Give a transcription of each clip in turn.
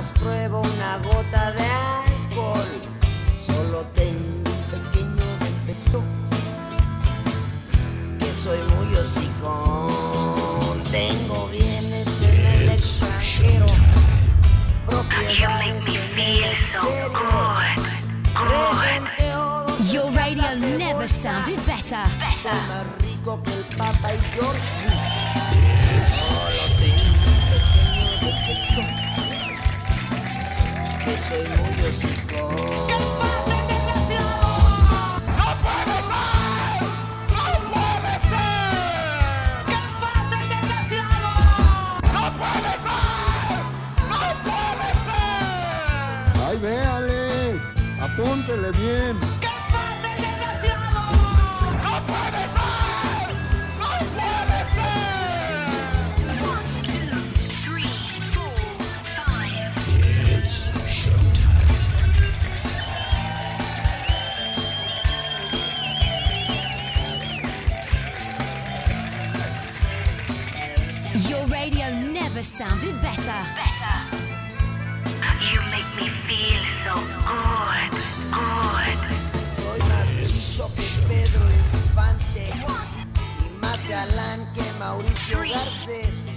jamás pruebo una gota de alcohol, solo tengo un pequeño defecto, que soy muy hocicón, tengo bienes en el extranjero, propiedades en el exterior. Your radio never sounded better. Soy Better. más rico que el Papa y George Bush. Solo tengo Que soy véale, apúntele bien. Never sounded better. Better. You make me feel so good, good. Soy más chicho que Pedro Infante. Y más galán que Mauricio Garcés.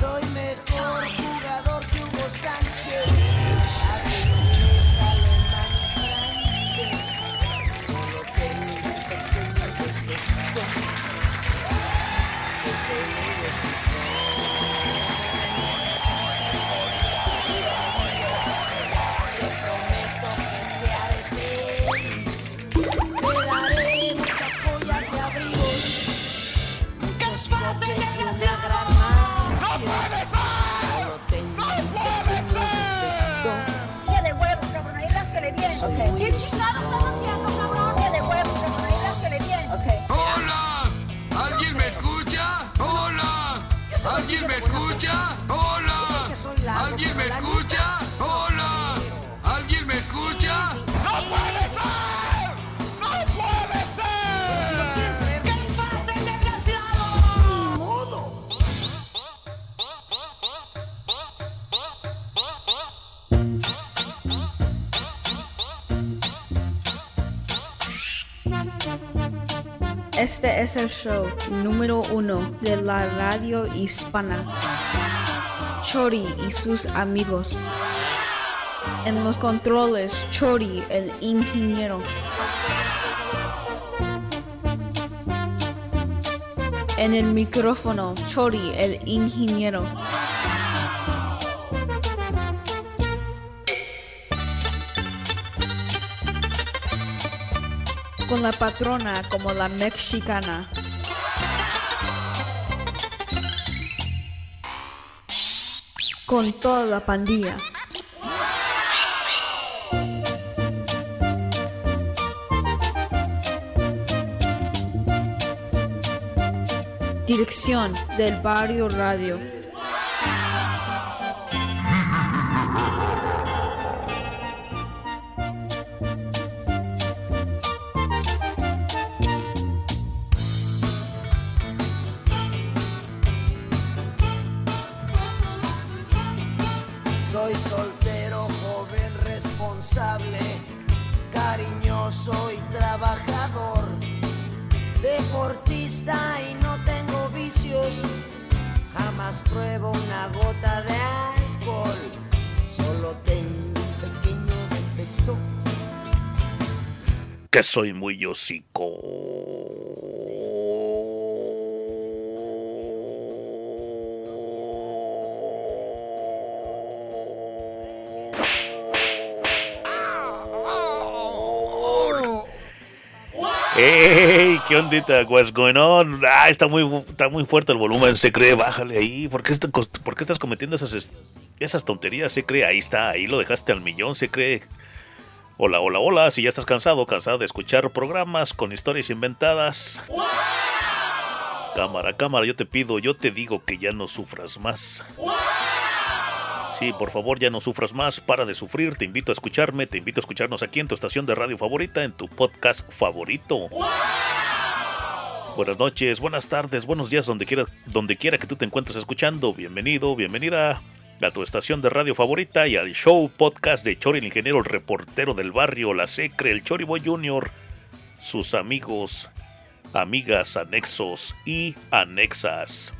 Soy mejor jugador que Hugo Sánchez. Chingados estás haciendo, cabrón? Que de huevos, cabrón, ahí las que le vienen. Ok. ¡Hola! ¿Alguien me escucha? ¡Hola! ¿Alguien me escucha? ¡Hola! ¿Alguien me escucha? El show número uno de la radio hispana. Chori y sus amigos. En los controles, Chori, el ingeniero. En el micrófono, Chori, el ingeniero. Con la patrona como la mexicana. Con toda la pandilla. Dirección del Barrio Radio. Soy muy hocico. ¡Ey! ¿Qué ondita? What's going on? Ah, está muy, está muy fuerte el volumen, se cree, bájale ahí. ¿Por qué, estás cometiendo esas, esas tonterías? Se cree, ahí está, ahí lo dejaste al millón, se cree. Hola, hola, hola, si ya estás cansado, cansado de escuchar programas con historias inventadas. Cámara, cámara, yo te pido, yo te digo que ya no sufras más. Sí, por favor, ya no sufras más, para de sufrir, te invito a escucharme, te invito a escucharnos aquí en tu estación de radio favorita, en tu podcast favorito. Buenas noches, buenas tardes, buenos días, donde quiera, donde quiera que tú te encuentres escuchando. Bienvenido, bienvenida a tu estación de radio favorita y al show podcast de Chori el Ingeniero, el reportero del barrio, la Secre, el Choriboy Junior, sus amigos, amigas, anexos y anexas.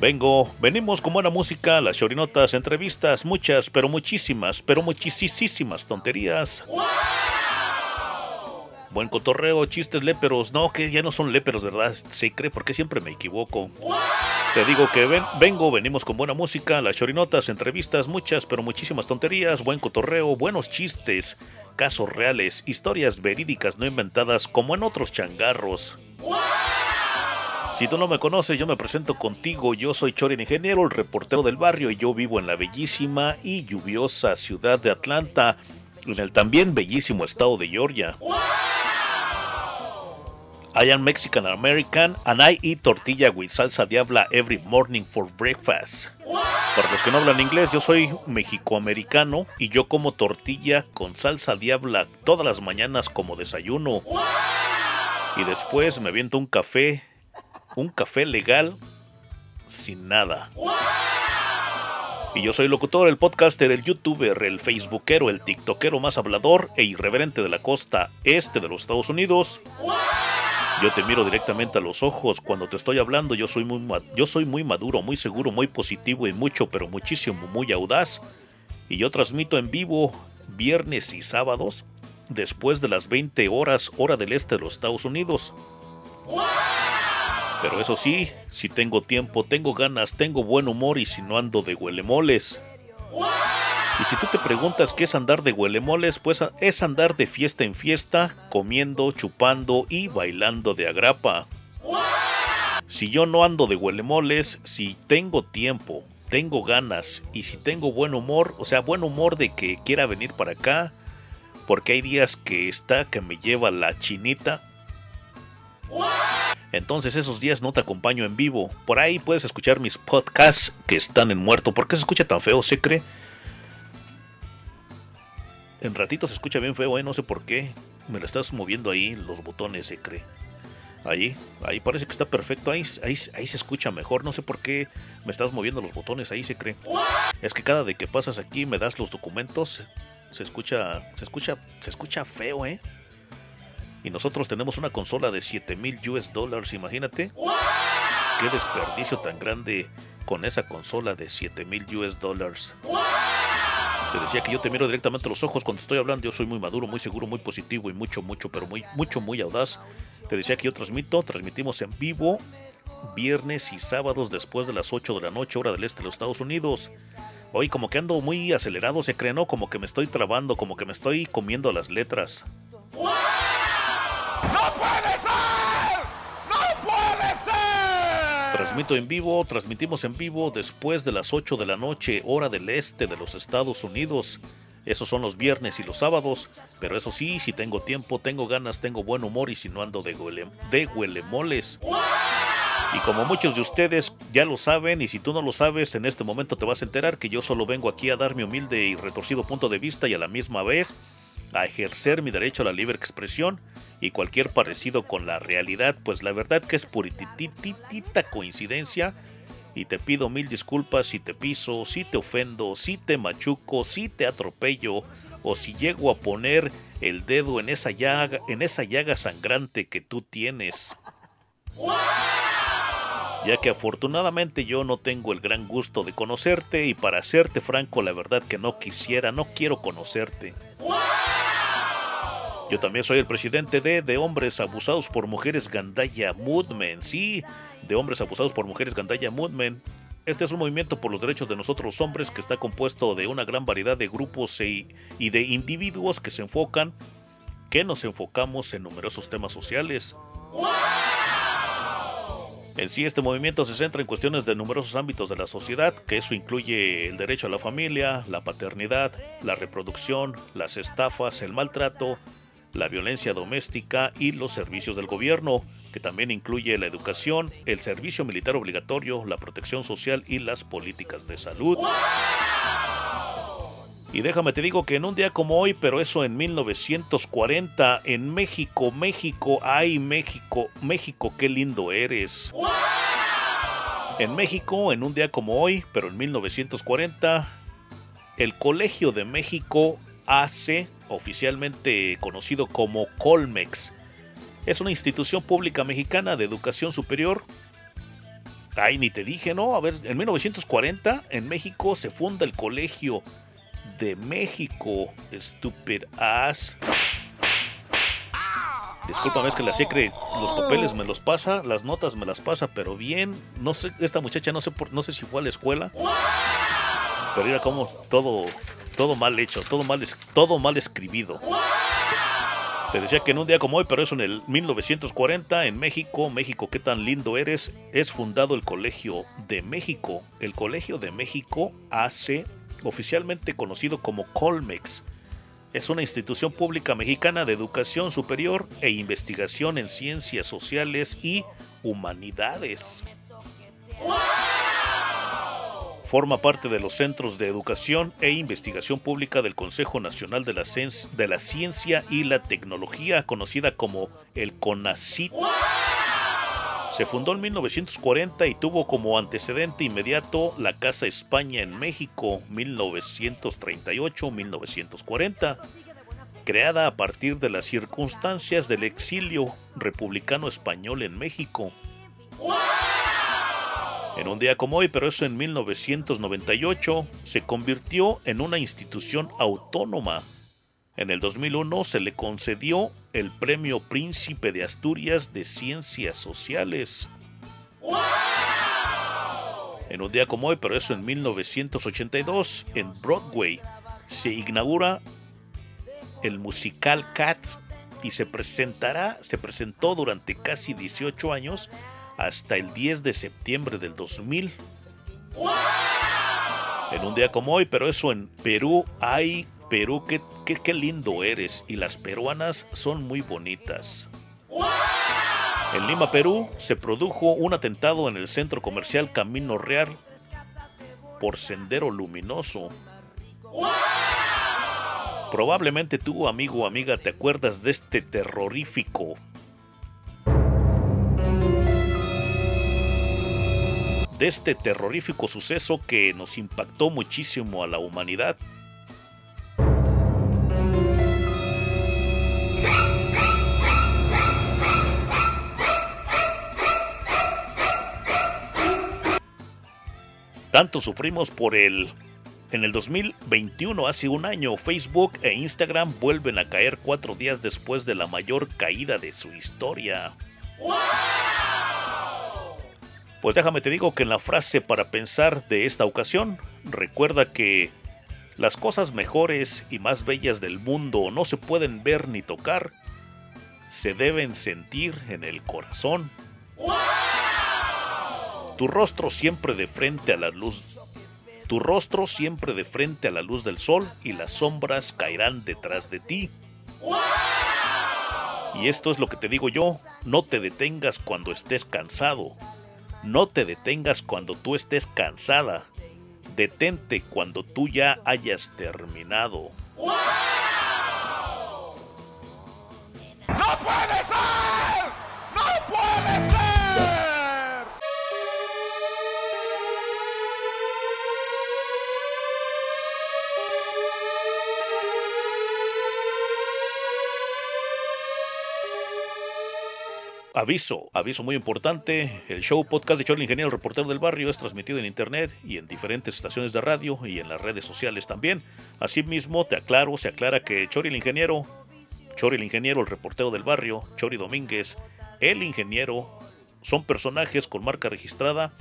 Vengo, venimos con buena música, las chorinotas, entrevistas, muchas, pero muchísimas, pero muchísimas tonterías. Buen cotorreo, chistes léperos. No, que ya no son léperos, ¿verdad? Se cree porque siempre me equivoco. Te digo que ven, vengo, venimos con buena música, las chorinotas, entrevistas, muchas, pero muchísimas tonterías, buen cotorreo, buenos chistes, casos reales, historias verídicas no inventadas como en otros changarros. Si tú no me conoces, yo me presento contigo. Yo soy Chori Ingeniero, el reportero del barrio, y yo vivo en la bellísima y lluviosa ciudad de Atlanta, en el también bellísimo estado de Georgia. I am Mexican American and I eat tortilla with salsa diabla every morning for breakfast. Para los que no hablan inglés, yo soy mexicoamericano y yo como tortilla con salsa diabla todas las mañanas como desayuno. Y después me aviento un café, un café legal sin nada. Y yo soy el locutor, el podcaster, el youtuber, el facebookero, el tiktokero más hablador e irreverente de la costa este de los Estados Unidos. Yo te miro directamente a los ojos cuando te estoy hablando. Yo soy muy, yo soy muy maduro, muy seguro, muy positivo y mucho, pero muchísimo, muy audaz. Y yo transmito en vivo viernes y sábados después de las 20 horas hora del este de los Estados Unidos. Pero eso sí, si tengo tiempo, tengo ganas, tengo buen humor y si no ando de huelemoles. Y si tú te preguntas qué es andar de huelemoles, pues es andar de fiesta en fiesta, comiendo, chupando y bailando de agrapa. Si yo no ando de huelemoles, si tengo tiempo, tengo ganas y si tengo buen humor, o sea, buen humor de que quiera venir para acá, porque hay días que está que me lleva la chinita. Entonces esos días no te acompaño en vivo. Por ahí puedes escuchar mis podcasts que están en muerto. ¿Por qué se escucha tan feo? ¿Se cree? En ratito se escucha bien feo, ¿eh? No sé por qué. Me lo estás moviendo ahí, los botones, se cree. Ahí, ahí parece que está perfecto. Ahí, ahí, ahí se escucha mejor. No sé por qué me estás moviendo los botones. Ahí se cree. Es que cada de que pasas aquí me das los documentos. Se escucha, se escucha, se escucha feo, ¿eh? Y nosotros tenemos una consola de 7000 US dólares, imagínate. Qué desperdicio tan grande con esa consola de 7000 US dólares. Te decía que yo te miro directamente a los ojos cuando estoy hablando. Yo soy muy maduro, muy seguro, muy positivo y mucho, mucho, pero muy, mucho, muy audaz. Te decía que yo transmito, transmitimos en vivo viernes y sábados después de las 8 de la noche, hora del este de los Estados Unidos. Hoy como que ando muy acelerado, se cree, ¿no? Como que me estoy trabando, como que me estoy comiendo las letras. ¡No puede ser! ¡No puede ser! Transmito en vivo, transmitimos en vivo después de las 8 de la noche, hora del este de los Estados Unidos. Esos son los viernes y los sábados, pero eso sí, si tengo tiempo, tengo ganas, tengo buen humor y si no ando de, huele, de huelemoles. Y como muchos de ustedes ya lo saben, y si tú no lo sabes, en este momento te vas a enterar que yo solo vengo aquí a dar mi humilde y retorcido punto de vista y a la misma vez a ejercer mi derecho a la libre expresión y cualquier parecido con la realidad, pues la verdad que es purititita coincidencia. Y te pido mil disculpas si te piso, si te ofendo, si te machuco, si te atropello o si llego a poner el dedo en esa llaga, en esa llaga sangrante que tú tienes. Ya que afortunadamente yo no tengo el gran gusto de conocerte y para serte franco la verdad que no quisiera, no quiero conocerte. Yo también soy el presidente de De Hombres Abusados por Mujeres Gandaya Movement. Sí, de Hombres Abusados por Mujeres Gandaya Movement. Este es un movimiento por los derechos de nosotros hombres que está compuesto de una gran variedad de grupos y, y de individuos que se enfocan, que nos enfocamos en numerosos temas sociales. En sí, este movimiento se centra en cuestiones de numerosos ámbitos de la sociedad, que eso incluye el derecho a la familia, la paternidad, la reproducción, las estafas, el maltrato, la violencia doméstica y los servicios del gobierno, que también incluye la educación, el servicio militar obligatorio, la protección social y las políticas de salud. Y déjame te digo que en un día como hoy, pero eso en 1940, en México, México, ay México, México, qué lindo eres. En México, en un día como hoy, pero en 1940, el Colegio de México AC, oficialmente conocido como Colmex, es una institución pública mexicana de educación superior. Ay, ni te dije, ¿no? A ver, en 1940 en México se funda el Colegio de México, stupid ass. Discúlpame, es que la secre los papeles me los pasa, las notas me las pasa, pero bien. No sé, esta muchacha no sé por, no sé si fue a la escuela. Pero era como todo, todo mal hecho, todo mal, todo mal escribido. Te decía que en un día como hoy, pero eso en el 1940, en México, México, qué tan lindo eres, es fundado el Colegio de México. El Colegio de México hace oficialmente conocido como Colmex. Es una institución pública mexicana de educación superior e investigación en ciencias sociales y humanidades. Forma parte de los Centros de Educación e Investigación Pública del Consejo Nacional de la, Ciencia y la Tecnología, conocida como el CONACYT. Se fundó en 1940 y tuvo como antecedente inmediato la Casa España en México, 1938-1940, creada a partir de las circunstancias del exilio republicano español en México. En un día como hoy, pero eso en 1998, se convirtió en una institución autónoma. En el 2001 se le concedió el Premio Príncipe de Asturias de Ciencias Sociales. En un día como hoy, pero eso en 1982, en Broadway, se inaugura el musical Cats y se presentará, se presentó durante casi 18 años hasta el 10 de septiembre del 2000. En un día como hoy, pero eso en Perú, ay, Perú, qué, qué, lindo eres y las peruanas son muy bonitas. En Lima, Perú, se produjo un atentado en el centro comercial Camino Real por Sendero Luminoso. Probablemente tú, amigo o amiga, te acuerdas de este terrorífico de este terrorífico suceso que nos impactó muchísimo a la humanidad. Tanto sufrimos por el... En el 2021, hace un año, Facebook e Instagram vuelven a caer cuatro días después de la mayor caída de su historia. Pues déjame te digo que en la frase para pensar de esta ocasión, recuerda que las cosas mejores y más bellas del mundo no se pueden ver ni tocar, se deben sentir en el corazón. Tu rostro siempre de frente a la luz. Tu rostro siempre de frente a la luz del sol y las sombras caerán detrás de ti. Y esto es lo que te digo yo, no te detengas cuando estés cansado. No te detengas cuando tú estés cansada. Detente cuando tú ya hayas terminado. ¡No puede ser! ¡No puede ser! Aviso, aviso muy importante, el show podcast de Chori el Ingeniero, el reportero del barrio, es transmitido en internet y en diferentes estaciones de radio y en las redes sociales también. Asimismo, te aclaro, se aclara que Chori el Ingeniero, Chori el Ingeniero, el reportero del barrio, Chori Domínguez, el Ingeniero, son personajes con marca registrada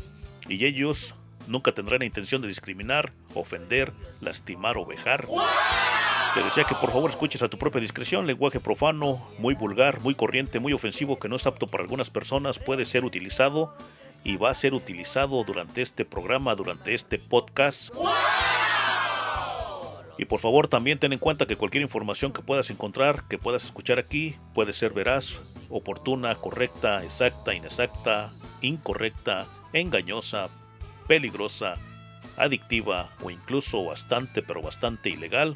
y ellos nunca tendrán la intención de discriminar, ofender, lastimar o vejar. Te decía que por favor escuches a tu propia discreción, lenguaje profano, muy vulgar, muy corriente, muy ofensivo, que no es apto para algunas personas, puede ser utilizado y va a ser utilizado durante este programa, durante este podcast. Y por favor también ten en cuenta que cualquier información que puedas encontrar, que puedas escuchar aquí, puede ser veraz, oportuna, correcta, exacta, inexacta, incorrecta, engañosa, peligrosa, adictiva o incluso bastante pero bastante ilegal.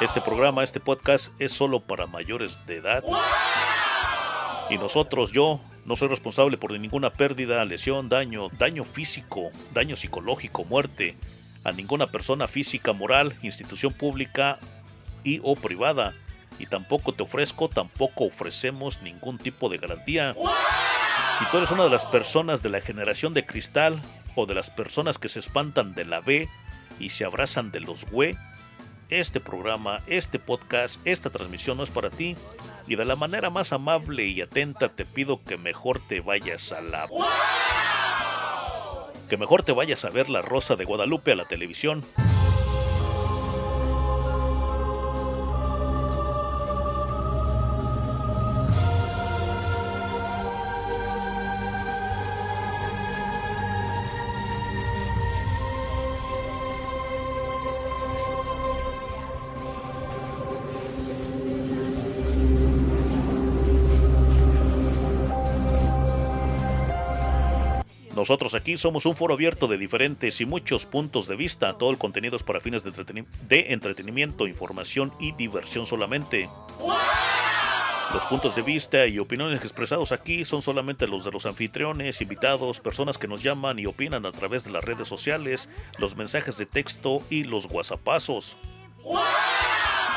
Este programa, este podcast es solo para mayores de edad. Y nosotros, yo, no soy responsable por ninguna pérdida, lesión, daño, daño físico, daño psicológico, muerte a ninguna persona física, moral, institución pública y o privada. Y tampoco te ofrezco, tampoco ofrecemos ningún tipo de garantía. Si tú eres una de las personas de la generación de cristal o de las personas que se espantan de la B y se abrazan de los güey, este programa, este podcast, esta transmisión no es para ti. Y de la manera más amable y atenta te pido que mejor te vayas a la... Que mejor te vayas a ver La Rosa de Guadalupe a la televisión. Nosotros aquí somos un foro abierto de diferentes y muchos puntos de vista. Todo el contenido es para fines de, entreteni- de entretenimiento, información y diversión solamente. Los puntos de vista y opiniones expresados aquí son solamente los de los anfitriones, invitados, personas que nos llaman y opinan a través de las redes sociales, los mensajes de texto y los whatsappazos.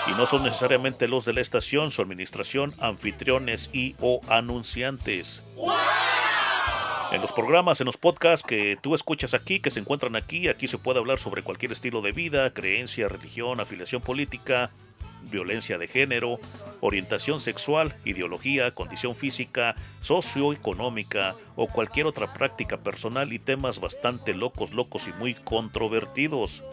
Y no son necesariamente los de la estación, su administración, anfitriones y o anunciantes. En los programas, en los podcasts que tú escuchas aquí, que se encuentran aquí, aquí se puede hablar sobre cualquier estilo de vida, creencia, religión, afiliación política, violencia de género, orientación sexual, ideología, condición física, socioeconómica o cualquier otra práctica personal y temas bastante locos, locos y muy controvertidos.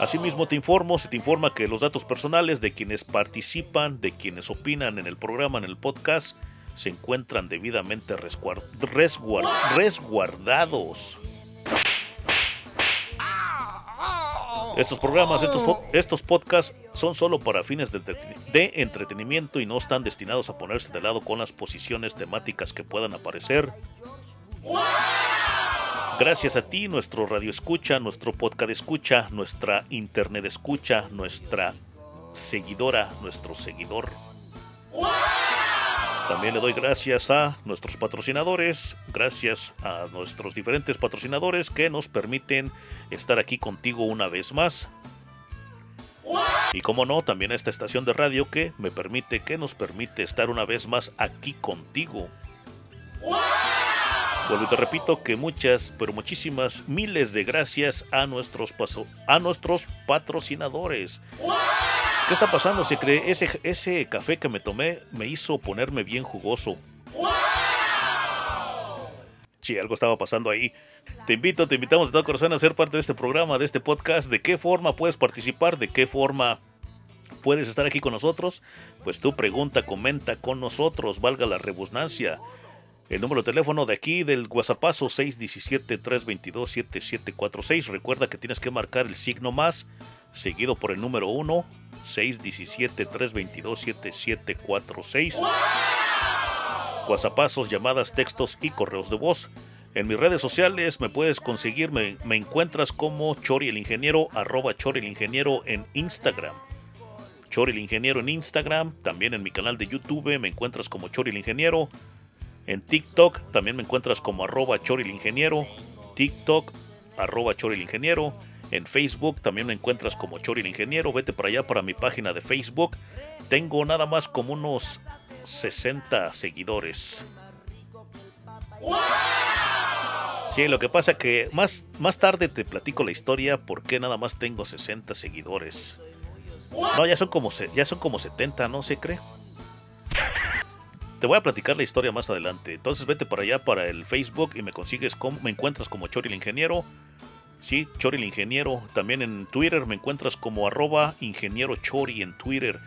Asimismo te informo, se te informa que los datos personales de quienes participan, de quienes opinan en el programa, en el podcast, se encuentran debidamente resguar- resguar- resguardados. Estos programas, estos, estos podcasts son solo para fines de, de entretenimiento y no están destinados a ponerse de lado con las posiciones temáticas que puedan aparecer. Gracias a ti, nuestro radio escucha, nuestro podcast escucha, nuestra internet escucha, nuestra seguidora, nuestro seguidor. También le doy gracias a nuestros patrocinadores, gracias a nuestros diferentes patrocinadores que nos permiten estar aquí contigo una vez más. Y como no, también a esta estación de radio que me permite, que nos permite estar una vez más aquí contigo. Vuelvo y te repito que muchas, pero muchísimas miles de gracias a nuestros, paso- a nuestros patrocinadores. ¿Qué está pasando? Se cree ese, ese café que me tomé me hizo ponerme bien jugoso. Sí, algo estaba pasando ahí. Te invito, te invitamos de todo corazón a ser parte de este programa, de este podcast. ¿De qué forma puedes participar? ¿De qué forma puedes estar aquí con nosotros? Pues tú pregunta, comenta con nosotros, valga la rebusnancia. El número de teléfono de aquí del WhatsAppazo 617-322-7746. Recuerda que tienes que marcar el signo más, seguido por el número 1, 617-322-7746. WhatsAppazos, llamadas, textos y correos de voz. En mis redes sociales me puedes conseguir, me, me encuentras como Chori el Ingeniero, arroba Chori el Ingeniero en Instagram. Chori el Ingeniero en Instagram, también en mi canal de YouTube me encuentras como Chori el Ingeniero. En TikTok también me encuentras como arroba Chori el Ingeniero. TikTok, arroba Chori el Ingeniero. En Facebook también me encuentras como Chori el Ingeniero. Vete para allá para mi página de Facebook. Tengo nada más como unos 60 seguidores. Sí, lo que pasa que más, más tarde te platico la historia por qué nada más tengo 60 seguidores. No, ya son como, ya son como 70, ¿no se cree? Te voy a platicar la historia más adelante. Entonces vete para allá para el Facebook y me consigues como, me encuentras como Chori el Ingeniero. Sí, Chori el Ingeniero. También en Twitter me encuentras como arroba ingeniero Chori en Twitter.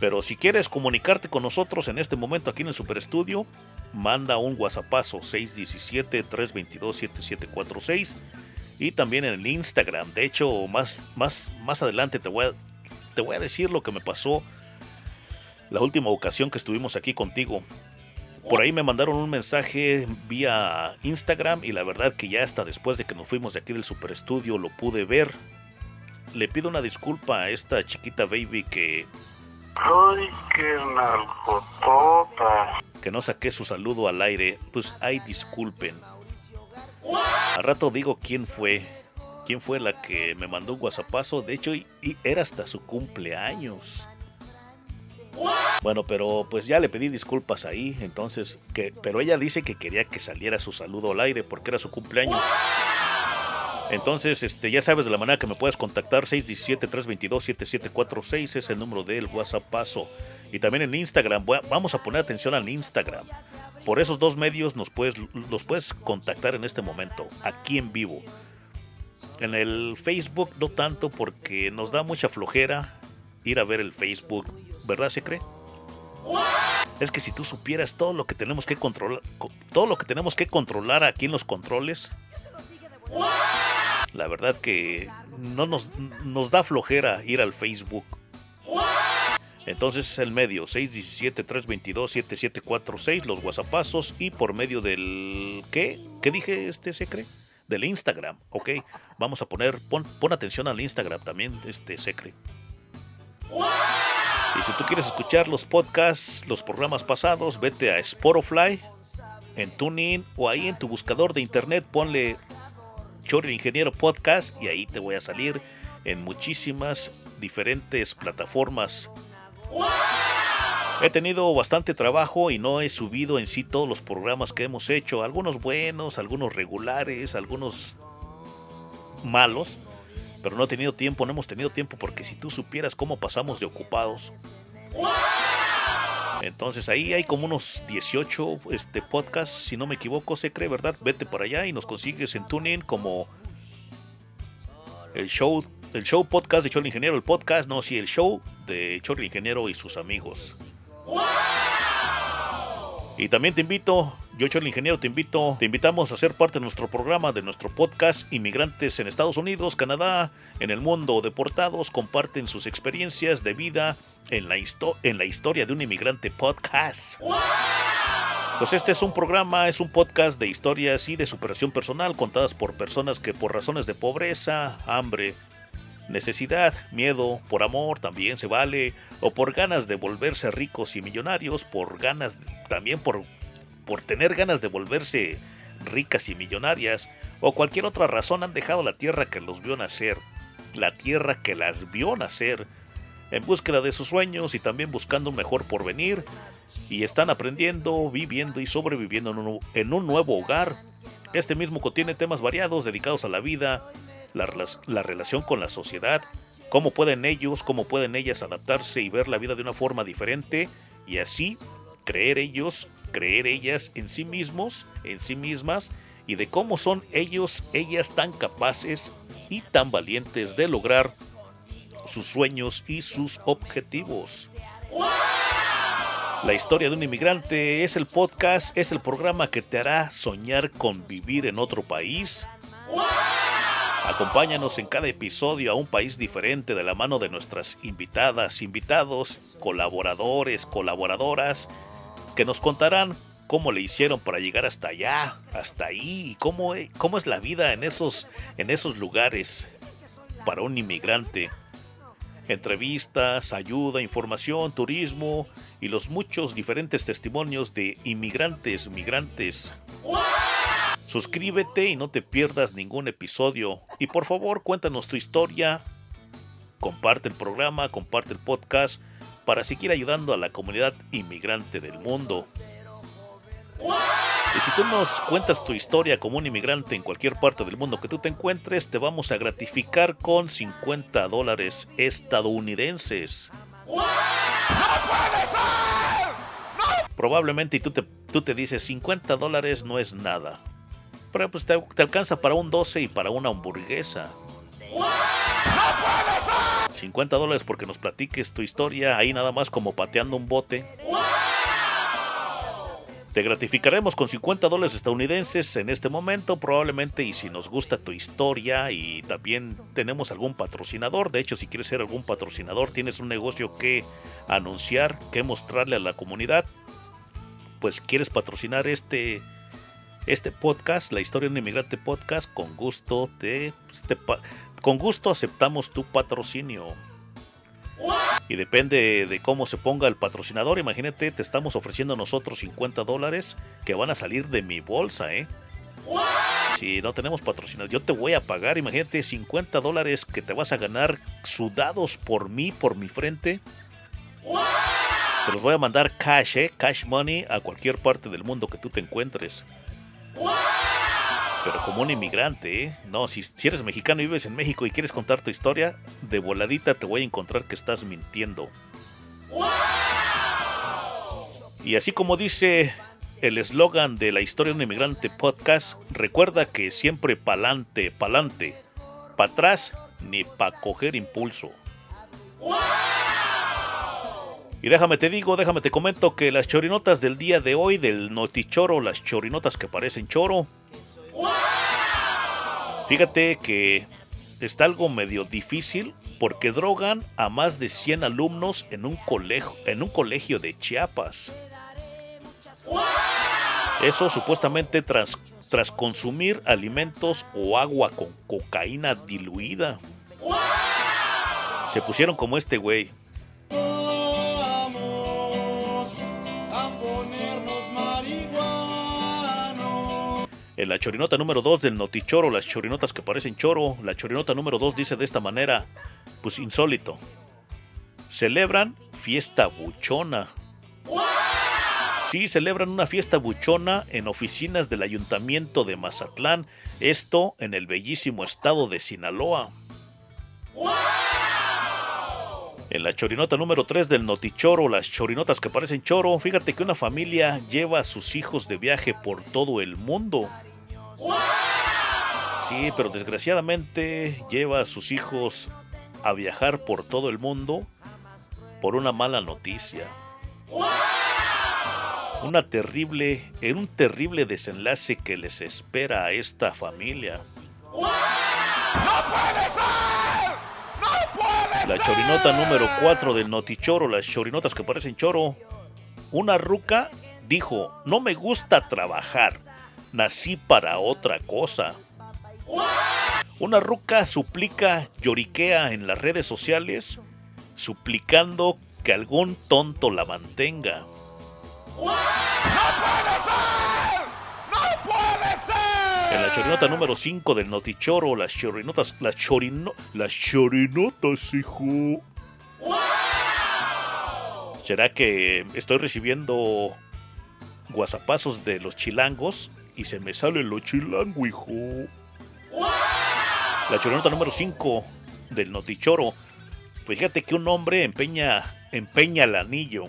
Pero si quieres comunicarte con nosotros en este momento aquí en el Super Estudio, manda un WhatsAppazo 617-322-7746 y también en el Instagram. De hecho, más, más, más adelante te voy, a, te voy a decir lo que me pasó la última ocasión que estuvimos aquí contigo. Por ahí me mandaron un mensaje vía Instagram y la verdad que ya hasta después de que nos fuimos de aquí del super estudio lo pude ver. Le pido una disculpa a esta chiquita baby que Ay, qué nalgotota. que no saqué su saludo al aire, pues ay disculpen. Al rato digo quién fue, quién fue la que me mandó un whatsappazo, de hecho y, y era hasta su cumpleaños. Bueno, pero pues ya le pedí disculpas ahí, entonces que pero ella dice que quería que saliera su saludo al aire porque era su cumpleaños. Entonces, este, ya sabes de la manera que me puedes contactar, 617-322-7746 es el número del WhatsApp paso. Y también en Instagram, vamos a poner atención al Instagram. Por esos dos medios nos puedes, los puedes contactar en este momento, aquí en vivo. En el Facebook no tanto porque nos da mucha flojera ir a ver el Facebook, ¿verdad, se cree? Es que si tú supieras todo lo que tenemos que controlar, co- todo lo que tenemos que controlar aquí en los controles, la verdad que no nos, nos da flojera ir al Facebook. Entonces es el medio 617-322-7746, los WhatsAppazos y por medio del... ¿Qué? ¿Qué dije este secre? Del Instagram, ok. Vamos a poner, pon, pon atención al Instagram también, este secre. Y si tú quieres escuchar los podcasts, los programas pasados, vete a Spotify, en TuneIn o ahí en tu buscador de internet, ponle Chori el Ingeniero Podcast y ahí te voy a salir en muchísimas diferentes plataformas. He tenido bastante trabajo y no he subido en sí todos los programas que hemos hecho, algunos buenos, algunos regulares, algunos malos, pero no he tenido tiempo, no hemos tenido tiempo porque si tú supieras cómo pasamos de ocupados. Entonces ahí hay como unos 18 este, podcasts, si no me equivoco, se cree, ¿verdad? Vete por allá y nos consigues en TuneIn como el show, el show podcast de Cholo Ingeniero, el podcast, no, sí, el show de Cholo Ingeniero y sus amigos. Y también te invito, yo Cholo Ingeniero, te invito, te invitamos a ser parte de nuestro programa, de nuestro podcast Inmigrantes en Estados Unidos, Canadá, en el mundo deportados, comparten sus experiencias de vida en la, histo- en la historia de un inmigrante podcast. Pues este es un programa, es un podcast de historias y de superación personal contadas por personas que por razones de pobreza, hambre, necesidad, miedo, por amor también se vale, o por ganas de volverse ricos y millonarios, por ganas, también por, por tener ganas de volverse ricas y millonarias, o cualquier otra razón han dejado la tierra que los vio nacer, la tierra que las vio nacer, en búsqueda de sus sueños y también buscando un mejor porvenir, y están aprendiendo, viviendo y sobreviviendo en un, en un nuevo hogar. Este mismo contiene temas variados dedicados a la vida, la, la relación con la sociedad, cómo pueden ellos, cómo pueden ellas adaptarse y ver la vida de una forma diferente y así creer ellos, creer ellas en sí mismos, en sí mismas y de cómo son ellos, ellas tan capaces y tan valientes de lograr sus sueños y sus objetivos. La historia de un inmigrante es el podcast, es el programa que te hará soñar con vivir en otro país. Acompáñanos en cada episodio a un país diferente de la mano de nuestras invitadas, invitados, colaboradores, colaboradoras, que nos contarán cómo le hicieron para llegar hasta allá, hasta ahí, cómo, e- cómo es la vida en esos, en esos lugares para un inmigrante entrevistas, ayuda, información, turismo y los muchos diferentes testimonios de inmigrantes, migrantes. Suscríbete y no te pierdas ningún episodio. Y por favor, cuéntanos tu historia. Comparte el programa, comparte el podcast para seguir ayudando a la comunidad inmigrante del mundo. Y si tú nos cuentas tu historia como un inmigrante en cualquier parte del mundo que tú te encuentres, te vamos a gratificar con 50 dólares estadounidenses. Probablemente y tú te, tú te dices 50 dólares no es nada. Pero pues te, te alcanza para un 12 y para una hamburguesa. 50 dólares porque nos platiques tu historia ahí nada más como pateando un bote. Te gratificaremos con 50 dólares estadounidenses en este momento, probablemente, y si nos gusta tu historia y también tenemos algún patrocinador, de hecho, si quieres ser algún patrocinador, tienes un negocio que anunciar, que mostrarle a la comunidad, pues quieres patrocinar este, este podcast, la historia de un inmigrante podcast, con gusto te, pues, con gusto aceptamos tu patrocinio. Y depende de cómo se ponga el patrocinador. Imagínate, te estamos ofreciendo nosotros 50 dólares que van a salir de mi bolsa, ¿eh? Si no tenemos patrocinador, yo te voy a pagar, imagínate, 50 dólares que te vas a ganar sudados por mí, por mi frente. Te los voy a mandar cash, ¿eh? Cash money a cualquier parte del mundo que tú te encuentres. Pero como un inmigrante, ¿eh? No, si, si eres mexicano y vives en México y quieres contar tu historia, de voladita te voy a encontrar que estás mintiendo. Y así como dice el eslogan de la historia de un inmigrante podcast, recuerda que siempre pa'lante, pa'lante, pa' atrás ni pa' coger impulso. Y déjame te digo, déjame te comento que las chorinotas del día de hoy, del notichoro, las chorinotas que parecen choro, fíjate que está algo medio difícil porque drogan a más de 100 alumnos en un colegio, en un colegio de Chiapas. Eso supuestamente tras, tras consumir alimentos o agua con cocaína diluida. Se pusieron como este güey. En la chorinota número 2 del Notichoro, las chorinotas que parecen choro, la chorinota número 2 dice de esta manera, pues insólito. Celebran fiesta buchona. Sí, celebran una fiesta buchona en oficinas del Ayuntamiento de Mazatlán, esto en el bellísimo estado de Sinaloa. En la chorinota número 3 del Notichoro, las chorinotas que parecen choro, fíjate que una familia lleva a sus hijos de viaje por todo el mundo. Sí, pero desgraciadamente lleva a sus hijos a viajar por todo el mundo por una mala noticia. Una terrible, en un terrible desenlace que les espera a esta familia. La chorinota número 4 del Notichoro, las chorinotas que parecen choro. Una ruca dijo, no me gusta trabajar, nací para otra cosa. Una ruca suplica, lloriquea en las redes sociales, suplicando que algún tonto la mantenga. En la chorinota número 5 del Notichoro, las chorinotas, las chorino, las chorinotas, hijo. ¿Será que estoy recibiendo guasapazos de los chilangos y se me sale lo chilango, hijo? La chorinota número 5 del Notichoro. Pues fíjate que un hombre empeña, empeña el anillo.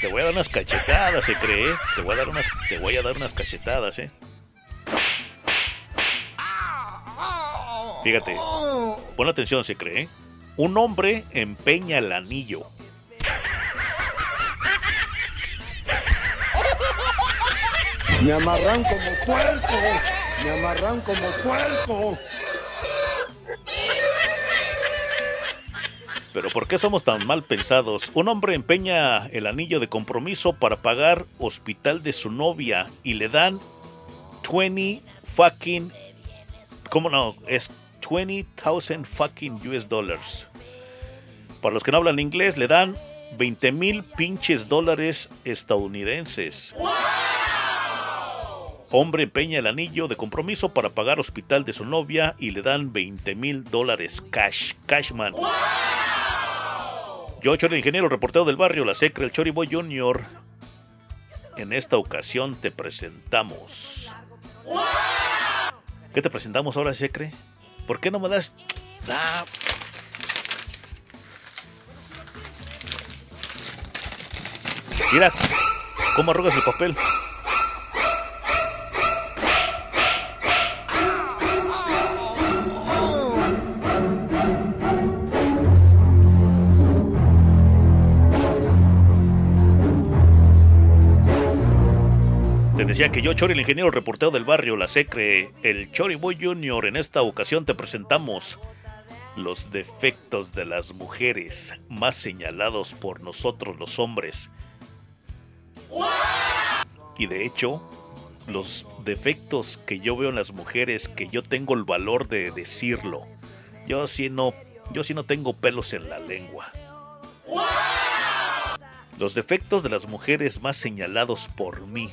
Te voy a dar unas cachetadas, se cree. Te voy a dar unas, te voy a dar unas cachetadas, eh. Fíjate, pon atención, se cree. Un hombre empeña el anillo. Me amarran como puerco. Me amarran como puerco. Pero ¿por qué somos tan mal pensados? Un hombre empeña el anillo de compromiso para pagar hospital de su novia y le dan 20 fucking... ¿Cómo no? Es 20,000 fucking US dollars. Para los que no hablan inglés, le dan 20 mil pinches dólares estadounidenses. Hombre empeña el anillo de compromiso para pagar hospital de su novia y le dan 20 mil dólares cash. Cashman. Yo, Chori, el ingeniero reportero del barrio, la Secre, el Choriboy Junior. En esta ocasión te presentamos. ¿Qué te presentamos ahora, Secre? ¿Por qué no me das... Ah. Mira, ¿cómo arrugas el papel? Decía que yo, Chori, el ingeniero reportero del barrio, la Secre, el Chori Boy Junior, en esta ocasión te presentamos los defectos de las mujeres más señalados por nosotros los hombres. Y de hecho, los defectos que yo veo en las mujeres, que yo tengo el valor de decirlo. Yo sí no, yo sí no tengo pelos en la lengua. Los defectos de las mujeres más señalados por mí.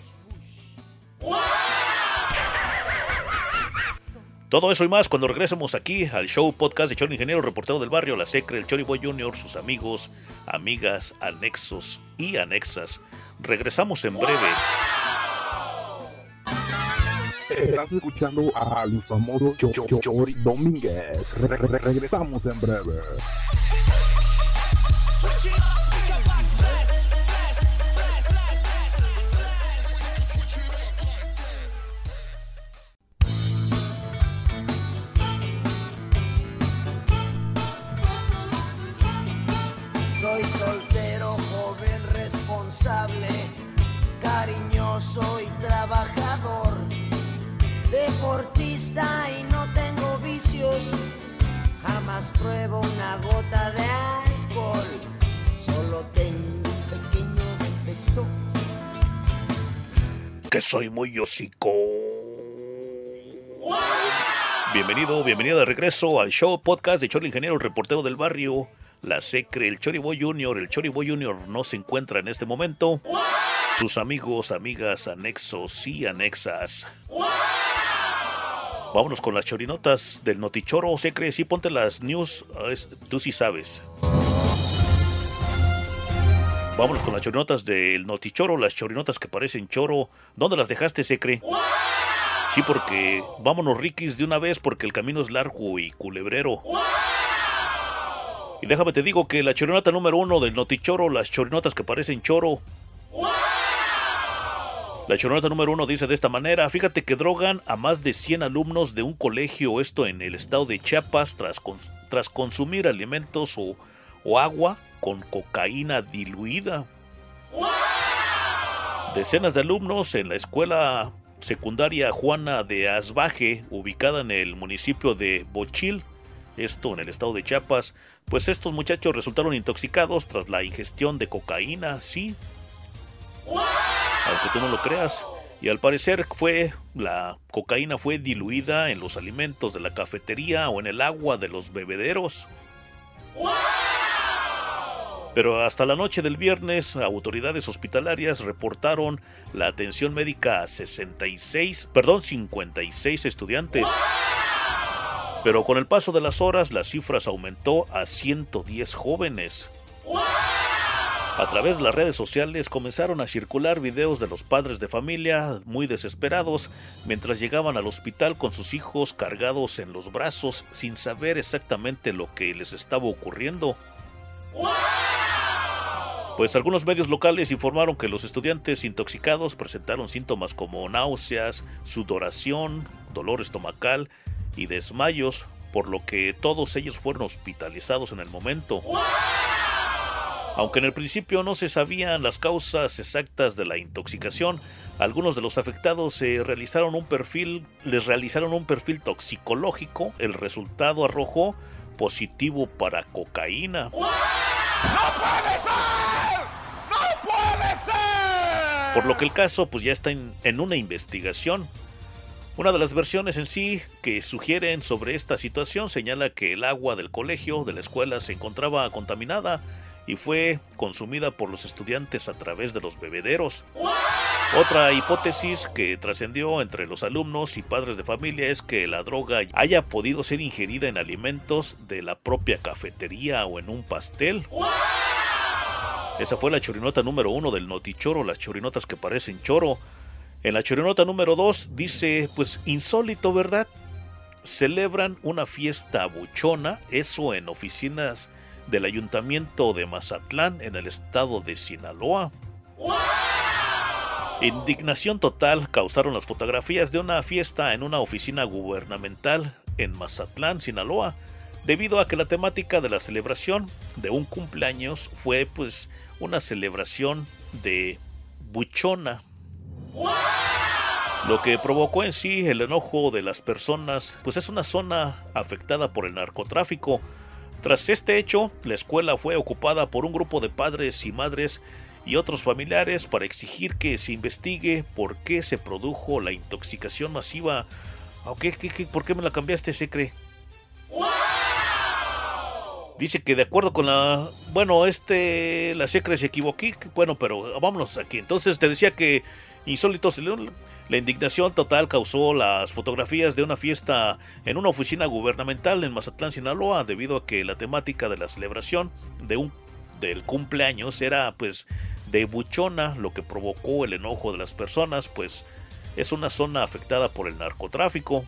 Todo eso y más cuando regresemos aquí al show podcast de Chori Ingeniero, reportero del barrio, la Secre, el Chori Boy Junior, sus amigos, amigas, anexos y anexas. Regresamos en breve. Estás escuchando a Cho- Cho- Chori Domínguez. Re- re- re- regresamos en breve. Deportista y no tengo vicios, jamás pruebo una gota de alcohol, solo tengo un pequeño defecto. Que soy muy hocico. Bienvenido, bienvenida de regreso al show podcast de Chori Ingeniero, el reportero del barrio, la Secre, el Chori Boy Junior. El Chori Boy Junior no se encuentra en este momento. Sus amigos, amigas, anexos y anexas. Vámonos con las chorinotas del Notichoro. Secre, sí, ponte las news. ah, tú sí sabes. Vámonos con las chorinotas del Notichoro, las chorinotas que parecen choro. ¿Dónde las dejaste, Secre? Sí, porque vámonos, Rikis, de una vez, porque el camino es largo y culebrero. Y déjame te digo que la chorinota número uno del Notichoro, las chorinotas que parecen choro. La chorinota número uno dice de esta manera, fíjate que drogan a más de 100 alumnos de un colegio, esto en el estado de Chiapas, tras, cons- tras consumir alimentos o, o agua con cocaína diluida. Decenas de alumnos en la escuela secundaria Juana de Asbaje, ubicada en el municipio de Bochil, esto en el estado de Chiapas, pues estos muchachos resultaron intoxicados tras la ingestión de cocaína, sí. Aunque tú no lo creas. Y al parecer fue la cocaína fue diluida en los alimentos de la cafetería o en el agua de los bebederos. Pero hasta la noche del viernes, autoridades hospitalarias reportaron la atención médica a 66, perdón, 56 estudiantes. Pero con el paso de las horas, las cifras aumentó a 110 jóvenes. A través de las redes sociales comenzaron a circular videos de los padres de familia muy desesperados mientras llegaban al hospital con sus hijos cargados en los brazos sin saber exactamente lo que les estaba ocurriendo. Pues algunos medios locales informaron que los estudiantes intoxicados presentaron síntomas como náuseas, sudoración, dolor estomacal y desmayos, por lo que todos ellos fueron hospitalizados en el momento. Aunque en el principio no se sabían las causas exactas de la intoxicación, algunos de los afectados se realizaron un perfil, les realizaron un perfil toxicológico. El resultado arrojó positivo para cocaína. Por lo que el caso pues ya está en, en una investigación. Una de las versiones en sí que sugieren sobre esta situación señala que el agua del colegio, de la escuela, se encontraba contaminada y fue consumida por los estudiantes a través de los bebederos. Otra hipótesis que trascendió entre los alumnos y padres de familia es que la droga haya podido ser ingerida en alimentos de la propia cafetería o en un pastel. Esa fue la chorinota número uno del Notichoro, las chorinotas que parecen choro. En la chorinota número dos dice, pues insólito, ¿verdad? Celebran una fiesta buchona, eso en oficinas del ayuntamiento de Mazatlán, en el estado de Sinaloa. Indignación total causaron las fotografías de una fiesta en una oficina gubernamental en Mazatlán, Sinaloa, debido a que la temática de la celebración de un cumpleaños fue pues una celebración de buchona. Lo que provocó en sí el enojo de las personas, pues es una zona afectada por el narcotráfico. Tras este hecho, la escuela fue ocupada por un grupo de padres y madres y otros familiares para exigir que se investigue por qué se produjo la intoxicación masiva. ¿Qué, qué, qué, por qué me la cambiaste, se cree? Dice que de acuerdo con la. Bueno, este. La secre se equivocó. Bueno, pero vámonos aquí. Entonces te decía que insólitos. La indignación total causó las fotografías de una fiesta en una oficina gubernamental en Mazatlán, Sinaloa, debido a que la temática de la celebración de un del cumpleaños era pues de buchona, lo que provocó el enojo de las personas, pues es una zona afectada por el narcotráfico.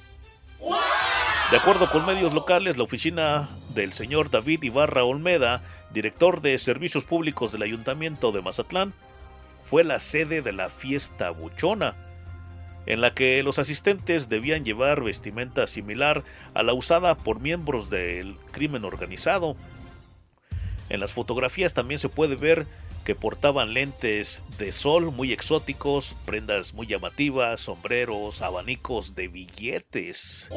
De acuerdo con medios locales, la oficina del señor David Ibarra Olmeda, director de Servicios Públicos del Ayuntamiento de Mazatlán, fue la sede de la fiesta buchona, en la que los asistentes debían llevar vestimenta similar a la usada por miembros del crimen organizado. En las fotografías también se puede ver que portaban lentes de sol muy exóticos, prendas muy llamativas, sombreros, abanicos de billetes.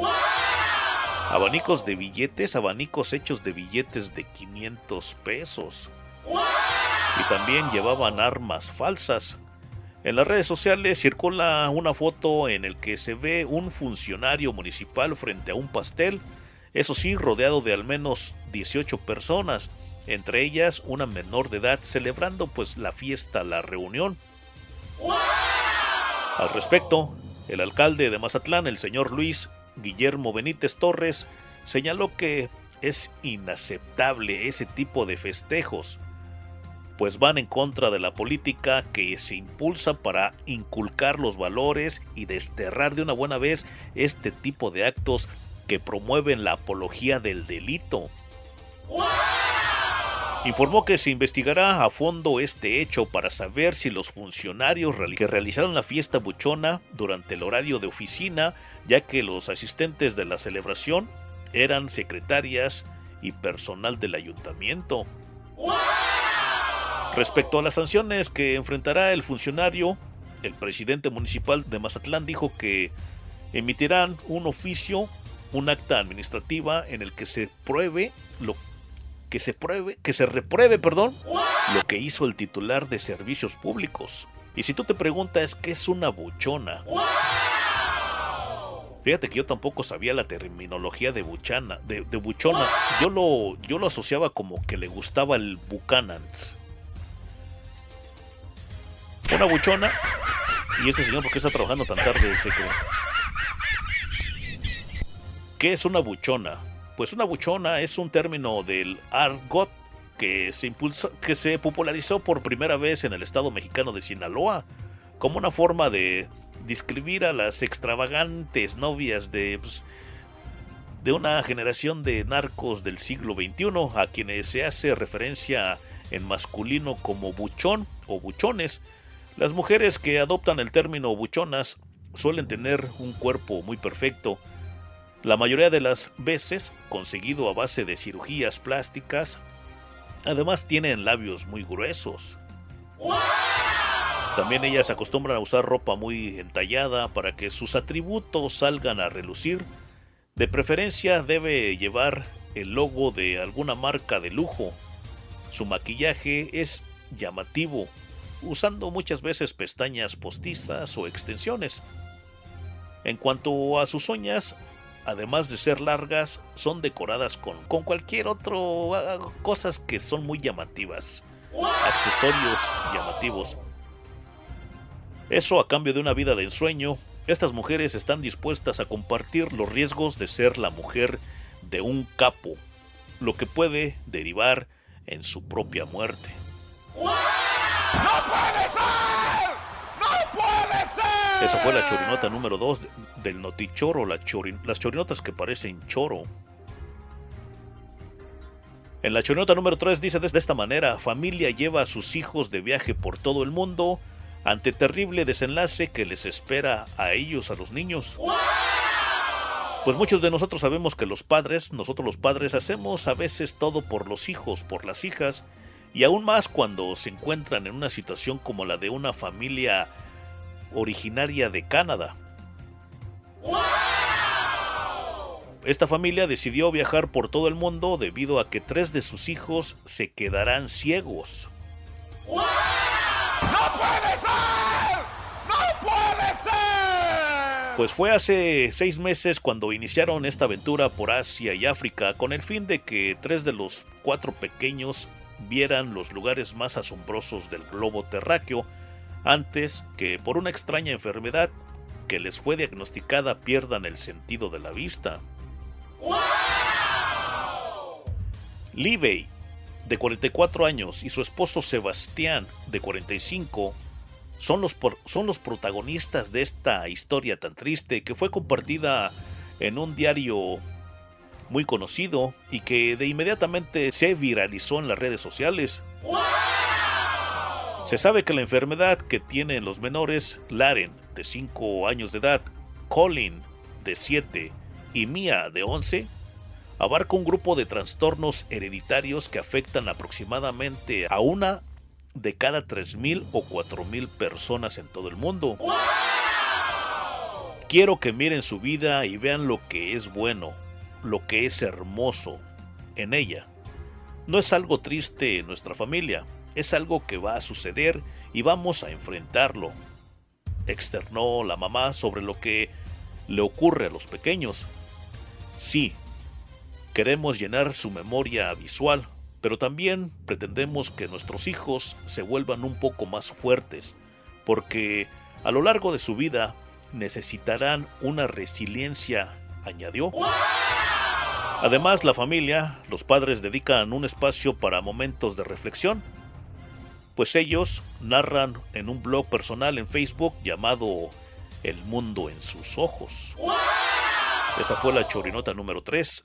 Abanicos de billetes, abanicos hechos de billetes de 500 pesos y también llevaban armas falsas. En las redes sociales circula una foto en el que se ve un funcionario municipal frente a un pastel, eso sí, rodeado de al menos 18 personas, entre ellas una menor de edad celebrando pues la fiesta, la reunión. Al respecto, el alcalde de Mazatlán, el señor Luis Guillermo Benítez Torres, señaló que es inaceptable ese tipo de festejos pues van en contra de la política que se impulsa para inculcar los valores y desterrar de una buena vez este tipo de actos que promueven la apología del delito. Informó que se investigará a fondo este hecho para saber si los funcionarios que realizaron la fiesta buchona durante el horario de oficina, ya que los asistentes de la celebración eran secretarias y personal del ayuntamiento. Respecto a las sanciones que enfrentará el funcionario, el presidente municipal de Mazatlán dijo que emitirán un oficio, un acta administrativa en el que se pruebe lo que se pruebe, que se repruebe, perdón, lo que hizo el titular de servicios públicos. Y si tú te preguntas qué es una buchona, Fíjate que yo tampoco sabía la terminología de buchana, de, de buchona. Yo lo, yo lo asociaba como que le gustaba el Buchanan. Una buchona. ¿Y este señor por qué está trabajando tan tarde? ¿Qué es una buchona? Pues una buchona es un término del argot que se, impulsó, que se popularizó por primera vez en el estado mexicano de Sinaloa como una forma de describir a las extravagantes novias de, pues, de una generación de narcos del siglo XXI a quienes se hace referencia en masculino como buchón o buchones las mujeres que adoptan el término buchonas suelen tener un cuerpo muy perfecto, la mayoría de las veces conseguido a base de cirugías plásticas. Además tienen labios muy gruesos. También ellas acostumbran a usar ropa muy entallada para que sus atributos salgan a relucir. De preferencia debe llevar el logo de alguna marca de lujo. Su maquillaje es llamativo usando muchas veces pestañas postizas o extensiones. En cuanto a sus uñas, además de ser largas, son decoradas con, con cualquier otro ah, cosas que son muy llamativas, accesorios llamativos. Eso a cambio de una vida de ensueño, estas mujeres están dispuestas a compartir los riesgos de ser la mujer de un capo, lo que puede derivar en su propia muerte. ¡No puede ser! ¡No puede ser! Esa fue la chorinota número 2 del Notichoro, la las chorinotas que parecen choro. En la chorinota número 3 dice de esta manera, familia lleva a sus hijos de viaje por todo el mundo ante terrible desenlace que les espera a ellos, a los niños. Pues muchos de nosotros sabemos que los padres, nosotros los padres hacemos a veces todo por los hijos, por las hijas, y aún más cuando se encuentran en una situación como la de una familia originaria de Canadá, Esta familia decidió viajar por todo el mundo debido a que tres de sus hijos se quedarán ciegos. ¡No puede ser! ¡No puede ser! Pues fue hace seis meses cuando iniciaron esta aventura por Asia y África con el fin de que tres de los cuatro pequeños vieran los lugares más asombrosos del globo terráqueo antes que por una extraña enfermedad que les fue diagnosticada pierdan el sentido de la vista. Livey, de 44 años, y su esposo Sebastián, de 45, son los, por- son los protagonistas de esta historia tan triste que fue compartida en un diario muy conocido y que de inmediatamente se viralizó en las redes sociales. Se sabe que la enfermedad que tienen los menores, Laren, de 5 años de edad, Colin, de 7, y Mia, de 11, abarca un grupo de trastornos hereditarios que afectan aproximadamente a una de cada 3.000 o 4.000 personas en todo el mundo. Quiero que miren su vida y vean lo que es bueno, lo que es hermoso en ella. No es algo triste en nuestra familia, es algo que va a suceder y vamos a enfrentarlo. Externó la mamá sobre lo que le ocurre a los pequeños. Sí, queremos llenar su memoria visual, pero también pretendemos que nuestros hijos se vuelvan un poco más fuertes, porque a lo largo de su vida necesitarán una resiliencia, añadió. Además, la familia, los padres dedican un espacio para momentos de reflexión, pues ellos narran en un blog personal en Facebook llamado El mundo en sus ojos. Esa fue la chorinota número 3.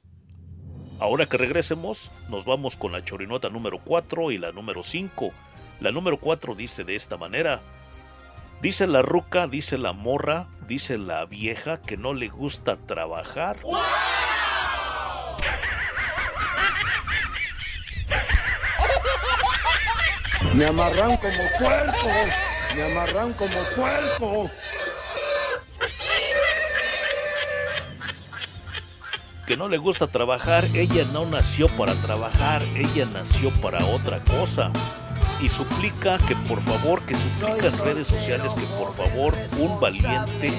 Ahora que regresemos, nos vamos con la chorinota número 4 y la número 5. La número 4 dice de esta manera. Dice la ruca, dice la morra, dice la vieja que no le gusta trabajar. Me amarran como puerco. Me amarran como puerco. que no le gusta trabajar, ella no nació para trabajar, ella nació para otra cosa. Y suplica que por favor, que suplica en redes sociales que por favor un valiente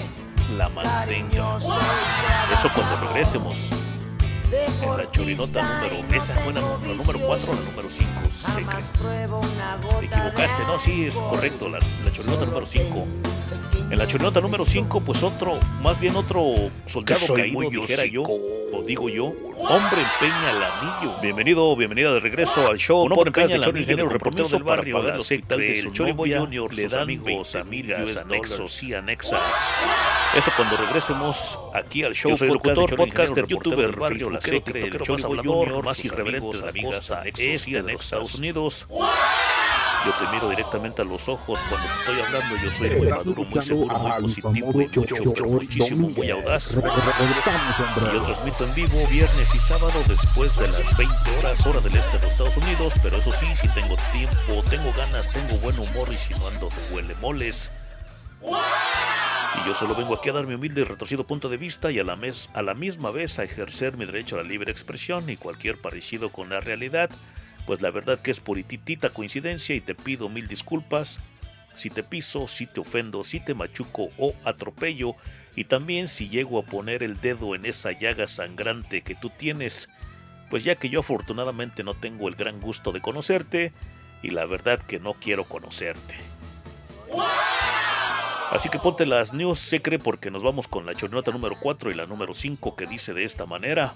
la mantenga. Eso cuando regresemos. En la chorinota número, esa fue la, la número 4 o la número 5. Te equivocaste, no, sí, es correcto, la, la chorinota número 5. En la chorinota número 5, pues otro, más bien otro soldado Que soy caído, muy dijera yo, o digo yo, hombre empeña el anillo. Bienvenido, bienvenida de regreso al show. Un hombre empeña el anillo, ingeniero reportero del barrio, del hospital de el Choribo Junior, le dan amigos, amigas, anexos y anexas. Eso cuando regresemos aquí al show. Yo soy locutor, podcaster, youtuber, barrio, la facebookero, secre, el tiktokero, Choribo Junior, más irreverente de la anexos este y de Estados Unidos. Yo te miro directamente a los ojos cuando te estoy hablando. Yo soy muy maduro, muy seguro, muy positivo y mucho, muchísimo, muy audaz. Y yo transmito en vivo viernes y sábado después de las 20 horas, hora del este de los Estados Unidos. Pero eso sí, si tengo tiempo, tengo ganas, tengo buen humor y si no ando de huele moles. Y yo solo vengo aquí a dar mi humilde y retorcido punto de vista y a la, mes- a la misma vez a ejercer mi derecho a la libre expresión y cualquier parecido con la realidad, pues la verdad que es purititita coincidencia y te pido mil disculpas si te piso, si te ofendo, si te machuco o atropello y también si llego a poner el dedo en esa llaga sangrante que tú tienes, pues ya que yo afortunadamente no tengo el gran gusto de conocerte y la verdad que no quiero conocerte. Así que ponte las news secre porque nos vamos con la chornota número 4 y la número 5 que dice de esta manera.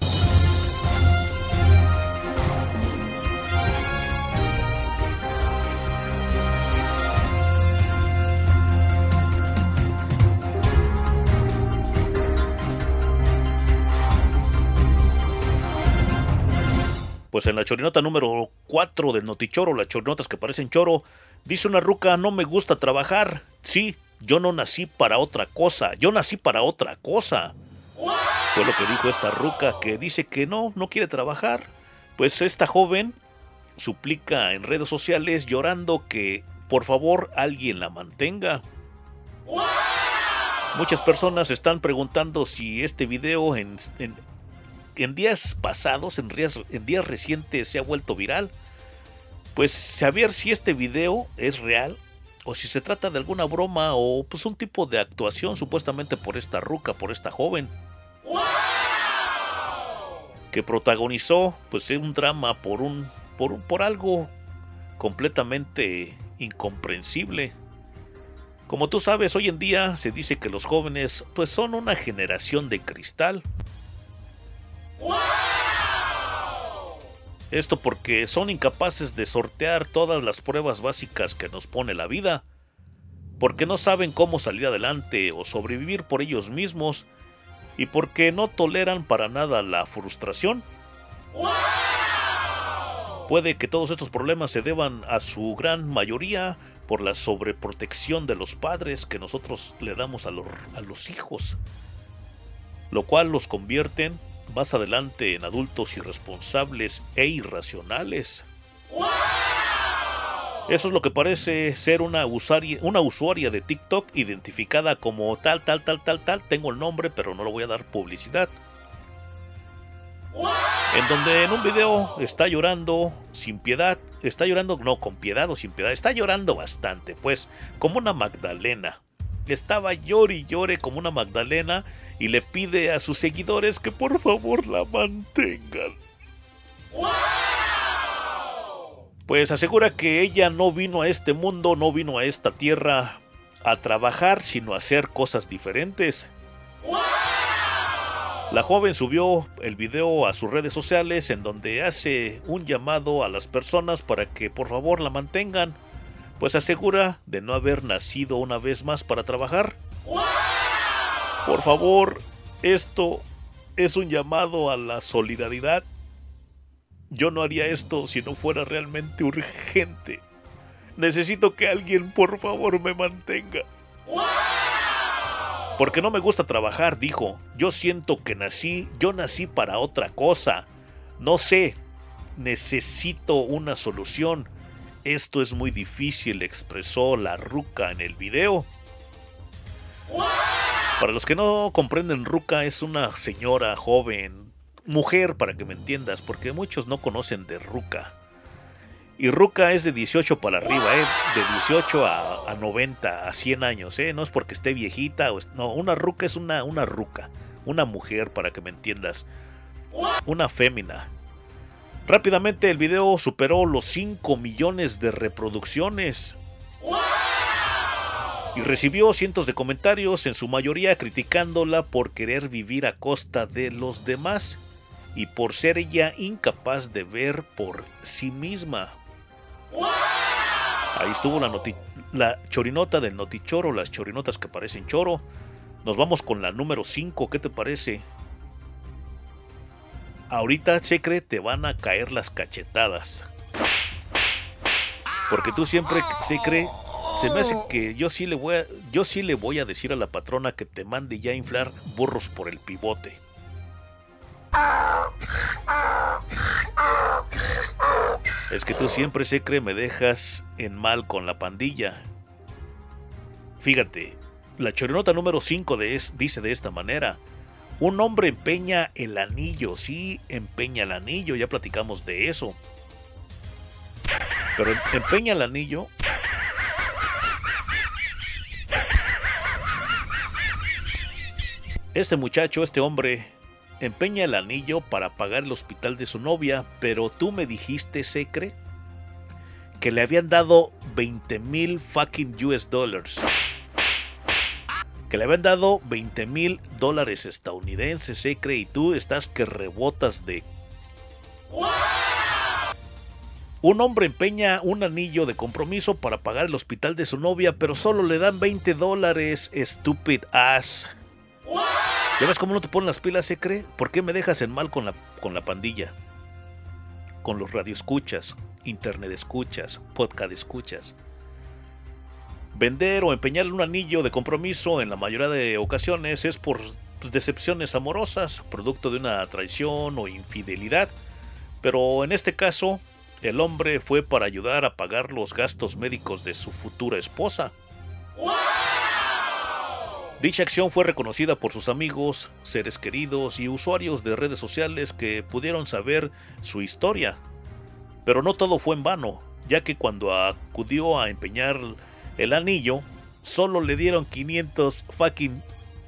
Pues en la chorinota número 4 del Notichoro, las chorinotas que parecen choro, dice una ruca, no me gusta trabajar. Sí, yo no nací para otra cosa, yo nací para otra cosa. Fue lo que dijo esta ruca que dice que no, no quiere trabajar. Pues esta joven suplica en redes sociales llorando que por favor alguien la mantenga. Muchas personas están preguntando si este video en, en- en días pasados, en días, en días recientes, se ha vuelto viral. Pues saber si este video es real o si se trata de alguna broma o pues un tipo de actuación supuestamente por esta ruca, por esta joven. Que protagonizó pues un drama por un por, un- por algo completamente incomprensible. Como tú sabes, hoy en día se dice que los jóvenes pues son una generación de cristal. Esto porque son incapaces de sortear todas las pruebas básicas que nos pone la vida, porque no saben cómo salir adelante o sobrevivir por ellos mismos y porque no toleran para nada la frustración. Puede que todos estos problemas se deban a su gran mayoría por la sobreprotección de los padres que nosotros le damos a los, a los hijos, lo cual los convierten más adelante en adultos irresponsables e irracionales. Eso es lo que parece ser una usuaria, una usuaria de TikTok identificada como tal, tal, tal, tal, tal. Tengo el nombre, pero no lo voy a dar publicidad. En donde en un video está llorando sin piedad. Está llorando, no, con piedad o sin piedad. Está llorando bastante, pues, como una Magdalena. Estaba llore y llore como una Magdalena y le pide a sus seguidores que por favor la mantengan. Pues asegura que ella no vino a este mundo, no vino a esta tierra a trabajar, sino a hacer cosas diferentes. La joven subió el video a sus redes sociales en donde hace un llamado a las personas para que por favor la mantengan, pues asegura de no haber nacido una vez más para trabajar. Por favor, esto es un llamado a la solidaridad. Yo no haría esto si no fuera realmente urgente. Necesito que alguien por favor me mantenga. Porque no me gusta trabajar, dijo. Yo siento que nací, yo nací para otra cosa. No sé, necesito una solución. Esto es muy difícil, expresó la ruca en el video. Para los que no comprenden, ruca es una señora joven, mujer para que me entiendas, porque muchos no conocen de ruca. Y ruca es de 18 para arriba, ¿eh? de 18 a, a 90, a 100 años. ¿eh? No es porque esté viejita, o no, una ruca es una, una ruca, una mujer para que me entiendas. Una fémina. Rápidamente el video superó los 5 millones de reproducciones y recibió cientos de comentarios, en su mayoría criticándola por querer vivir a costa de los demás y por ser ella incapaz de ver por sí misma. Ahí estuvo la, la chorinota del notichoro, las chorinotas que parecen choro. Nos vamos con la número 5, ¿qué te parece? Ahorita, Secre, te van a caer las cachetadas. Porque tú siempre, Secre, se me hace que yo sí le voy a, yo sí le voy a decir a la patrona que te mande ya a inflar burros por el pivote. Es que tú siempre, Secre, me dejas en mal con la pandilla. Fíjate, la chorinota número 5 de dice de esta manera. Un hombre empeña el anillo, sí, empeña el anillo, ya platicamos de eso. Pero em- empeña el anillo. Este muchacho, este hombre, empeña el anillo para pagar el hospital de su novia, pero tú me dijiste, Secre, que le habían dado 20 mil fucking US dollars. Que le habían dado 20 mil dólares estadounidenses, Secre, y tú estás que rebotas de... Un hombre empeña un anillo de compromiso para pagar el hospital de su novia, pero solo le dan 20 dólares, stupid ass. ¿Ya ves cómo no te ponen las pilas, se cree? ¿Por qué me dejas en mal con la, con la pandilla? Con los radioescuchas, internet escuchas, podcast escuchas. Vender o empeñar un anillo de compromiso en la mayoría de ocasiones es por decepciones amorosas, producto de una traición o infidelidad. Pero en este caso, el hombre fue para ayudar a pagar los gastos médicos de su futura esposa. Dicha acción fue reconocida por sus amigos, seres queridos y usuarios de redes sociales que pudieron saber su historia. Pero no todo fue en vano, ya que cuando acudió a empeñar el anillo, solo le dieron 500 fucking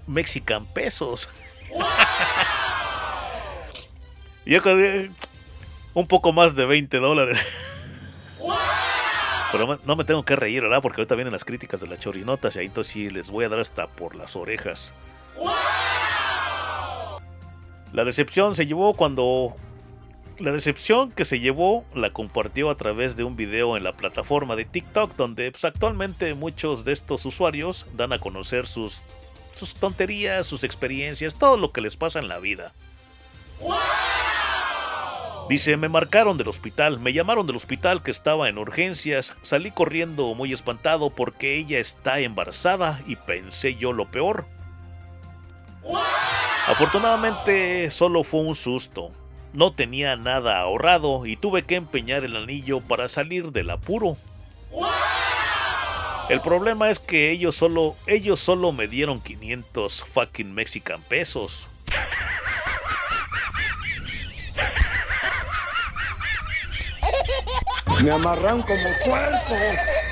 mexican pesos. y yo con- un poco más de 20 dólares. Pero no me tengo que reír, ¿verdad? Porque ahorita vienen las críticas de las chorinotas y ahí entonces sí les voy a dar hasta por las orejas. La decepción se llevó cuando... La decepción que se llevó la compartió a través de un video en la plataforma de TikTok donde pues, actualmente muchos de estos usuarios dan a conocer sus, sus tonterías, sus experiencias, todo lo que les pasa en la vida. Dice, me marcaron del hospital, me llamaron del hospital que estaba en urgencias, salí corriendo muy espantado porque ella está embarazada y pensé yo lo peor. Afortunadamente solo fue un susto, no tenía nada ahorrado y tuve que empeñar el anillo para salir del apuro. El problema es que ellos solo, ellos solo me dieron 500 fucking mexican pesos. Me amarran como puerco.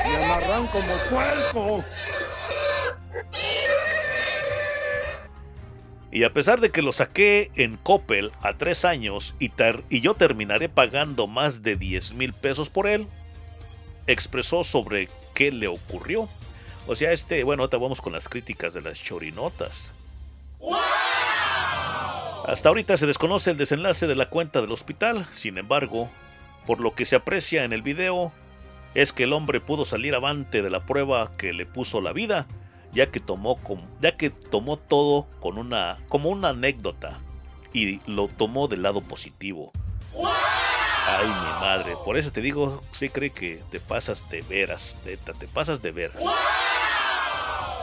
Me amarran como puerco. Y a pesar de que lo saqué en Coppel a tres años y, y yo terminaré pagando más de 10 mil pesos por él, expresó sobre qué le ocurrió. O sea, este, bueno, ahorita vamos con las críticas de las chorinotas. Hasta ahorita se desconoce el desenlace de la cuenta del hospital, sin embargo, por lo que se aprecia en el video, es que el hombre pudo salir avante de la prueba que le puso la vida, ya que tomó, com- ya que tomó todo con una, como una anécdota y lo tomó del lado positivo. Ay, mi madre, por eso te digo, sí cree que te pasas de veras, neta, te pasas de veras.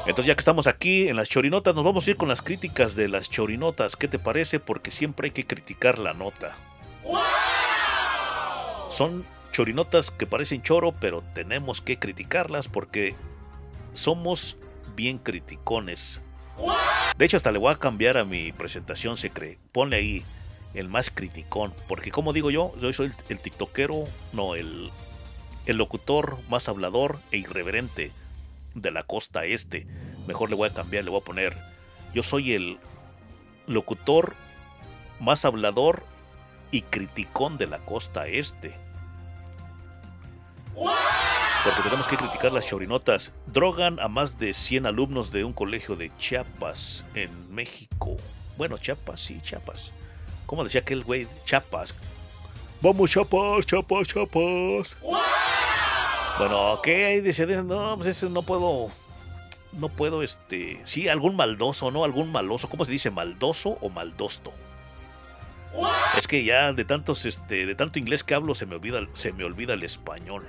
Entonces ya que estamos aquí en las chorinotas, nos vamos a ir con las críticas de las chorinotas. ¿Qué te parece? Porque siempre hay que criticar la nota. Son chorinotas que parecen choro, pero tenemos que criticarlas porque somos bien criticones. De hecho, hasta le voy a cambiar a mi presentación, se cree. Ponle ahí el más criticón. Porque como digo yo, yo soy el, el tiktokero, no, el, el locutor más hablador e irreverente de la costa este. Mejor le voy a cambiar, le voy a poner. Yo soy el locutor más hablador y criticón de la costa este. Porque tenemos que criticar las chorinotas. Drogan a más de 100 alumnos de un colegio de Chiapas en México. Bueno, Chiapas, sí, Chiapas. ¿Cómo decía aquel güey? Chiapas. Vamos, Chiapas, Chiapas, Chiapas. Bueno, ok, ahí dice, no, pues ese no puedo, no puedo, este, sí, algún maldoso, ¿no? Algún maloso, ¿cómo se dice? ¿Maldoso o maldosto? Es que ya de tantos, este, de tanto inglés que hablo se me olvida, se me olvida el español.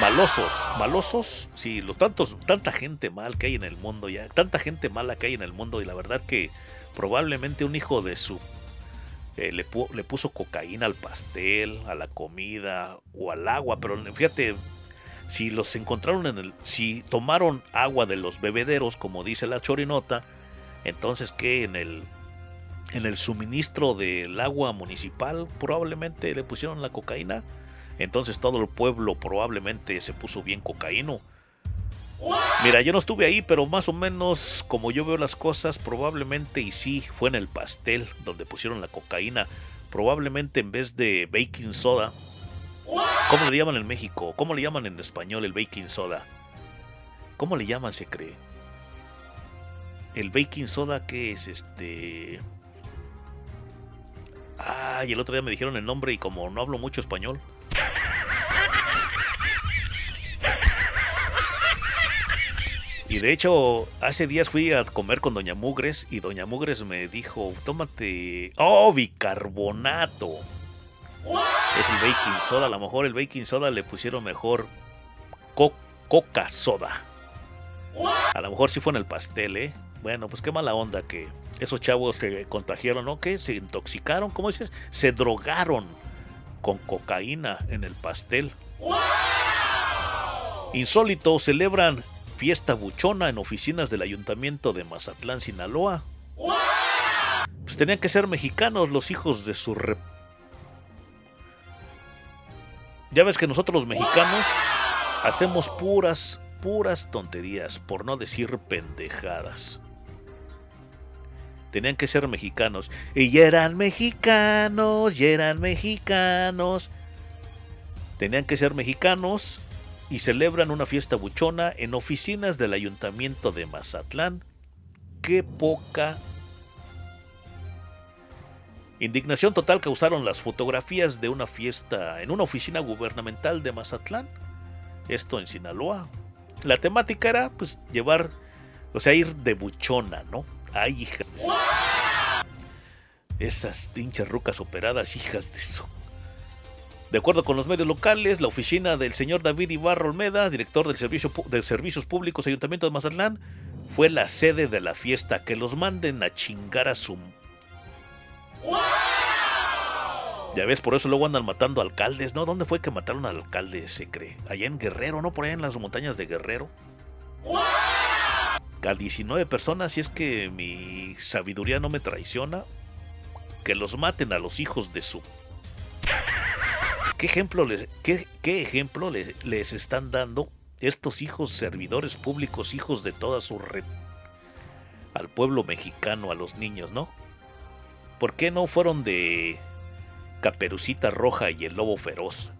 Malosos, malosos, sí, los tantos, tanta gente mal que hay en el mundo ya, tanta gente mala que hay en el mundo y la verdad que probablemente un hijo de su eh, le, pu- le puso cocaína al pastel, a la comida o al agua, pero fíjate, si los encontraron en el, si tomaron agua de los bebederos, como dice la chorinota, entonces que en el en el suministro del agua municipal probablemente le pusieron la cocaína, entonces todo el pueblo probablemente se puso bien cocaíno. Mira, yo no estuve ahí, pero más o menos como yo veo las cosas, probablemente y sí, fue en el pastel donde pusieron la cocaína. Probablemente en vez de baking soda. ¿Cómo le llaman en México? ¿Cómo le llaman en español el baking soda? ¿Cómo le llaman, se cree? El baking soda, ¿qué es? Este... Ah, y el otro día me dijeron el nombre y como no hablo mucho español. Y de hecho, hace días fui a comer con Doña Mugres y Doña Mugres me dijo, tómate... ¡Oh, bicarbonato! Es el baking soda, a lo mejor el baking soda le pusieron mejor co- coca soda. A lo mejor sí fue en el pastel, ¿eh? Bueno, pues qué mala onda que esos chavos se contagiaron, ¿no? ¿Qué? Se intoxicaron, ¿cómo dices? Se drogaron con cocaína en el pastel. Insólito, celebran fiesta buchona en oficinas del ayuntamiento de Mazatlán, Sinaloa. Pues tenían que ser mexicanos los hijos de su rep... Ya ves que nosotros los mexicanos hacemos puras, puras tonterías, por no decir pendejadas. Tenían que ser mexicanos. Y ya eran mexicanos, y eran mexicanos. Tenían que ser mexicanos y celebran una fiesta buchona en oficinas del ayuntamiento de Mazatlán. Qué poca Indignación total causaron las fotografías de una fiesta en una oficina gubernamental de Mazatlán, esto en Sinaloa. La temática era pues llevar, o sea, ir de buchona, ¿no? Ay, hijas de su... Esas pinches rucas operadas, hijas de su... De acuerdo con los medios locales, la oficina del señor David Ibarra Olmeda, director del Servicio de Servicios Públicos Ayuntamiento de Mazatlán, fue la sede de la fiesta. Que los manden a chingar a su ya ves, por eso luego andan matando alcaldes, ¿no? ¿Dónde fue que mataron al alcalde, se cree? Allá en Guerrero, ¿no? Por allá en las montañas de Guerrero. A 19 personas, si es que mi sabiduría no me traiciona, que los maten a los hijos de su... ¿Qué ejemplo les, qué, qué ejemplo le- les están dando estos hijos servidores públicos, hijos de toda su... re- al pueblo mexicano, a los niños, ¿no? ¿Por qué no fueron de Caperucita Roja y el Lobo Feroz?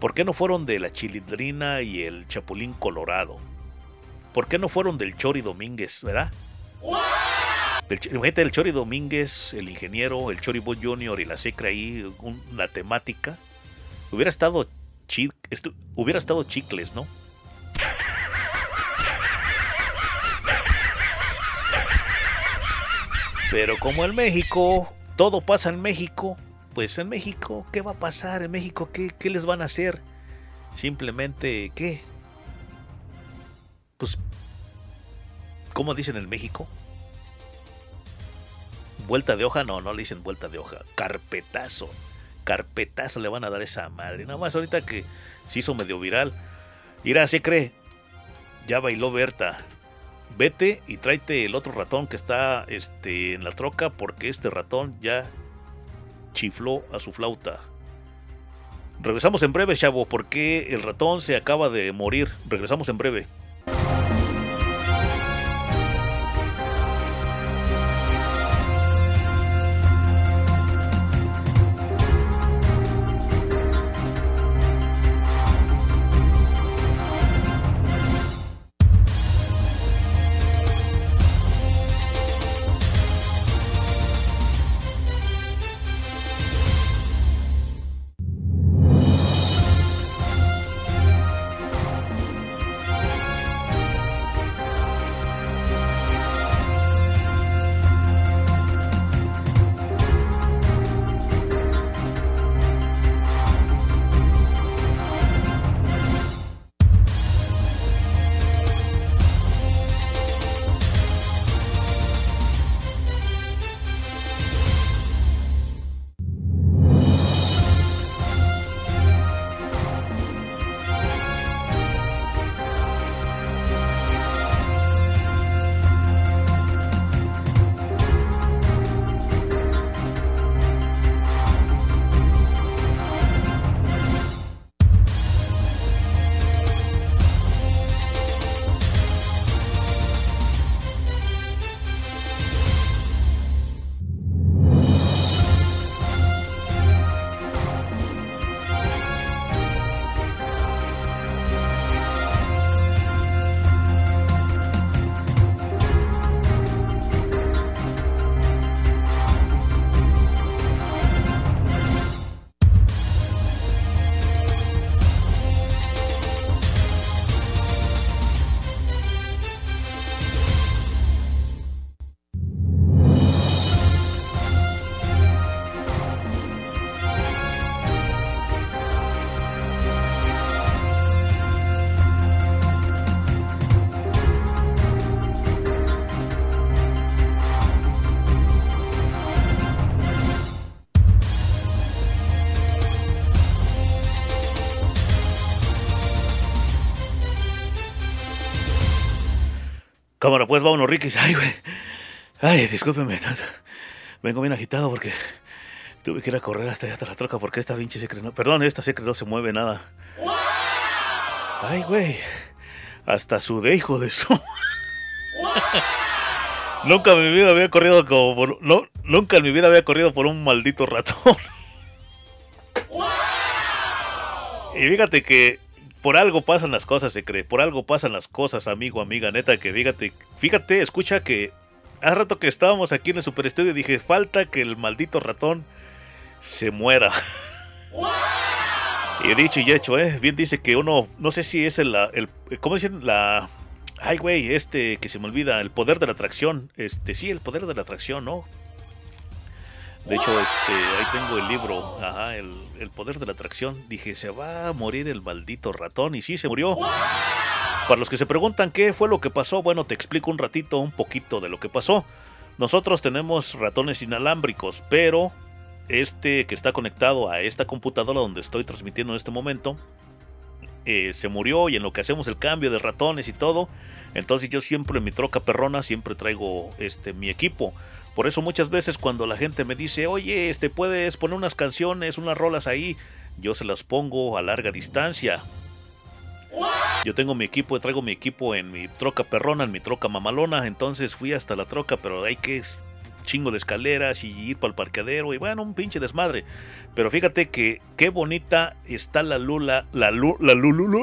¿Por qué no fueron de la Chilindrina y el Chapulín Colorado? ¿Por qué no fueron del Chori Domínguez, verdad? El Chori Domínguez, el ingeniero, el Chori Boy Junior y la Secra ahí, un- una temática. Hubiera estado chicles, ¿no? Pero como en México, todo pasa en México, pues en México, ¿qué va a pasar? En México, ¿qué, qué les van a hacer? Simplemente, ¿qué? Pues, ¿cómo dicen en México? Vuelta de hoja, no, no le dicen vuelta de hoja. Carpetazo. Carpetazo le van a dar esa madre. Nada más ahorita que se hizo medio viral. Irá, se cree. Ya bailó Berta. Vete y tráete el otro ratón que está este, en la troca porque este ratón ya chifló a su flauta. Regresamos en breve, chavo, porque el ratón se acaba de morir. Regresamos en breve. Bye. Cámara, pues vámonos, Ricky. Ay, güey. Ay, discúlpeme. tanto. Vengo bien agitado porque tuve que ir a correr hasta allá hasta la troca porque esta pinche secre no. Perdón, esta secre no se mueve nada. Ay, güey. Hasta sudé, hijo de su. nunca en mi vida había corrido como por. No, nunca en mi vida había corrido por un maldito ratón. y fíjate que por algo pasan las cosas, se cree. Por algo pasan las cosas, amigo, amiga. Neta, que fíjate, fíjate, escucha que hace rato que estábamos aquí en el Super Estudio dije, falta que el maldito ratón se muera. y dicho y hecho, ¿eh? Bien dice que uno, no sé si es el, el ¿cómo dicen? La... Ay, güey, este que se me olvida, el poder de la atracción. Este, sí, el poder de la atracción, ¿no? De hecho, este, ahí tengo el libro, ajá, el, el poder de la atracción. Dije, se va a morir el maldito ratón. Y sí, se murió. Para los que se preguntan qué fue lo que pasó, bueno, te explico un ratito, un poquito de lo que pasó. Nosotros tenemos ratones inalámbricos, pero este que está conectado a esta computadora donde estoy transmitiendo en este momento, eh, se murió y en lo que hacemos el cambio de ratones y todo, entonces yo siempre en mi troca perrona siempre traigo este mi equipo. Por eso muchas veces cuando la gente me dice, oye, este puedes poner unas canciones, unas rolas ahí, yo se las pongo a larga distancia. Yo tengo mi equipo, traigo mi equipo en mi troca perrona, en mi troca mamalona, entonces fui hasta la troca, pero hay que chingo de escaleras y ir para el parqueadero y bueno, un pinche desmadre. Pero fíjate que qué bonita está la lula, la lula, la lula,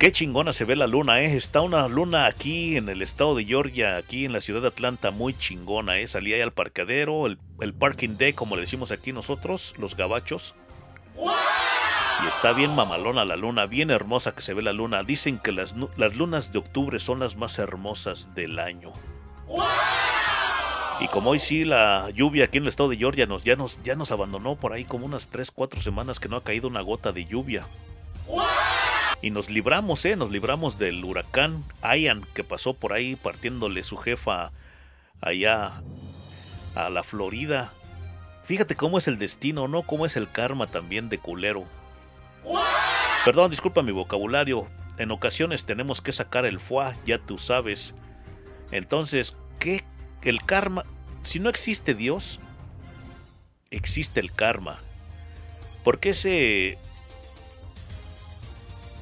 Qué chingona se ve la luna, ¿eh? Está una luna aquí en el estado de Georgia, aquí en la ciudad de Atlanta, muy chingona, ¿eh? Salí ahí al parqueadero, el, parking deck, como le decimos aquí nosotros, los gabachos. Y está bien mamalona la luna, bien hermosa que se ve la luna. Dicen que las, las lunas de octubre son las más hermosas del año. Y como hoy sí la lluvia aquí en el estado de Georgia nos, ya, nos, ya nos abandonó por ahí como unas 3, 4 semanas que no ha caído una gota de lluvia. Y nos libramos, ¿eh? Nos libramos del huracán Ian que pasó por ahí partiéndole su jefa allá a la Florida. Fíjate cómo es el destino, ¿no? Cómo es el karma también de culero. Perdón, disculpa mi vocabulario. En ocasiones tenemos que sacar el foie, ya tú sabes. Entonces, ¿qué? El karma. Si no existe Dios, existe el karma. Porque ese.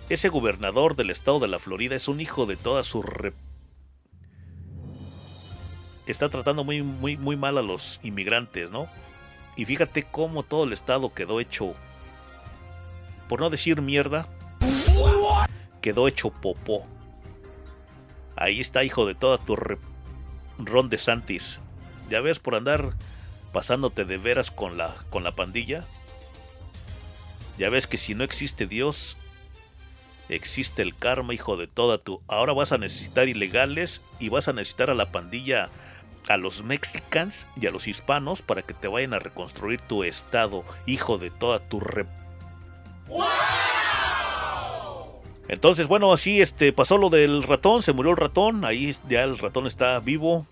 Ese gobernador del estado de la Florida es un hijo de toda su. Re... Está tratando muy, muy, muy mal a los inmigrantes, ¿no? Y fíjate cómo todo el estado quedó hecho por no decir mierda, quedó hecho popó. Ahí está, hijo de toda tu re... Ron de Santis. Ya ves por andar pasándote de veras con la, con la pandilla. Ya ves que si no existe Dios, existe el karma, hijo de toda tu. Ahora vas a necesitar ilegales y vas a necesitar a la pandilla, a los mexicanos y a los hispanos para que te vayan a reconstruir tu estado, hijo de toda tu re entonces, bueno, así este, pasó lo del ratón, se murió el ratón, ahí ya el ratón está vivo.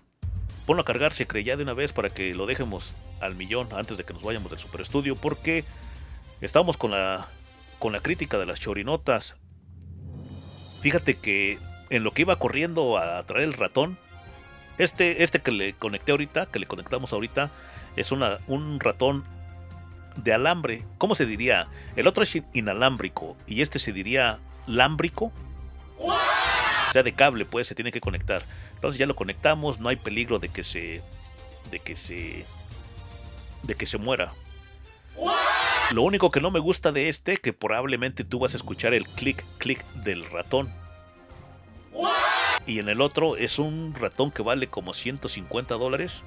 Ponlo a cargar, se cree ya de una vez para que lo dejemos al millón antes de que nos vayamos del super estudio, porque estamos con la, con la crítica de las chorinotas. Fíjate que en lo que iba corriendo a traer el ratón, este, este que le conecté ahorita, que le conectamos ahorita, es una, un ratón de alambre. ¿Cómo se diría? El otro es inalámbrico y este se diría lámbrico. O sea, de cable, pues se tiene que conectar. Entonces ya lo conectamos, no hay peligro de que se. de que se. de que se muera. Lo único que no me gusta de este, que probablemente tú vas a escuchar el clic clic del ratón. Y en el otro es un ratón que vale como 150 dólares.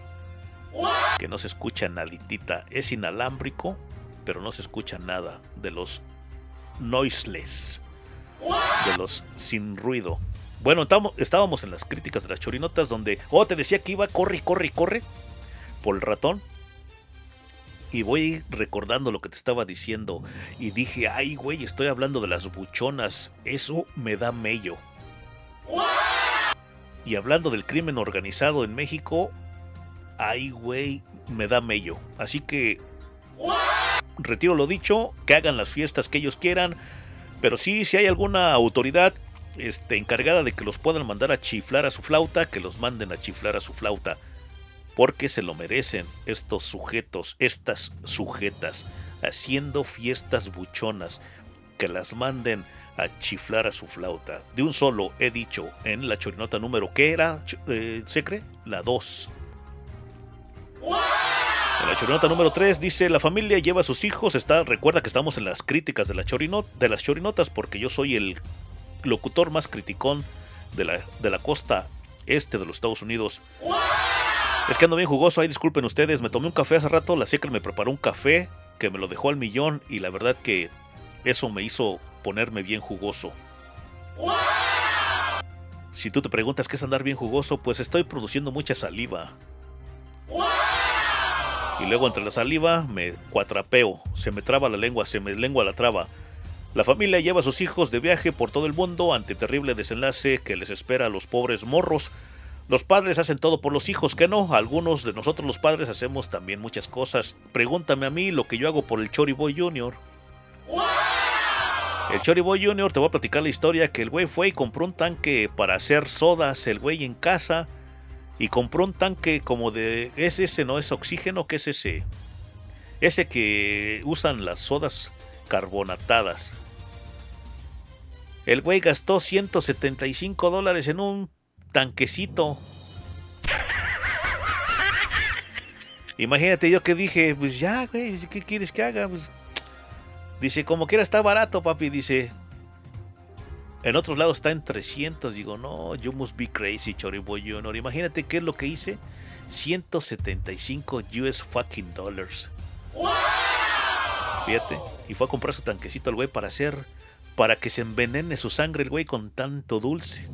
Que no se escucha naditita. Es inalámbrico, pero no se escucha nada. De los noiseless. De los sin ruido. Bueno, estábamos en las críticas de las chorinotas donde, oh, te decía que iba, corre, corre, corre por el ratón. Y voy recordando lo que te estaba diciendo. Y dije, ay, güey, estoy hablando de las buchonas. Eso me da mello. Y hablando del crimen organizado en México, ay, güey, me da mello. Así que retiro lo dicho, que hagan las fiestas que ellos quieran. Pero sí, si hay alguna autoridad este, encargada de que los puedan mandar a chiflar a su flauta, que los manden a chiflar a su flauta. Porque se lo merecen estos sujetos, estas sujetas, haciendo fiestas buchonas, que las manden a chiflar a su flauta. De un solo he dicho en la chorinota número, ¿qué era? Eh, ¿Se cree? La 2. En la chorinota número 3 dice, la familia lleva a sus hijos, está, recuerda que estamos en las críticas de, la chorinot, de las chorinotas porque yo soy el locutor más criticón de la, de la costa este de los Estados Unidos. Es que ando bien jugoso, ahí disculpen ustedes, me tomé un café hace rato, la Secret me preparó un café que me lo dejó al millón y la verdad que eso me hizo ponerme bien jugoso. Si tú te preguntas qué es andar bien jugoso, pues estoy produciendo mucha saliva. Y luego entre la saliva me cuatrapeo, se me traba la lengua, se me lengua la traba. La familia lleva a sus hijos de viaje por todo el mundo ante terrible desenlace que les espera a los pobres morros. Los padres hacen todo por los hijos, que no, algunos de nosotros los padres hacemos también muchas cosas. Pregúntame a mí lo que yo hago por el Chori Boy Jr. El Chori Boy Jr. te voy a platicar la historia que el güey fue y compró un tanque para hacer sodas, el güey en casa, y compró un tanque como de... ¿Es ese, no es oxígeno? ¿Qué es ese? Ese que usan las sodas carbonatadas. El güey gastó 175 dólares en un tanquecito. Imagínate yo que dije, pues ya, güey, ¿qué quieres que haga? Pues, dice, como quiera está barato, papi. Dice, en otros lados está en 300. Digo, no, you must be crazy, Choriboy Junior. Imagínate qué es lo que hice. 175 US fucking dollars. Fíjate. Y fue a comprar su tanquecito al güey para hacer. Para que se envenene su sangre el güey con tanto dulce.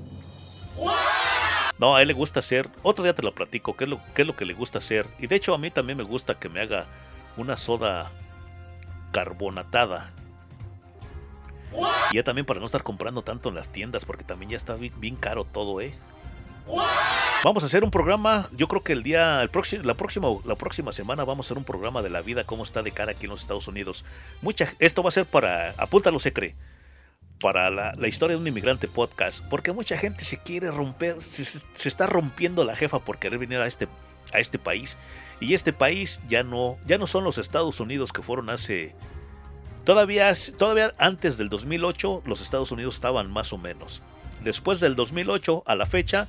No, a él le gusta hacer. Otro día te lo platico. ¿Qué es lo, qué es lo que le gusta hacer? Y de hecho, a mí también me gusta que me haga una soda carbonatada. Y ya también para no estar comprando tanto en las tiendas, porque también ya está bien, caro todo, ¿eh? Vamos a hacer un programa, yo creo que el día, el próximo, la, próxima, la próxima semana vamos a hacer un programa de la vida, cómo está de cara aquí en los Estados Unidos. Mucha, esto va a ser para, apúntalo se cree, para la, historia de un inmigrante podcast, porque mucha gente se quiere romper, se, está rompiendo la jefa por querer venir a este, a este país. Y este país ya no, ya no son los Estados Unidos que fueron hace Todavía, todavía antes del 2008 los Estados Unidos estaban más o menos. Después del 2008 a la fecha,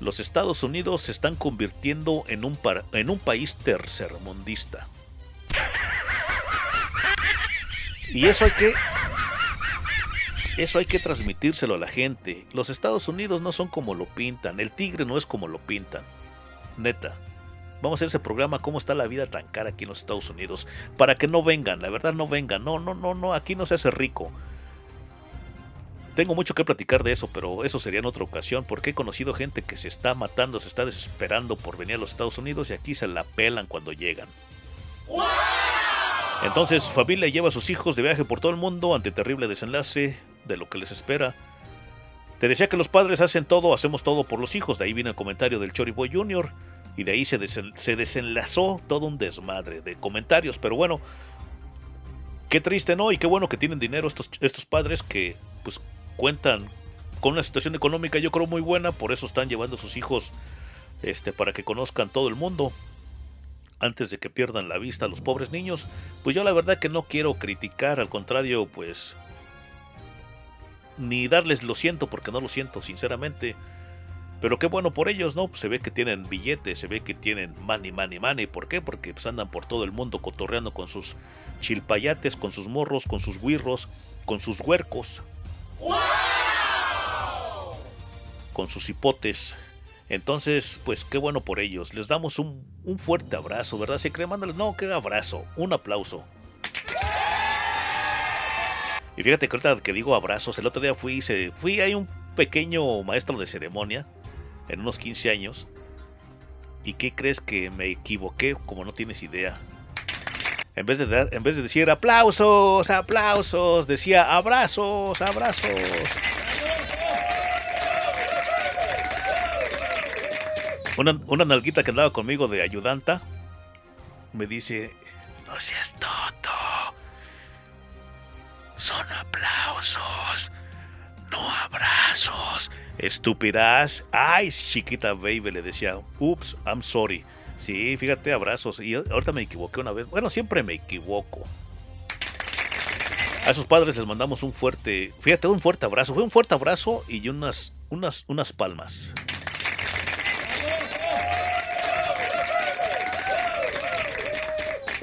los Estados Unidos se están convirtiendo en un, en un país tercermundista. Y eso hay que eso hay que transmitírselo a la gente. Los Estados Unidos no son como lo pintan, el tigre no es como lo pintan. Neta. Vamos a hacer ese programa, cómo está la vida tan cara aquí en los Estados Unidos, para que no vengan, la verdad no vengan, no, no, no, no, aquí no se hace rico. Tengo mucho que platicar de eso, pero eso sería en otra ocasión, porque he conocido gente que se está matando, se está desesperando por venir a los Estados Unidos y aquí se la pelan cuando llegan. Entonces, familia lleva a sus hijos de viaje por todo el mundo ante terrible desenlace de lo que les espera. Te decía que los padres hacen todo, hacemos todo por los hijos, de ahí viene el comentario del Chori Boy Jr., y de ahí se, se, desenlazó todo un desmadre de comentarios. Pero bueno, qué triste, ¿no? Y qué bueno que tienen dinero estos, estos padres que pues cuentan con una situación económica yo creo muy buena, por eso están llevando a sus hijos este, para que conozcan todo el mundo antes de que pierdan la vista a los pobres niños. Pues yo la verdad que no quiero criticar, al contrario, pues ni darles lo siento porque no lo siento, sinceramente. Pero qué bueno por ellos, ¿no? Pues se ve que tienen billetes, se ve que tienen money, money, money. ¿Por qué? Porque pues andan por todo el mundo cotorreando con sus chilpayates, con sus morros, con sus guirros, con sus huercos. Con sus hipotes. Entonces, pues qué bueno por ellos. Les damos un, un fuerte abrazo, ¿verdad? Se cree, mándales. No, qué abrazo. Un aplauso. Y fíjate que ahorita que digo abrazos, el otro día fui, se, fui, hay un pequeño maestro de ceremonia en unos 15 años. ¿Y qué crees que me equivoqué? Como no tienes idea. En vez de, dar, en vez de decir aplausos, aplausos, decía abrazos, abrazos. Una, una nalguita que andaba conmigo de ayudanta me dice, no seas tonto. Son aplausos, no abrazos. Estúpidas. Ay, chiquita baby, le decía. Ups, I'm sorry. Sí, fíjate, abrazos. Y ahorita me equivoqué una vez. Bueno, siempre me equivoco. A sus padres les mandamos un fuerte, fíjate, un fuerte abrazo. Fue un fuerte abrazo y unas, unas, unas palmas.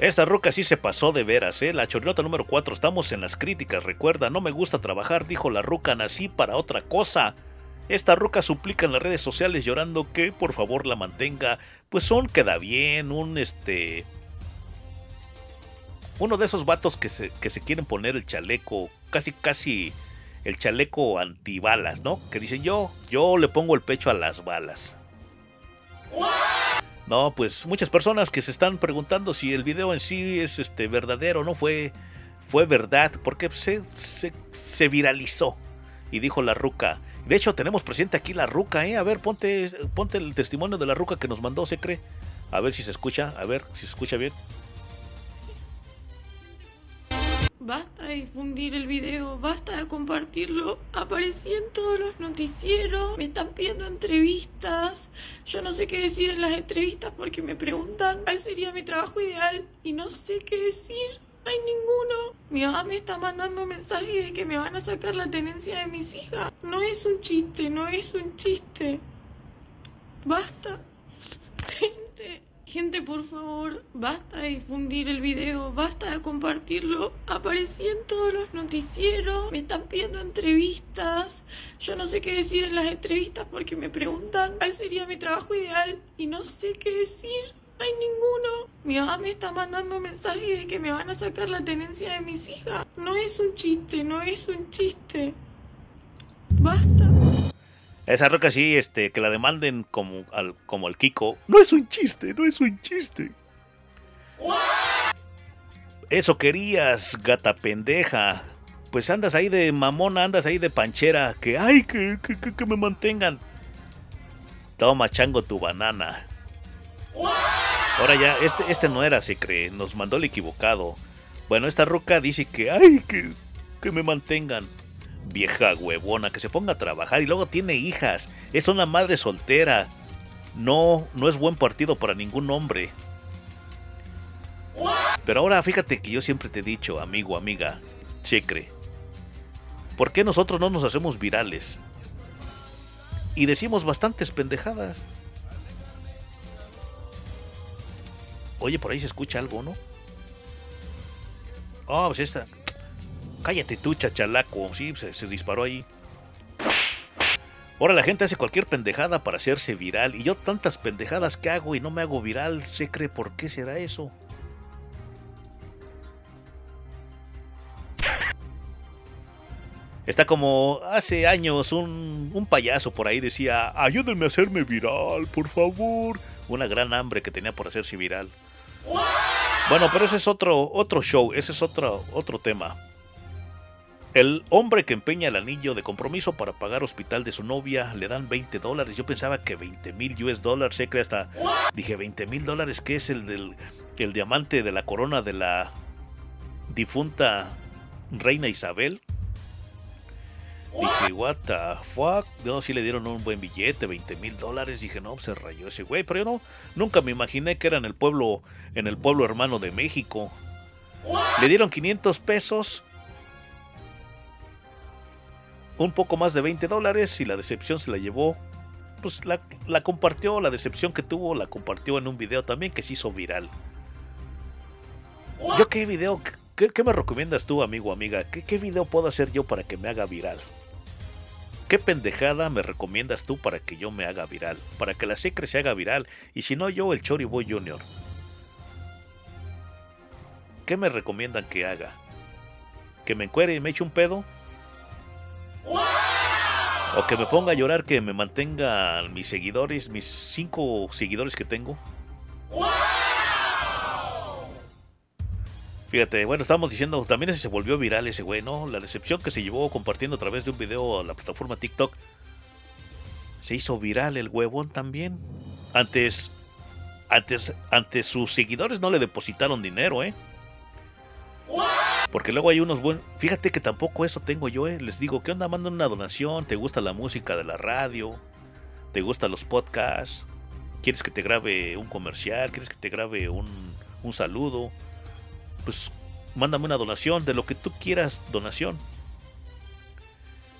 Esta ruca sí se pasó de veras, ¿eh? La chorinota número 4. Estamos en las críticas. Recuerda, no me gusta trabajar, dijo la ruca. Nací para otra cosa. Esta ruca suplica en las redes sociales llorando que por favor la mantenga. Pues son queda bien, un este. Uno de esos vatos que se, que se quieren poner el chaleco, casi, casi el chaleco antibalas, ¿no? Que dicen yo, yo le pongo el pecho a las balas. No, pues muchas personas que se están preguntando si el video en sí es este verdadero, no fue, fue verdad, porque se, se, se viralizó. Y dijo la ruca. De hecho, tenemos presente aquí la ruca, ¿eh? A ver, ponte, ponte el testimonio de la ruca que nos mandó, se cree. A ver si se escucha, a ver si se escucha bien. Basta de difundir el video, basta de compartirlo. Aparecí en todos los noticieros, me están pidiendo entrevistas. Yo no sé qué decir en las entrevistas porque me preguntan cuál sería mi trabajo ideal y no sé qué decir. Hay ninguno. Mi mamá me está mandando mensajes de que me van a sacar la tenencia de mis hijas. No es un chiste, no es un chiste. Basta. Gente, por favor, basta de difundir el video, basta de compartirlo. Aparecí en todos los noticieros, me están pidiendo entrevistas. Yo no sé qué decir en las entrevistas porque me preguntan cuál sería mi trabajo ideal y no sé qué decir. Hay ninguno. Mi mamá me está mandando mensajes de que me van a sacar la tenencia de mis hijas. No es un chiste, no es un chiste. Basta. Esa roca sí, este, que la demanden como al, como al Kiko. No es un chiste, no es un chiste. Eso querías, gata pendeja. Pues andas ahí de mamona, andas ahí de panchera. Que ay, que, que, que, que me mantengan. Toma, chango, tu banana. Ahora ya, este, este no era, se cree. Nos mandó el equivocado. Bueno, esta roca dice que ay, que, que me mantengan vieja huevona, que se ponga a trabajar y luego tiene hijas. Es una madre soltera. No, no es buen partido para ningún hombre. Pero ahora fíjate que yo siempre te he dicho, amigo, amiga, checre. ¿Por qué nosotros no nos hacemos virales? Y decimos bastantes pendejadas. Oye, por ahí se escucha algo, ¿no? Oh, pues esta. Cállate tú, chachalaco. Sí, se, se, disparó ahí. Ahora la gente hace cualquier pendejada para hacerse viral. Y yo tantas pendejadas que hago y no me hago viral. ¿Se cree por qué será eso? Está como hace años un, un, payaso por ahí decía, ayúdenme a hacerme viral, por favor. Una gran hambre que tenía por hacerse viral. Bueno, pero ese es otro, otro show, ese es otro, otro tema. El hombre que empeña el anillo de compromiso para pagar hospital de su novia le dan 20 dólares. Yo pensaba que 20 mil US dólares, se cree hasta. Dije, 20 mil dólares, que es el del el diamante de la corona de la difunta reina Isabel. Dije, what the fuck. No, sí le dieron un buen billete, 20 mil dólares. Dije, no, se rayó ese güey. Pero yo no, nunca me imaginé que era en el pueblo, en el pueblo hermano de México. Le dieron 500 pesos un poco más de 20 dólares y la decepción se la llevó. Pues la, compartió, la decepción que tuvo la compartió en un video también que se hizo viral. ¿Yo qué video? ¿Qué, qué me recomiendas tú, amigo amiga? ¿Qué, ¿Qué video puedo hacer yo para que me haga viral? ¿Qué pendejada me recomiendas tú para que yo me haga viral? Para que la secre se haga viral. Y si no, yo, el Chori Boy Junior. ¿Qué me recomiendan que haga? ¿Que me encuere y me eche un pedo? O que me ponga a llorar, que me mantengan mis seguidores, mis cinco seguidores que tengo. Fíjate, bueno, estábamos diciendo, también ese se volvió viral ese güey, ¿no? La decepción que se llevó compartiendo a través de un video a la plataforma TikTok. Se hizo viral el huevón también. Antes, antes, antes sus seguidores no le depositaron dinero, ¿eh? Porque luego hay unos buenos. Fíjate que tampoco eso tengo yo, ¿eh? Les digo, ¿qué onda? Manda una donación. ¿Te gusta la música de la radio? ¿Te gustan los podcasts? ¿Quieres que te grabe un comercial? ¿Quieres que te grabe un, un saludo? Pues mándame una donación, de lo que tú quieras, donación.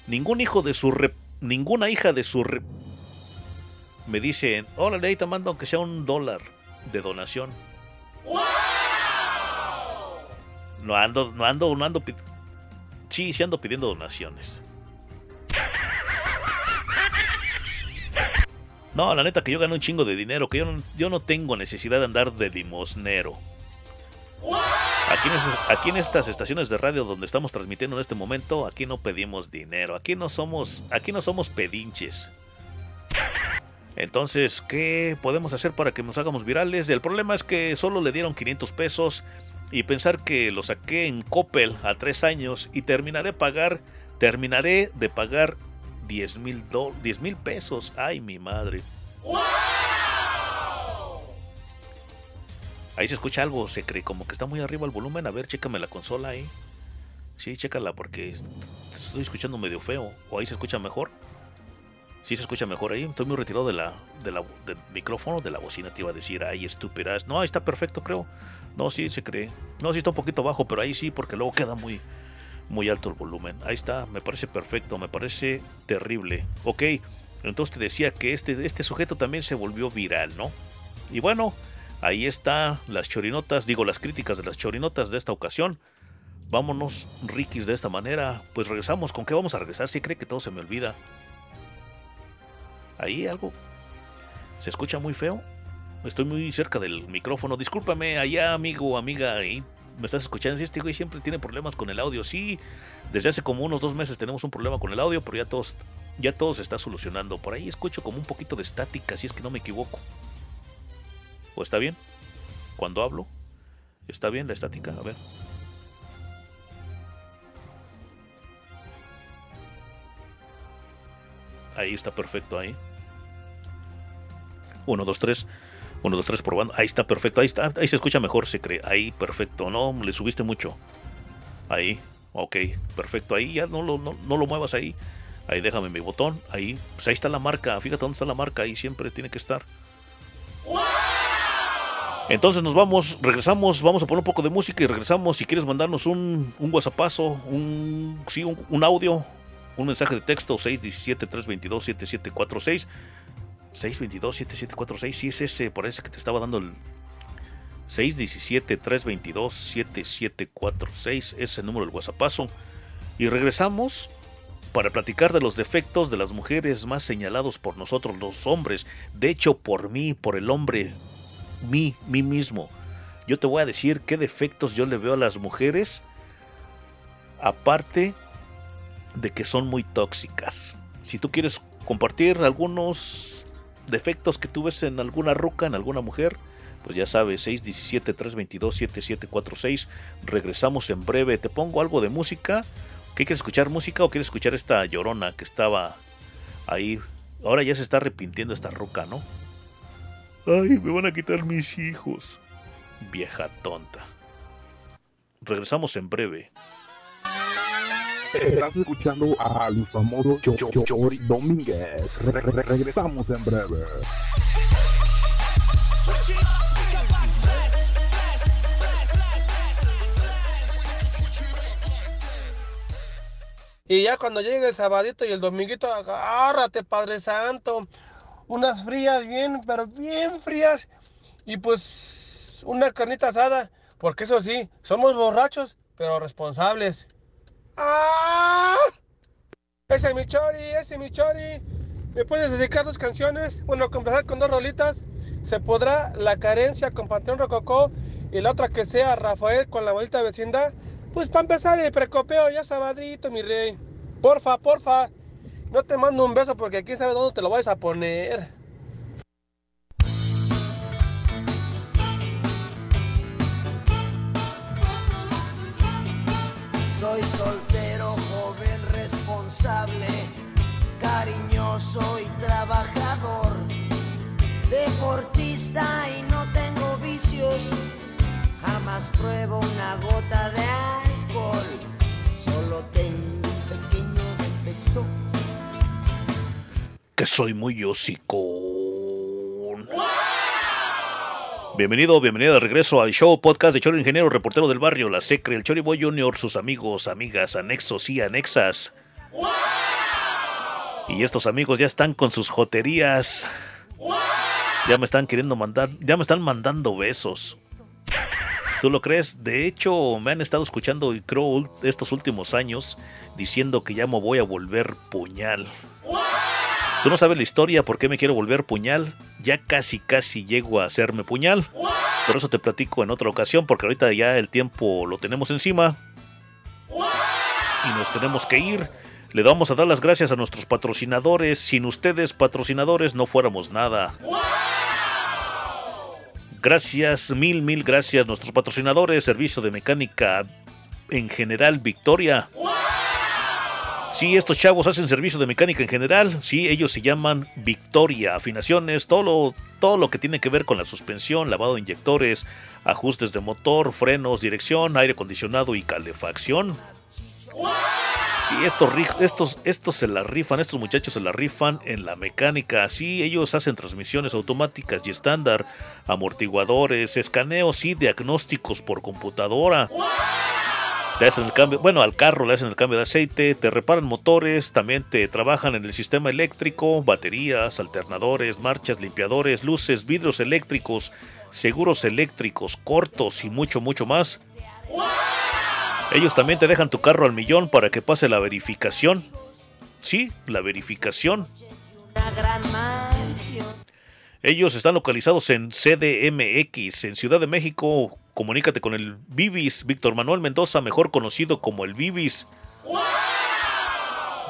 Ningún hijo de su rep- ninguna hija de su rep- me dicen, hola, ahí te mando aunque sea un dólar de donación. No ando, no ando, no ando Sí, sí ando pidiendo donaciones. No, la neta que yo gano un chingo de dinero, que yo no, yo no tengo necesidad de andar de limosnero. Aquí en, aquí en estas estaciones de radio donde estamos transmitiendo en este momento, aquí no pedimos dinero, aquí no somos, aquí no somos pedinches. Entonces, ¿qué podemos hacer para que nos hagamos virales? El problema es que solo le dieron 500 pesos y pensar que lo saqué en Coppel a tres años y terminaré pagar, terminaré de pagar 10 mil 10 mil pesos. Ay, mi madre. Ahí se escucha algo, se cree como que está muy arriba el volumen. A ver, chécame la consola ahí. Sí, chécala porque est- estoy escuchando medio feo. ¿O ahí se escucha mejor? Sí se escucha mejor ahí. Estoy muy retirado de la, de la- del micrófono, de la bocina. Te iba a decir, ay, estúpidas. No, ahí está perfecto, creo. No, sí, se cree. No, sí está un poquito bajo, pero ahí sí, porque luego queda muy, muy alto el volumen. Ahí está, me parece perfecto, me parece terrible. Ok, entonces te decía que este, este sujeto también se volvió viral, ¿no? Y bueno, ahí está las chorinotas, digo las críticas de las chorinotas de esta ocasión. Vámonos, Rikis, de esta manera. Pues regresamos. ¿Con qué vamos a regresar? Si cree que todo se me olvida. Ahí algo. ¿Se escucha muy feo? Estoy muy cerca del micrófono. Discúlpame, allá, amigo, amiga. Ahí me estás escuchando. Este güey siempre tiene problemas con el audio. Sí, desde hace como unos dos meses tenemos un problema con el audio, pero ya todos, ya todo se está solucionando. Por ahí escucho como un poquito de estática, si es que no me equivoco. ¿O está bien? Cuando hablo, ¿está bien la estática? A ver. Ahí está perfecto, ahí. 1, 2, 3. 1, 2, 3 probando. Ahí está perfecto. Ahí está. Ahí se escucha mejor, se cree. Ahí, perfecto. No, le subiste mucho. Ahí. Ok, perfecto. Ahí ya no lo, no, no lo muevas ahí. Ahí déjame mi botón. Ahí. Pues ahí está la marca. Fíjate dónde está la marca. Ahí siempre tiene que estar. Entonces nos vamos, regresamos, vamos a poner un poco de música y regresamos. Si quieres mandarnos un, un WhatsAppazo, un, sí, un, un audio, un mensaje de texto, 617-322-7746. 622-7746, sí es ese, por ese que te estaba dando el 617-322-7746, ese número del WhatsAppazo. Y regresamos para platicar de los defectos de las mujeres más señalados por nosotros los hombres, de hecho por mí, por el hombre, mí, mí mismo. Yo te voy a decir qué defectos yo le veo a las mujeres, aparte de que son muy tóxicas. Si tú quieres compartir algunos defectos que tú ves en alguna ruca, en alguna mujer, pues ya sabes, 617-322-7746. Regresamos en breve. Te pongo algo de música. ¿Qué quieres escuchar música o quieres escuchar esta llorona que estaba ahí? Ahora ya se está arrepintiendo esta ruca, ¿no? Ay, me van a quitar mis hijos. Vieja tonta. Regresamos en breve. Estás escuchando famoso Cho- Cho- Cho- Chori Domínguez. Re- re- regresamos en breve. Y ya cuando llegue el sabadito y el dominguito, agárrate, Padre Santo. Unas frías, bien, pero bien frías. Y pues una carnita asada. Porque eso sí, somos borrachos, pero responsables. ¡Ah! Ese es mi chori, ese es mi chori. ¿Me puedes dedicar dos canciones? Bueno, empezar con dos rolitas. Se podrá La Carencia con Panteón Rococó y la otra que sea Rafael con la bonita vecindad. Pues para empezar el precopeo, ya sabadito, mi rey. Porfa, porfa. No te mando un beso porque quién sabe dónde te lo vayas a poner. Soy soltero, joven, responsable, cariñoso y trabajador, deportista y no tengo vicios, jamás pruebo una gota de alcohol. Solo tengo un pequeño defecto. Que soy muy hocicón. Bienvenido, bienvenida de regreso al show podcast de Chori Ingeniero, reportero del barrio, la Secre, el Choriboy Junior, sus amigos, amigas, anexos y anexas. Y estos amigos ya están con sus joterías. Ya me están queriendo mandar, ya me están mandando besos. ¿Tú lo crees? De hecho, me han estado escuchando, y creo, estos últimos años, diciendo que ya me voy a volver puñal. Tú no sabes la historia por qué me quiero volver puñal. Ya casi, casi llego a hacerme puñal. Pero eso te platico en otra ocasión, porque ahorita ya el tiempo lo tenemos encima. Y nos tenemos que ir. Le vamos a dar las gracias a nuestros patrocinadores. Sin ustedes, patrocinadores, no fuéramos nada. Gracias, mil, mil gracias. Nuestros patrocinadores, Servicio de Mecánica en general, Victoria. Sí, estos chavos hacen servicio de mecánica en general. Sí, ellos se llaman Victoria. Afinaciones, todo lo, todo lo que tiene que ver con la suspensión, lavado de inyectores, ajustes de motor, frenos, dirección, aire acondicionado y calefacción. Sí, estos, estos, estos se la rifan, estos muchachos se la rifan en la mecánica. Sí, ellos hacen transmisiones automáticas y estándar, amortiguadores, escaneos y diagnósticos por computadora. Te hacen el cambio, bueno, al carro le hacen el cambio de aceite, te reparan motores, también te trabajan en el sistema eléctrico, baterías, alternadores, marchas, limpiadores, luces, vidrios eléctricos, seguros eléctricos, cortos y mucho, mucho más. Ellos también te dejan tu carro al millón para que pase la verificación. Sí, la verificación. Ellos están localizados en CDMX, en Ciudad de México. Comunícate con el Vivis, Víctor Manuel Mendoza, mejor conocido como el Vivis.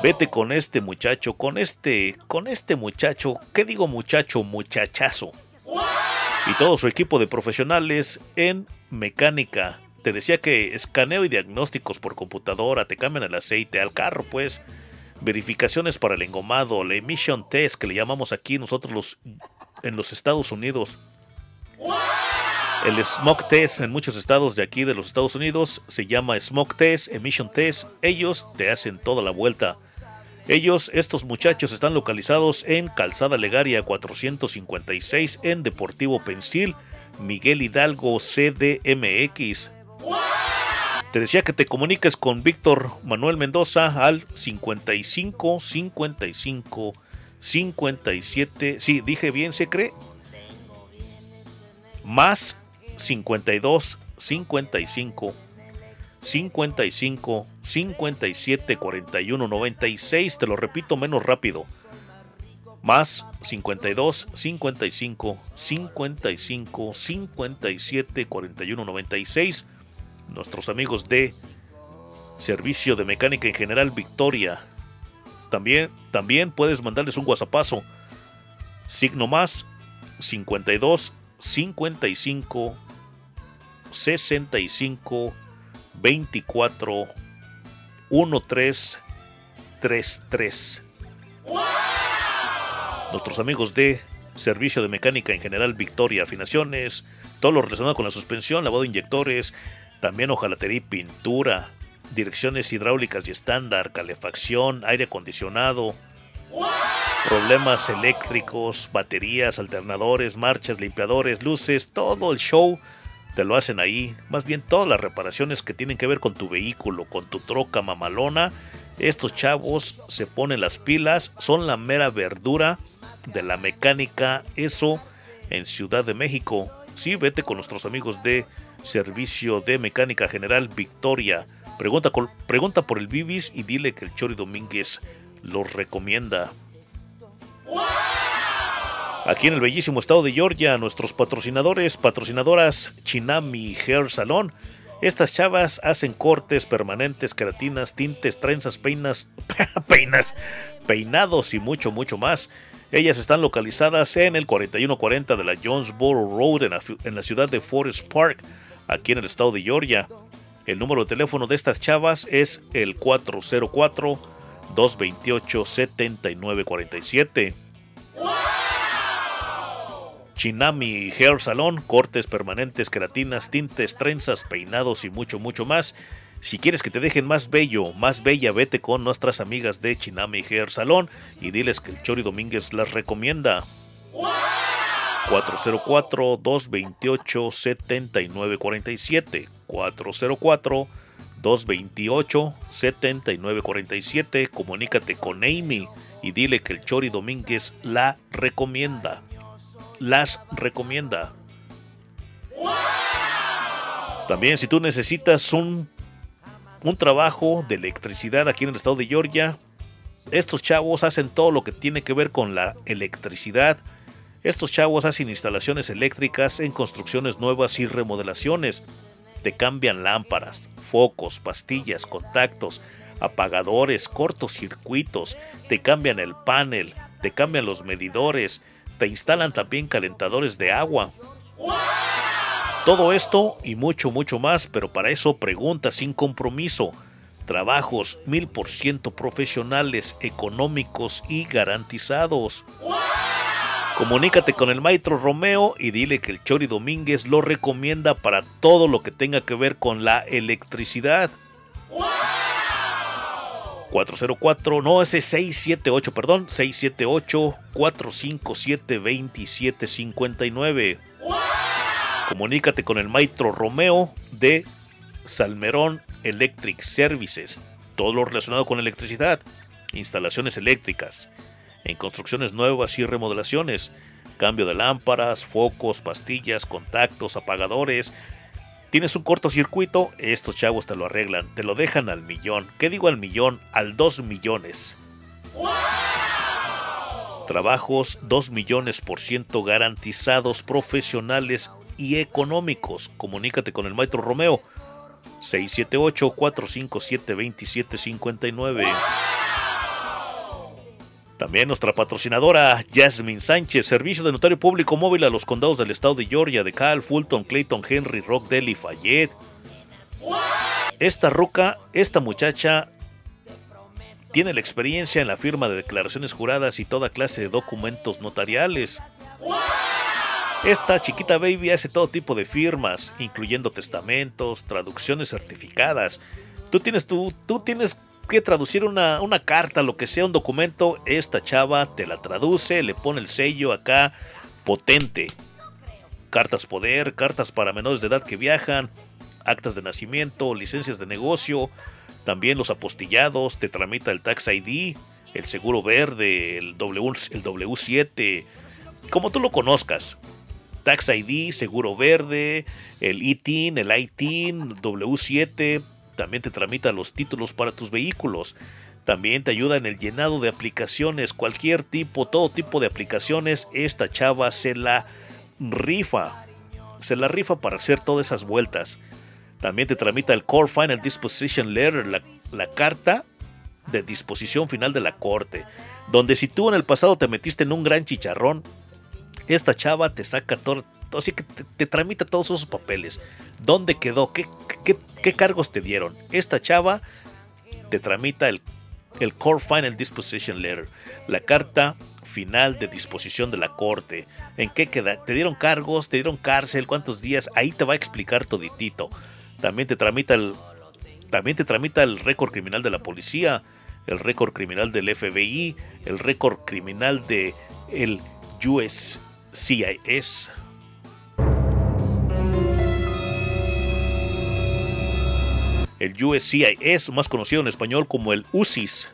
Vete con este muchacho, con este, con este muchacho, ¿qué digo muchacho? Muchachazo. Y todo su equipo de profesionales en mecánica. Te decía que escaneo y diagnósticos por computadora, te cambian el aceite al carro, pues. Verificaciones para el engomado, la emission test que le llamamos aquí nosotros los en los Estados Unidos. El smoke test en muchos estados de aquí de los Estados Unidos se llama smoke test, emission test. Ellos te hacen toda la vuelta. Ellos, estos muchachos, están localizados en Calzada Legaria 456 en Deportivo Pensil, Miguel Hidalgo CDMX. Te decía que te comuniques con Víctor Manuel Mendoza al 55 55 57. Sí, dije bien, se cree. Más 52 55 55 57 41 96. Te lo repito menos rápido. Más 52 55 55 57 41 96. Nuestros amigos de Servicio de Mecánica en General Victoria. También, también puedes mandarles un WhatsAppazo. Signo más 52 55 65 24 13 33. Nuestros amigos de Servicio de Mecánica en General Victoria, afinaciones, todo lo relacionado con la suspensión, lavado de inyectores, también hojalatería y pintura, direcciones hidráulicas y estándar, calefacción, aire acondicionado, problemas eléctricos, baterías, alternadores, marchas, limpiadores, luces, todo el show te lo hacen ahí. Más bien todas las reparaciones que tienen que ver con tu vehículo, con tu troca mamalona. Estos chavos se ponen las pilas, son la mera verdura de la mecánica, eso en Ciudad de México. Sí, vete con nuestros amigos de Servicio de Mecánica General Victoria. Pregunta, por el Bibis y dile que el Chori Domínguez los recomienda. Aquí en el bellísimo estado de Georgia, nuestros patrocinadores, patrocinadoras Chinami Hair Salon. Estas chavas hacen cortes permanentes, queratinas, tintes, trenzas, peinas, peinas, peinados y mucho, mucho más. Ellas están localizadas en el 4140 de la Jonesboro Road en la, fi- en la ciudad de Forest Park, aquí en el estado de Georgia. El número de teléfono de estas chavas es el 404-228-7947. Chinami Hair Salon, cortes permanentes, queratinas, tintes, trenzas, peinados y mucho, mucho más. Si quieres que te dejen más bello, más bella, vete con nuestras amigas de Chinami Hair Salon y diles que el Chori Domínguez las recomienda. 404-228-7947. 404-228-7947. Comunícate con Amy y dile que el Chori Domínguez la recomienda. Las recomienda. También si tú necesitas un, un trabajo de electricidad aquí en el estado de Georgia, estos chavos hacen todo lo que tiene que ver con la electricidad. Estos chavos hacen instalaciones eléctricas en construcciones nuevas y remodelaciones. Te cambian lámparas, focos, pastillas, contactos, apagadores, cortocircuitos, te cambian el panel, te cambian los medidores, te instalan también calentadores de agua. Todo esto y mucho, mucho más, pero para eso pregunta sin compromiso. Trabajos mil por ciento profesionales, económicos y garantizados. Comunícate con el maestro Romeo y dile que el Chori Domínguez lo recomienda para todo lo que tenga que ver con la electricidad. 404, no, ese 678, perdón, 678-457-2759. Comunícate con el maestro Romeo de Salmerón Electric Services. Todo lo relacionado con electricidad, instalaciones eléctricas, en construcciones nuevas y remodelaciones, cambio de lámparas, focos, pastillas, contactos, apagadores. Tienes un cortocircuito, estos chavos te lo arreglan, te lo dejan al millón. ¿Qué digo al millón? Al dos millones. Trabajos 2 millones por ciento garantizados, profesionales y económicos. Comunícate con el maestro Romeo 678-457-2759. También nuestra patrocinadora Jasmine Sánchez, servicio de notario público móvil a los condados del estado de Georgia, de Cal, Fulton, Clayton, Henry, Rockdale y Fayette. Esta ruca, esta muchacha, tiene la experiencia en la firma de declaraciones juradas y toda clase de documentos notariales. Esta chiquita baby hace todo tipo de firmas, incluyendo testamentos, traducciones certificadas. Tú tienes, tú, tú tienes que traducir una, una carta, lo que sea, un documento. Esta chava te la traduce, le pone el sello acá potente. Cartas poder, cartas para menores de edad que viajan, actas de nacimiento, licencias de negocio, también los apostillados, te tramita el Tax ID, el seguro verde, el, w, el W7, como tú lo conozcas. Tax ID, Seguro Verde, el ITIN, el ITIN, W7, también te tramita los títulos para tus vehículos. También te ayuda en el llenado de aplicaciones, cualquier tipo, todo tipo de aplicaciones. Esta chava se la rifa. Se la rifa para hacer todas esas vueltas. También te tramita el Core Final Disposition Letter, la, carta de disposición final de la corte. Donde si tú en el pasado te metiste en un gran chicharrón, esta chava te saca así que te, tramita todos esos papeles. ¿Dónde quedó? ¿Qué, qué, qué cargos te dieron? Esta chava te tramita el, el Core Final Disposition Letter, la carta final de disposición de la corte. ¿En qué queda? ¿Te dieron cargos? ¿Te dieron cárcel? ¿Cuántos días? Ahí te va a explicar toditito. También te tramita el, también te tramita el récord criminal de la policía, el récord criminal del FBI, el récord criminal de el US El USCIS, más conocido en español como el UCIS.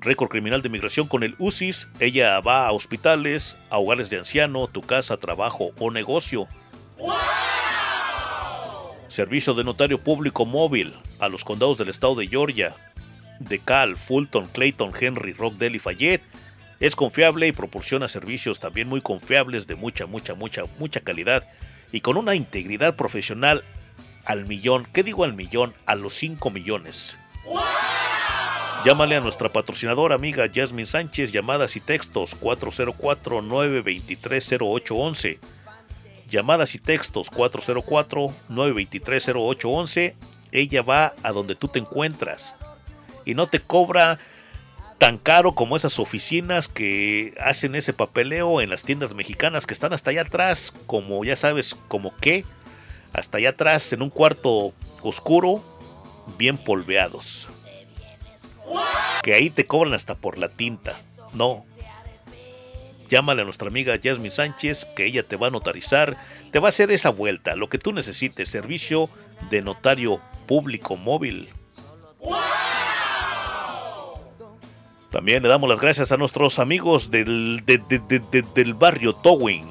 Récord criminal de migración con el UCIS. Ella va a hospitales, a hogares de anciano, tu casa, trabajo o negocio. Servicio de notario público móvil a los condados del estado de Georgia, de Cal, Fulton, Clayton, Henry, Rockdale y Fayette es confiable y proporciona servicios también muy confiables de mucha, mucha, mucha, mucha calidad y con una integridad profesional al millón. ¿Qué digo al millón? A los 5 millones. Llámale a nuestra patrocinadora amiga Jasmine Sánchez, llamadas y textos 404-923-0811. Llamadas y textos 404-923-0811. Ella va a donde tú te encuentras y no te cobra tan caro como esas oficinas que hacen ese papeleo en las tiendas mexicanas que están hasta allá atrás, como ya sabes, como qué, hasta allá atrás en un cuarto oscuro, bien polveados. Que ahí te cobran hasta por la tinta. No. Llámale a nuestra amiga Jasmine Sánchez, que ella te va a notarizar, te va a hacer esa vuelta, lo que tú necesites, servicio de notario público móvil. También le damos las gracias a nuestros amigos del, de- de- de- de- del barrio Towing.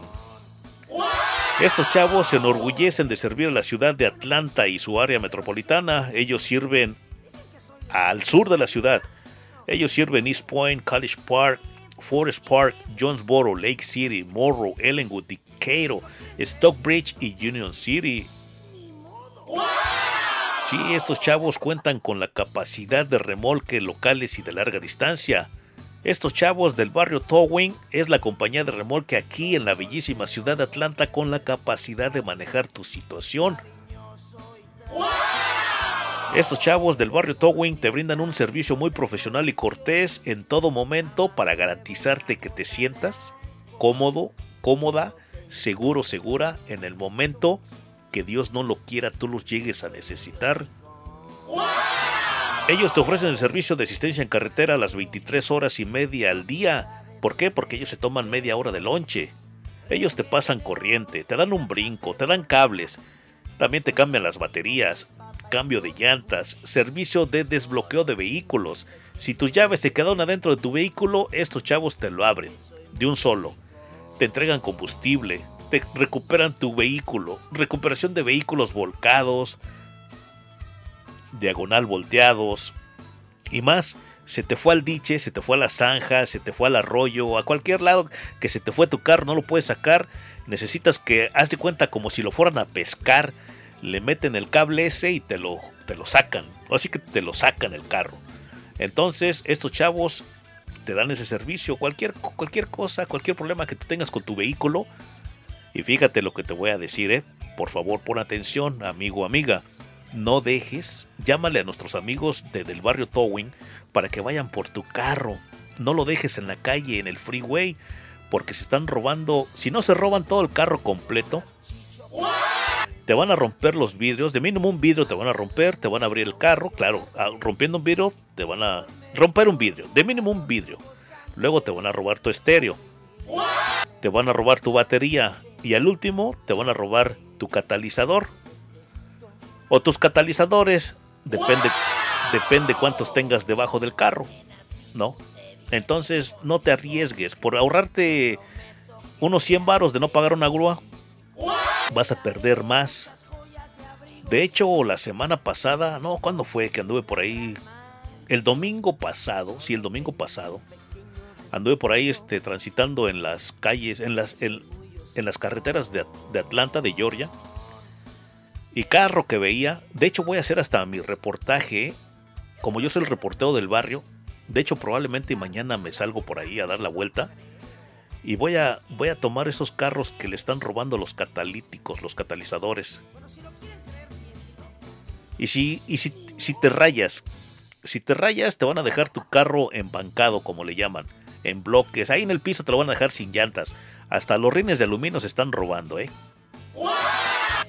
Estos chavos se enorgullecen de servir a la ciudad de Atlanta y su área metropolitana. Ellos sirven al sur de la ciudad. Ellos sirven East Point, College Park, Forest Park, Jonesboro, Lake City, Morrow, Ellenwood, Decatur, Stockbridge y Union City. Sí, estos chavos cuentan con la capacidad de remolque locales y de larga distancia. Estos chavos del barrio Towing es la compañía de remolque aquí en la bellísima ciudad de Atlanta con la capacidad de manejar tu situación. Estos chavos del barrio Towing te brindan un servicio muy profesional y cortés en todo momento para garantizarte que te sientas cómodo, cómoda, seguro, segura en el momento que Dios no lo quiera tú los llegues a necesitar. Ellos te ofrecen el servicio de asistencia en carretera a las 23 horas y media al día. ¿Por qué? Porque ellos se toman media hora de lonche. Ellos te pasan corriente, te dan un brinco, te dan cables. También te cambian las baterías, cambio de llantas, servicio de desbloqueo de vehículos. Si tus llaves se quedaron adentro de tu vehículo, estos chavos te lo abren de un solo. Te entregan combustible, te recuperan tu vehículo, recuperación de vehículos volcados, diagonal volteados y más. Se te fue al diche, se te fue a la zanja, se te fue al arroyo, a cualquier lado que se te fue tu carro, no lo puedes sacar. Necesitas que, haz de cuenta como si lo fueran a pescar, le meten el cable ese y te lo, te lo sacan. Así que te lo sacan el carro. Entonces, estos chavos te dan ese servicio. Cualquier, cualquier cosa, cualquier problema que tú tengas con tu vehículo. Y fíjate lo que te voy a decir, ¿eh? Por favor, pon atención, amigo, amiga. No dejes, llámale a nuestros amigos de, del barrio Towing para que vayan por tu carro. No lo dejes en la calle, en el freeway, porque se están robando. Si no se roban todo el carro completo, te van a romper los vidrios. De mínimo un vidrio te van a romper, te van a abrir el carro. Claro, ah, rompiendo un vidrio, te van a romper un vidrio. De mínimo un vidrio. Luego te van a robar tu estéreo. Te van a robar tu batería. Y al último, te van a robar tu catalizador. O tus catalizadores. Depende, depende cuántos tengas debajo del carro. ¿No? Entonces no te arriesgues. Por ahorrarte unos 100 varos de no pagar una grúa, vas a perder más. De hecho, la semana pasada, no, ¿cuándo fue que anduve por ahí? El domingo pasado, sí, el domingo pasado, anduve por ahí este, transitando en las calles, en las, en, en las carreteras de, de Atlanta, de Georgia. Y carro que veía, de hecho voy a hacer hasta mi reportaje, como yo soy el reportero del barrio, de hecho probablemente mañana me salgo por ahí a dar la vuelta y voy a, voy a tomar esos carros que le están robando los catalíticos, los catalizadores. Y si, y si, si te rayas, si te rayas te van a dejar tu carro embancado, como le llaman, en bloques. Ahí en el piso te lo van a dejar sin llantas. Hasta los rines de aluminio se están robando, ¿eh?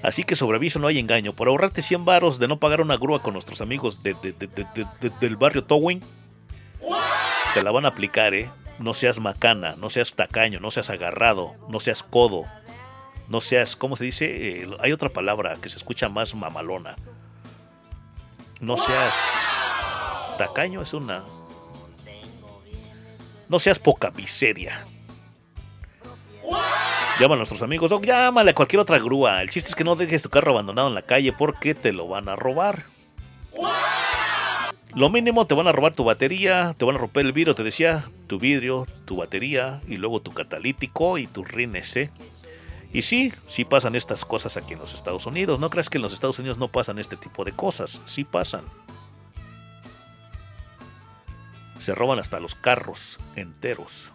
Así que sobre aviso no hay engaño. Por ahorrarte 100 varos de no pagar una grúa con nuestros amigos de- de- de- de- de- de- del barrio Towing, te la van a aplicar, ¿eh? No seas macana, no seas tacaño, no seas agarrado, no seas codo, no seas, ¿cómo se dice? Eh, hay otra palabra que se escucha más mamalona. No seas tacaño, es una... No seas poca miseria. Llama a nuestros amigos, o llámale a cualquier otra grúa. El chiste es que no dejes tu carro abandonado en la calle porque te lo van a robar. Lo mínimo te van a robar tu batería, te van a romper el vidrio, te decía, tu vidrio, tu batería y luego tu catalítico y tus rines, ¿eh? Y sí, sí pasan estas cosas aquí en los Estados Unidos. No creas que en los Estados Unidos no pasan este tipo de cosas. Sí pasan. Se roban hasta los carros enteros.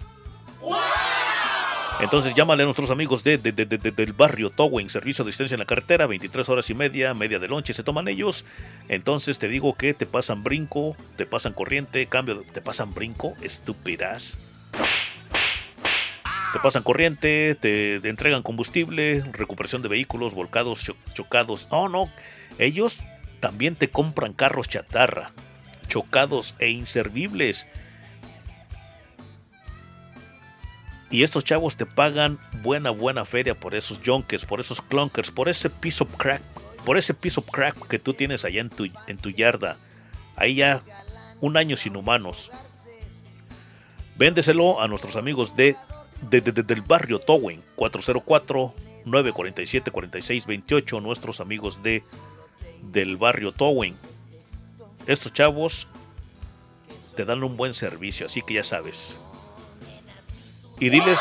Entonces llámale a nuestros amigos de, de- de- de- de- del barrio Towing, servicio de asistencia en la carretera, 23 horas y media, media de lonche se toman ellos. Entonces te digo que te pasan brinco, te pasan corriente, cambio, te pasan brinco, estúpidas. Te pasan corriente, te, entregan combustible, recuperación de vehículos, volcados, cho- chocados. No, no, ellos también te compran carros chatarra, chocados e inservibles. Y estos chavos te pagan buena, buena feria por esos junkers, por esos clunkers, por ese piece of crack, por ese piece of crack que tú tienes allá en tu, en tu yarda. Ahí ya un año sin humanos. Véndeselo a nuestros amigos de, de- de- de- del barrio Towing, 404-947-4628, nuestros amigos de del barrio Towing. Estos chavos te dan un buen servicio, así que ya sabes. Y diles,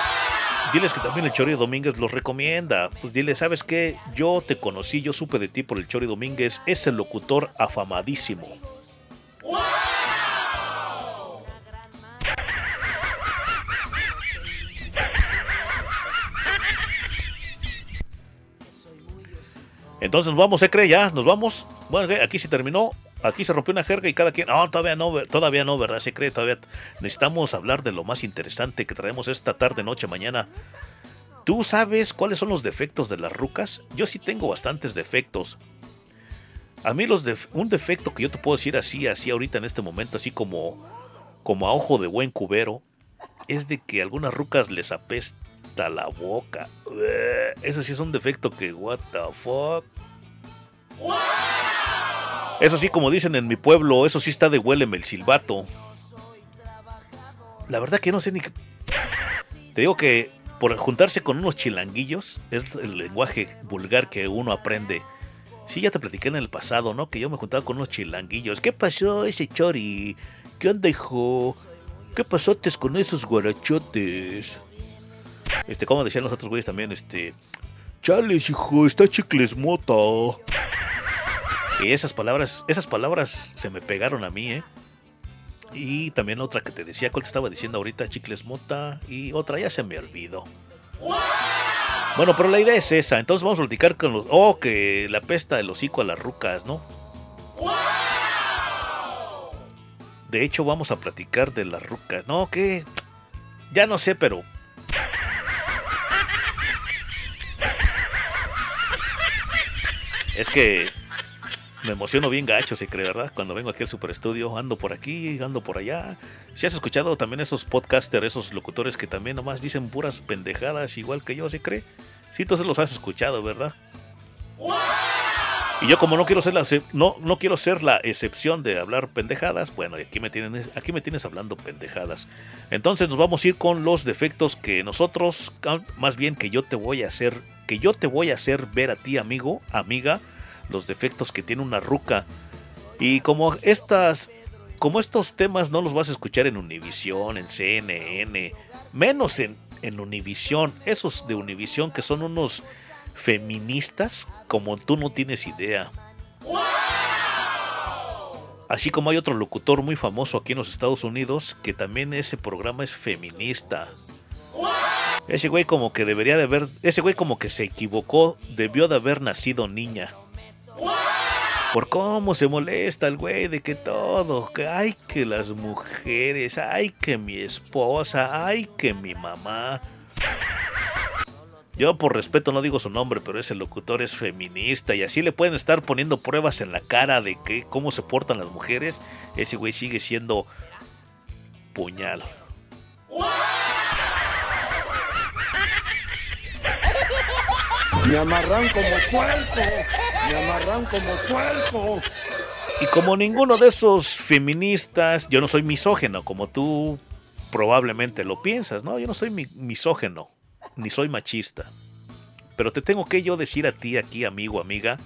diles que también el Chori Domínguez los recomienda. Pues dile, ¿sabes qué? Yo te conocí, yo supe de ti por el Chori Domínguez, es el locutor afamadísimo. Entonces nos vamos, ¿se cree ya? Nos vamos. Bueno, aquí se terminó. Aquí se rompió una jerga y cada quien. No, todavía no, todavía no, ¿verdad? Se cree, todavía. Necesitamos hablar de lo más interesante que traemos esta tarde, noche, mañana. ¿Tú sabes cuáles son los defectos de las rucas? Yo sí tengo bastantes defectos. A mí los def- un defecto que yo te puedo decir así, así ahorita en este momento, así como, como a ojo de buen cubero, es de que a algunas rucas les apesta la boca. Eso sí es un defecto que, what the fuck. Eso sí, como dicen en mi pueblo, eso sí está de huéleme el silbato. La verdad que no sé ni. Te digo que por juntarse con unos chilanguillos es el lenguaje vulgar que uno aprende. Sí, ya te platiqué en el pasado, ¿no? Que yo me juntaba con unos chilanguillos. ¿Qué pasó ese chori? ¿Qué onda, hijo? ¿Qué pasotes con esos guarachotes? Este, como decían los otros güeyes también, este. Chales, hijo, está chicles mota. Y esas palabras, esas palabras se me pegaron a mí, ¿eh? Y también otra que te decía, ¿cuál te estaba diciendo ahorita? Chicles mota. Y otra ya se me olvidó. Bueno, pero la idea es esa. Entonces vamos a platicar con los. Oh, que la pesta del hocico a las rucas, ¿no? De hecho, vamos a platicar de las rucas. No, que. Ya no sé, pero. Es que me emociono bien gacho, se cree, ¿verdad? Cuando vengo aquí al super estudio, ando por aquí, ando por allá. Si has escuchado también esos podcasters, esos locutores que también nomás dicen puras pendejadas, igual que yo, ¿se cree? Sí, entonces los has escuchado, ¿verdad? Y yo como no quiero ser la no, no quiero ser la excepción de hablar pendejadas, bueno, aquí me tienes aquí me tienes hablando pendejadas. Entonces nos vamos a ir con los defectos que nosotros ah, más bien que yo te voy a hacer que yo te voy a hacer ver a ti, amigo, amiga, los defectos que tiene una ruca. Y como estas como estos temas no los vas a escuchar en Univisión, en CNN, menos en, en Univisión, esos de Univisión que son unos feministas como tú no tienes idea. Así como hay otro locutor muy famoso aquí en los Estados Unidos que también ese programa es feminista. Ese güey como que debería de haber, ese güey como que se equivocó, debió de haber nacido niña. Por cómo se molesta el güey de que todo, que ay que las mujeres, ay que mi esposa, ay que mi mamá. Yo por respeto no digo su nombre, pero ese locutor es feminista y así le pueden estar poniendo pruebas en la cara de que cómo se portan las mujeres. Ese güey sigue siendo puñal. Me amarran como puerco. Me amarran como puerco. Y como ninguno de esos feministas, yo no soy misógeno, como tú probablemente lo piensas, ¿no? Yo no soy mi- misógeno, ni soy machista. Pero te tengo que yo decir a ti aquí, amigo, amiga,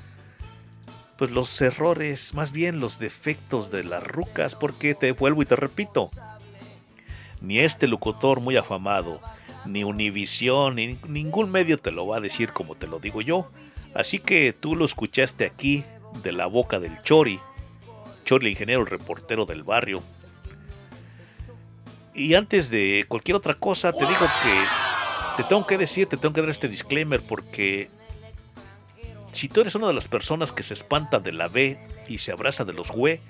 pues los errores, más bien los defectos de las rucas, porque te vuelvo y te repito, ni este locutor muy afamado, ni Univisión, ni ningún medio te lo va a decir como te lo digo yo. Así que tú lo escuchaste aquí de la boca del Chori, Chori el ingeniero, el reportero del barrio. Y antes de cualquier otra cosa, te digo que te tengo que decir, te tengo que dar este disclaimer porque si tú eres una de las personas que se espanta de la B y se abraza de los güey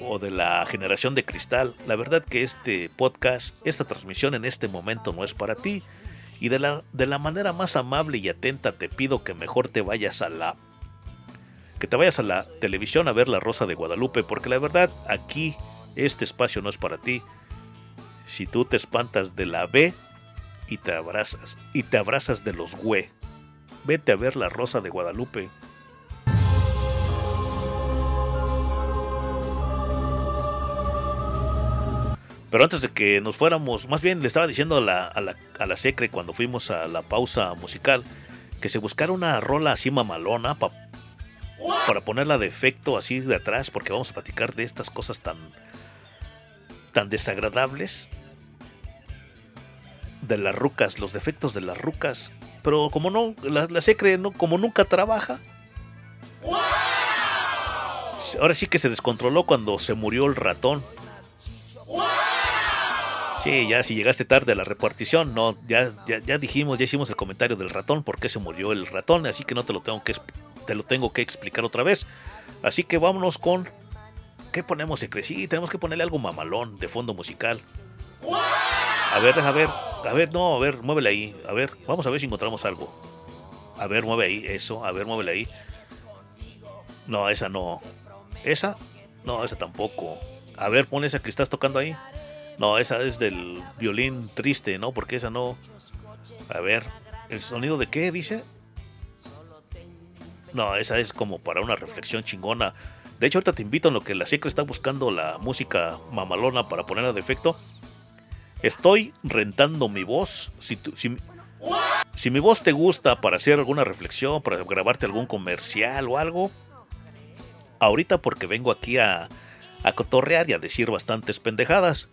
o de la generación de cristal, la verdad que este podcast, esta transmisión en este momento no es para ti. Y de la, de la manera más amable y atenta te pido que mejor te vayas a la que te vayas a la televisión a ver La Rosa de Guadalupe, porque la verdad aquí este espacio no es para ti. Si tú te espantas de la B y te abrazas, y te abrazas de los güey, vete a ver La Rosa de Guadalupe. Pero antes de que nos fuéramos, más bien le estaba diciendo a la, a la, a la Secre cuando fuimos a la pausa musical que se buscara una rola así mamalona pa- para ponerla de efecto así de atrás, porque vamos a platicar de estas cosas tan, tan desagradables de las rucas, los defectos de las rucas. Pero como no, la, la Secre no, como nunca trabaja. Ahora sí que se descontroló cuando se murió el ratón. Sí, ya si llegaste tarde a la repartición, no, ya, ya, ya dijimos, ya hicimos el comentario del ratón, por qué se murió el ratón, así que no te lo tengo que te lo tengo que explicar otra vez. Así que vámonos con ¿qué ponemos, Secre? Sí, tenemos que ponerle algo mamalón de fondo musical. A ver, deja ver, a ver, no, a ver, muévele ahí, a ver, vamos a ver si encontramos algo. A ver, mueve ahí, eso, a ver, muévele ahí. No, esa no. ¿Esa? No, esa tampoco. A ver, pon esa que estás tocando ahí. No, esa es del violín triste, ¿no? Porque esa no. A ver, ¿el sonido de qué dice? No, esa es como para una reflexión chingona. De hecho, ahorita te invito en lo que la Secre está buscando la música mamalona para ponerla de efecto. Estoy rentando mi voz. Si, si, si mi voz te gusta para hacer alguna reflexión, para grabarte algún comercial o algo, ahorita porque vengo aquí a, a cotorrear y a decir bastantes pendejadas.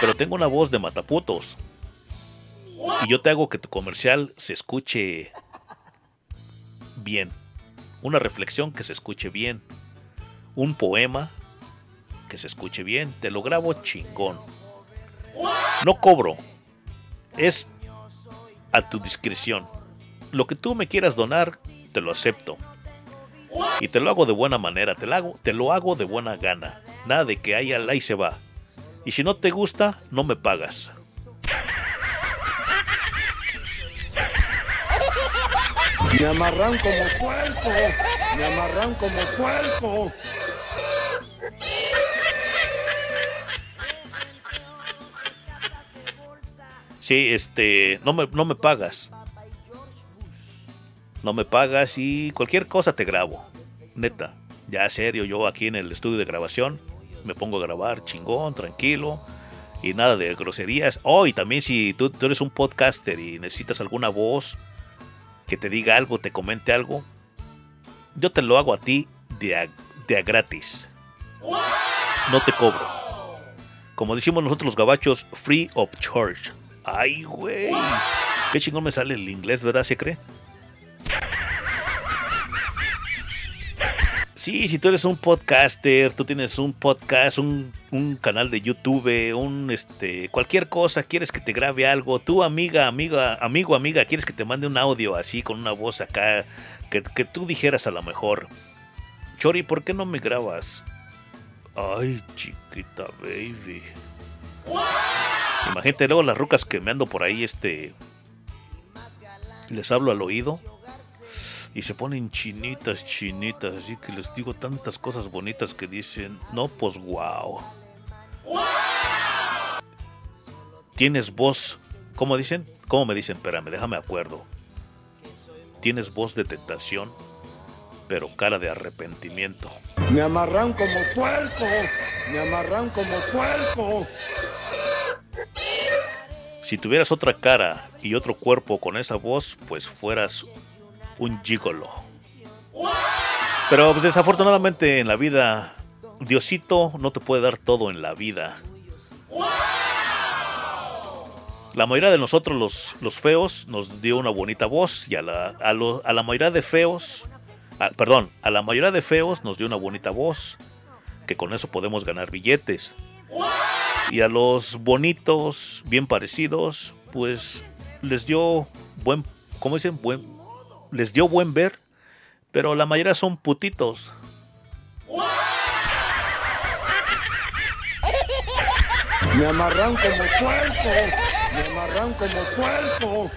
Pero tengo una voz de mataputos. Y yo te hago que tu comercial se escuche bien. Una reflexión que se escuche bien. Un poema que se escuche bien. Te lo grabo chingón. No cobro. Es a tu discreción. Lo que tú me quieras donar, te lo acepto. Y te lo hago de buena manera, te lo hago, te lo hago de buena gana. Nada de que haya ahí se va. Y si no te gusta, no me pagas. Me amarran como puerco, me amarran como puerco. Sí, este, no me, no me pagas. No me pagas y cualquier cosa te grabo. Neta, ya serio, yo aquí en el estudio de grabación me pongo a grabar chingón, tranquilo y nada de groserías. Oh, y también si tú, eres un podcaster y necesitas alguna voz que te diga algo, te comente algo, yo te lo hago a ti de a, de a gratis. No te cobro. Como decimos nosotros los gabachos, free of charge. Ay, güey. Qué chingón me sale el inglés, ¿verdad? ¿Se cree? Sí, si tú eres un podcaster, tú tienes un podcast, un, un canal de YouTube, un este, cualquier cosa, quieres que te grabe algo, tú amiga, amiga, amigo, amiga, quieres que te mande un audio así con una voz acá, que, que tú dijeras a lo mejor, Chori, ¿por qué no me grabas? Ay, chiquita baby. Imagínate luego las rucas que me ando por ahí, este, les hablo al oído y se ponen chinitas, chinitas, así que les digo tantas cosas bonitas que dicen, no, pues wow. Tienes voz, ¿cómo dicen? ¿Cómo me dicen? Espérame, déjame acuerdo. Tienes voz de tentación, pero cara de arrepentimiento. Me amarran como puerco, me amarran como puerco. Si tuvieras otra cara y otro cuerpo con esa voz, pues fueras un gigolo. Pero pues, desafortunadamente en la vida, Diosito no te puede dar todo en la vida. La mayoría de nosotros, los, los feos, nos dio una bonita voz y a la, a lo- a la mayoría de feos, perdón, a la mayoría de feos nos dio una bonita voz, que con eso podemos ganar billetes. Y a los bonitos, bien parecidos, pues les dio buen, ¿cómo dicen? Buen, les dio buen ver, pero la mayoría son putitos. Me amarran como puerco, me amarran como puerco.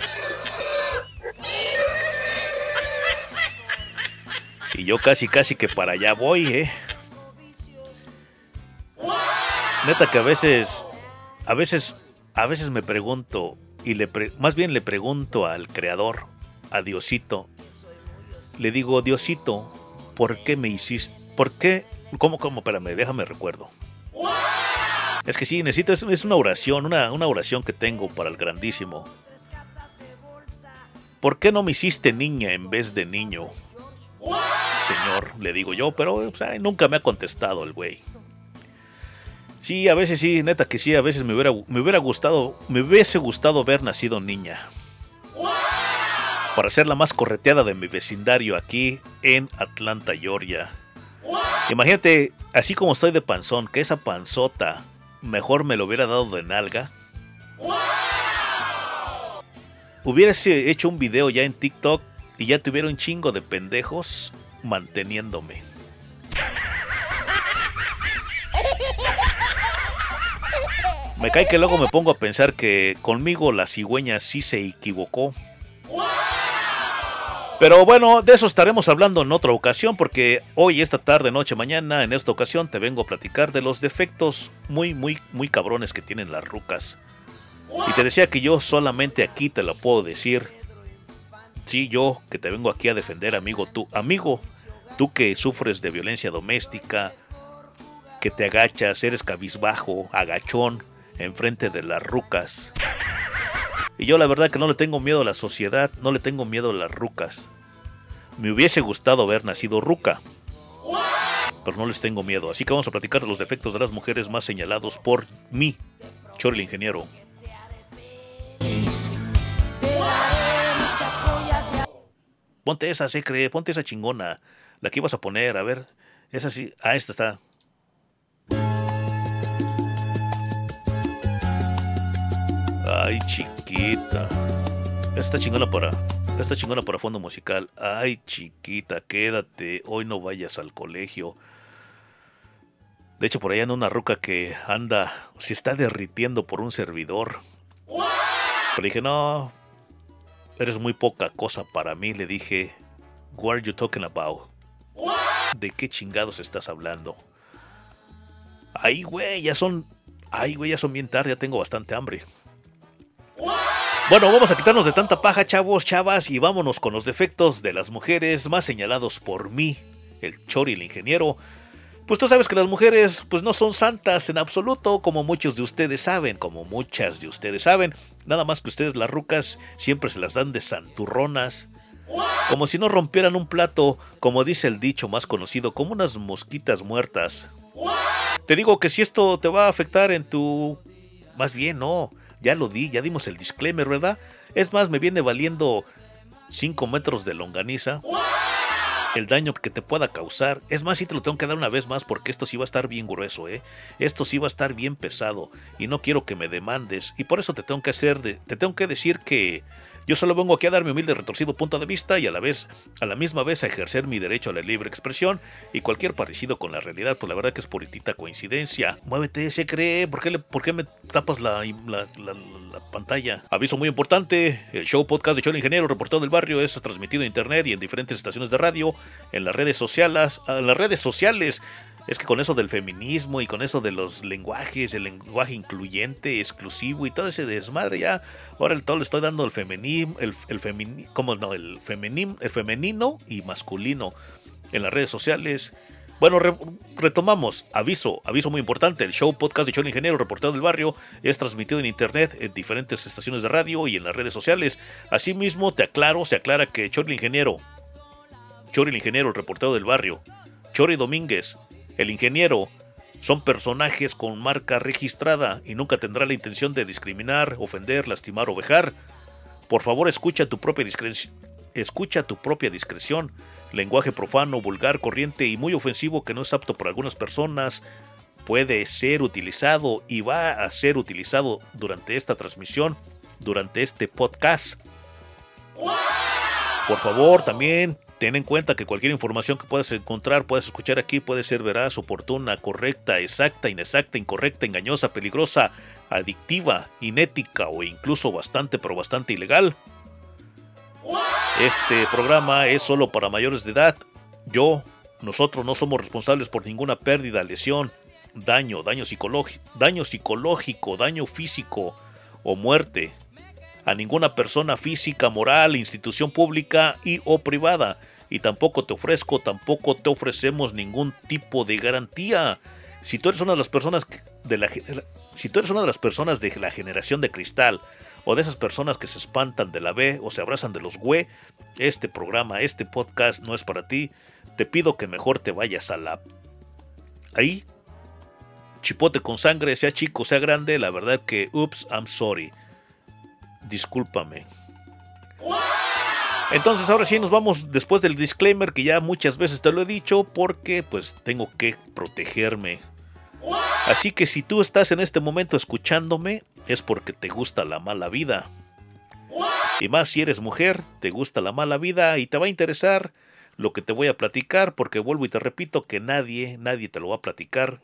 Y yo casi, casi que para allá voy, ¿eh? Neta que a veces, a veces, a veces me pregunto, y le pre- más bien le pregunto al creador, a Diosito, le digo, Diosito, ¿por qué me hiciste? ¿Por qué? ¿Cómo, cómo? Espérame, déjame recuerdo. Es que sí, necesito, es, una oración, una, una oración que tengo para el grandísimo. ¿Por qué no me hiciste niña en vez de niño? Señor, le digo yo, pero sea, nunca me ha contestado el güey. Sí, a veces sí, neta que sí, a veces me hubiera, me hubiera gustado, me hubiese gustado haber nacido niña. Para ser la más correteada de mi vecindario aquí en Atlanta, Georgia. Imagínate, así como estoy de panzón, que esa panzota mejor me lo hubiera dado de nalga. Hubiese hecho un video ya en TikTok y ya tuviera un chingo de pendejos manteniéndome. Me cae que luego me pongo a pensar que conmigo la cigüeña sí se equivocó. Pero bueno, de eso estaremos hablando en otra ocasión porque hoy, esta tarde, noche, mañana, en esta ocasión te vengo a platicar de los defectos muy, muy, muy cabrones que tienen las rucas. Y te decía que yo solamente aquí te lo puedo decir. Sí, yo que te vengo aquí a defender, amigo, tú, amigo, tú que sufres de violencia doméstica, que te agachas, eres cabizbajo, agachón, enfrente de las rucas. Y yo la verdad que no le tengo miedo a la sociedad, no le tengo miedo a las rucas. Me hubiese gustado haber nacido ruca, pero no les tengo miedo. Así que vamos a platicar de los defectos de las mujeres más señalados por mí, Chorri el ingeniero. Ponte esa, se cree, ponte esa chingona. La que ibas a poner, a ver. Esa sí. Ah, esta está. Ay, chiquita. Esta chingona para. Esta chingona para fondo musical. Ay, chiquita, quédate. Hoy no vayas al colegio. De hecho, por ahí anda una ruca que anda. Se está derritiendo por un servidor. Pero dije, no. Eres muy poca cosa para mí. Le dije, What are you talking about? ¿De qué chingados estás hablando? Ay, güey, ya son. Ay, güey, ya son bien tarde, ya tengo bastante hambre. Bueno, vamos a quitarnos de tanta paja, chavos, chavas, y vámonos con los defectos de las mujeres más señalados por mí, el Chori, el ingeniero. Pues tú sabes que las mujeres pues no son santas en absoluto, como muchos de ustedes saben, como muchas de ustedes saben. Nada más que ustedes las rucas siempre se las dan de santurronas. Como si no rompieran un plato, como dice el dicho más conocido, como unas mosquitas muertas. Te digo que si esto te va a afectar en tu... Más bien, no. Ya lo di, ya dimos el disclaimer, ¿verdad? Es más, me viene valiendo 5 metros de longaniza. El daño que te pueda causar. Es más, sí te lo tengo que dar una vez más porque esto sí va a estar bien grueso, ¿eh? Esto sí va a estar bien pesado. Y no quiero que me demandes. Y por eso te tengo que hacer... De, te tengo que decir que... Yo solo vengo aquí a dar mi humilde retorcido punto de vista y a la vez, a la misma vez a ejercer mi derecho a la libre expresión y cualquier parecido con la realidad, pues la verdad que es puritita coincidencia. Muévete, se cree, ¿por qué, por qué me tapas la, la- la- la pantalla? Aviso muy importante, el show podcast de Show el Ingeniero, reportero del barrio, es transmitido en internet y en diferentes estaciones de radio, en las redes sociales, en las redes sociales. Es que con eso del feminismo y con eso de los lenguajes, el lenguaje incluyente, exclusivo y todo ese desmadre ya, ahora el todo le estoy dando el femenino, el, el ¿cómo no? El el femenino y masculino en las redes sociales. Bueno, re- retomamos. Aviso, aviso muy importante. El show podcast de el Ingeniero, reportero del barrio, es transmitido en internet, en diferentes estaciones de radio y en las redes sociales. Asimismo, te aclaro, se aclara que el Ingeniero, Chori el Ingeniero, el reportero del barrio, Chori Domínguez, el ingeniero, son personajes con marca registrada y nunca tendrá la intención de discriminar, ofender, lastimar o vejar. Por favor, escucha tu propia discreción. Escucha tu propia discreción. Lenguaje profano, vulgar, corriente y muy ofensivo que no es apto para algunas personas puede ser utilizado y va a ser utilizado durante esta transmisión, durante este podcast. Por favor, también ten en cuenta que cualquier información que puedas encontrar, puedas escuchar aquí, puede ser veraz, oportuna, correcta, exacta, inexacta, incorrecta, engañosa, peligrosa, adictiva, inética o incluso bastante, pero bastante ilegal. Este programa es solo para mayores de edad yo, nosotros no somos responsables por ninguna pérdida, lesión, daño, daño daño psicológico, daño físico o muerte a ninguna persona física, moral, institución pública y o privada. Y tampoco te ofrezco, tampoco te ofrecemos ningún tipo de garantía. Si tú eres una de las personas de la si tú eres una de las personas de la generación de cristal o de esas personas que se espantan de la B o se abrazan de los güey, este programa, este podcast no es para ti. Te pido que mejor te vayas a la ahí chipote con sangre, sea chico, sea grande, la verdad que, ups, I'm sorry. Discúlpame. Entonces ahora sí nos vamos después del disclaimer que ya muchas veces te lo he dicho porque pues tengo que protegerme. Así que si tú estás en este momento escuchándome es porque te gusta la mala vida. Y más si eres mujer, te gusta la mala vida y te va a interesar lo que te voy a platicar porque vuelvo y te repito que nadie, nadie te lo va a platicar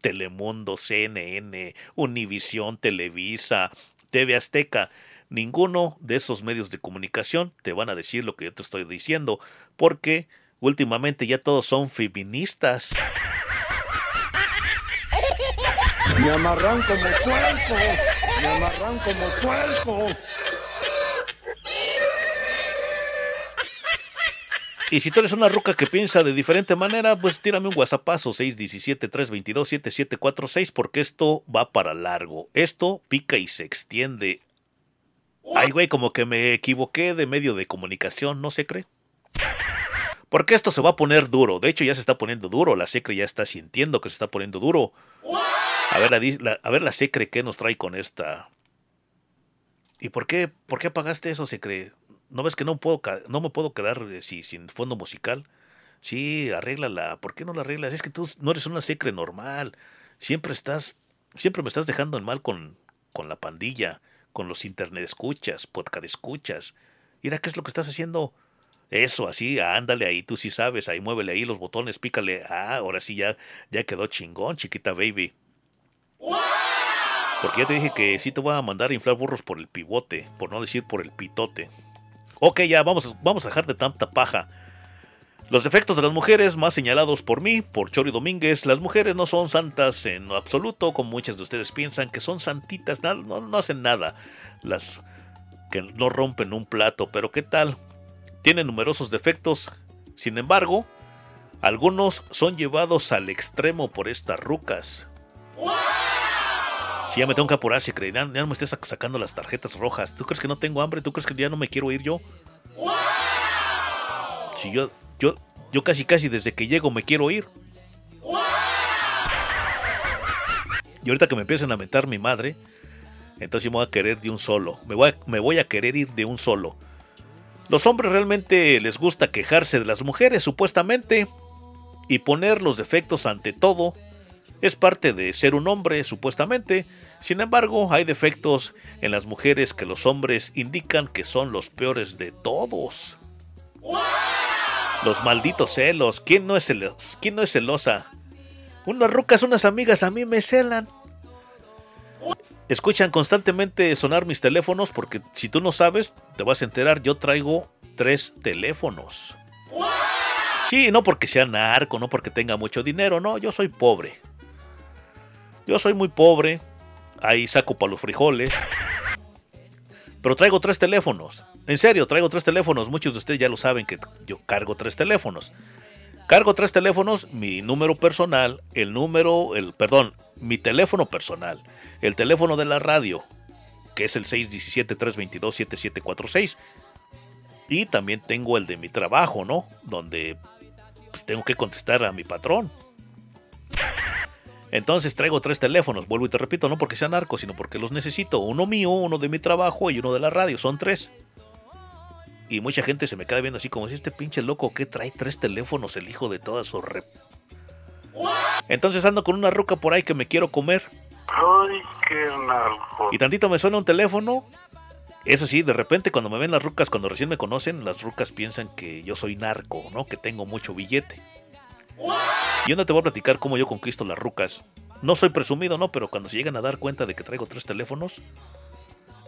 Telemundo, CNN, Univisión, Televisa, TV Azteca. Ninguno de esos medios de comunicación te van a decir lo que yo te estoy diciendo, porque últimamente ya todos son feministas. Me amarran como puerco, me amarran como puerco. Y si tú eres una ruca que piensa de diferente manera, pues tírame un WhatsAppazo 617-322-7746 porque esto va para largo. Esto pica y se extiende. Ay, güey, como que me equivoqué de medio de comunicación, ¿no se cree? Porque esto se va a poner duro. De hecho, ya se está poniendo duro. La Secre ya está sintiendo que se está poniendo duro. A ver, la, la- a ver la Secre, ¿qué nos trae con esta? ¿Y por qué, por qué apagaste eso, Secre? ¿No ves que no, puedo, no me puedo quedar eh, si- sin fondo musical? Sí, arréglala. ¿Por qué no la arreglas? Es que tú no eres una secre normal. Siempre estás, siempre me estás dejando en mal con, con la pandilla, con los internet escuchas, podcast escuchas. Mira, ¿qué es lo que estás haciendo? Eso, así, ándale ahí, tú sí sabes, ahí muévele ahí los botones, pícale. Ah, ahora sí ya, ya quedó chingón, chiquita baby. Porque ya te dije que sí te voy a mandar a inflar burros por el pivote, por no decir por el pitote. Ok, ya, vamos, vamos a dejar de tanta paja. Los defectos de las mujeres, más señalados por mí, por Chori Domínguez, las mujeres no son santas en absoluto, como muchas de ustedes piensan que son santitas, no, no hacen nada. Las que no rompen un plato, pero ¿qué tal? Tienen numerosos defectos, sin embargo, algunos son llevados al extremo por estas rucas. Si ya me tengo que apurar, si creen, ya no me estés sac- sacando las tarjetas rojas. ¿Tú crees que no tengo hambre? ¿Tú crees que ya no me quiero ir yo? Si yo, yo, yo casi casi desde que llego me quiero ir. Y ahorita que me empiecen a meter mi madre, entonces me voy a querer de un solo. Me voy a, me voy a querer ir de un solo. Los hombres realmente les gusta quejarse de las mujeres, supuestamente, y poner los defectos ante todo. Es parte de ser un hombre, supuestamente. Sin embargo, hay defectos en las mujeres que los hombres indican que son los peores de todos. Los malditos celos. ¿Quién no es celos? ¿Quién no es celosa? Unas rucas, unas amigas a mí me celan. Escuchan constantemente sonar mis teléfonos porque si tú no sabes, te vas a enterar, yo traigo tres teléfonos. Sí, no porque sea narco, no porque tenga mucho dinero, no, yo soy pobre. Yo soy muy pobre, ahí saco para los frijoles. Pero traigo tres teléfonos. En serio, traigo tres teléfonos. Muchos de ustedes ya lo saben que yo cargo tres teléfonos. Cargo tres teléfonos, mi número personal, el número, el, perdón, mi teléfono personal, el teléfono de la radio, que es el 617-322-7746. Y también tengo el de mi trabajo, ¿no? Donde pues, tengo que contestar a mi patrón. Entonces traigo tres teléfonos, vuelvo y te repito, no porque sea narco, sino porque los necesito. Uno mío, uno de mi trabajo y uno de la radio, son tres. Y mucha gente se me queda viendo así como si este pinche loco que trae tres teléfonos, el hijo de todas sus rep. Entonces ando con una ruca por ahí que me quiero comer. Ay, qué narco. Y tantito me suena un teléfono. Eso sí, de repente cuando me ven las rucas, cuando recién me conocen, las rucas piensan que yo soy narco, ¿no? Que tengo mucho billete. Y onda te voy a platicar cómo yo conquisto las rucas. No soy presumido, ¿no? Pero cuando se llegan a dar cuenta de que traigo tres teléfonos.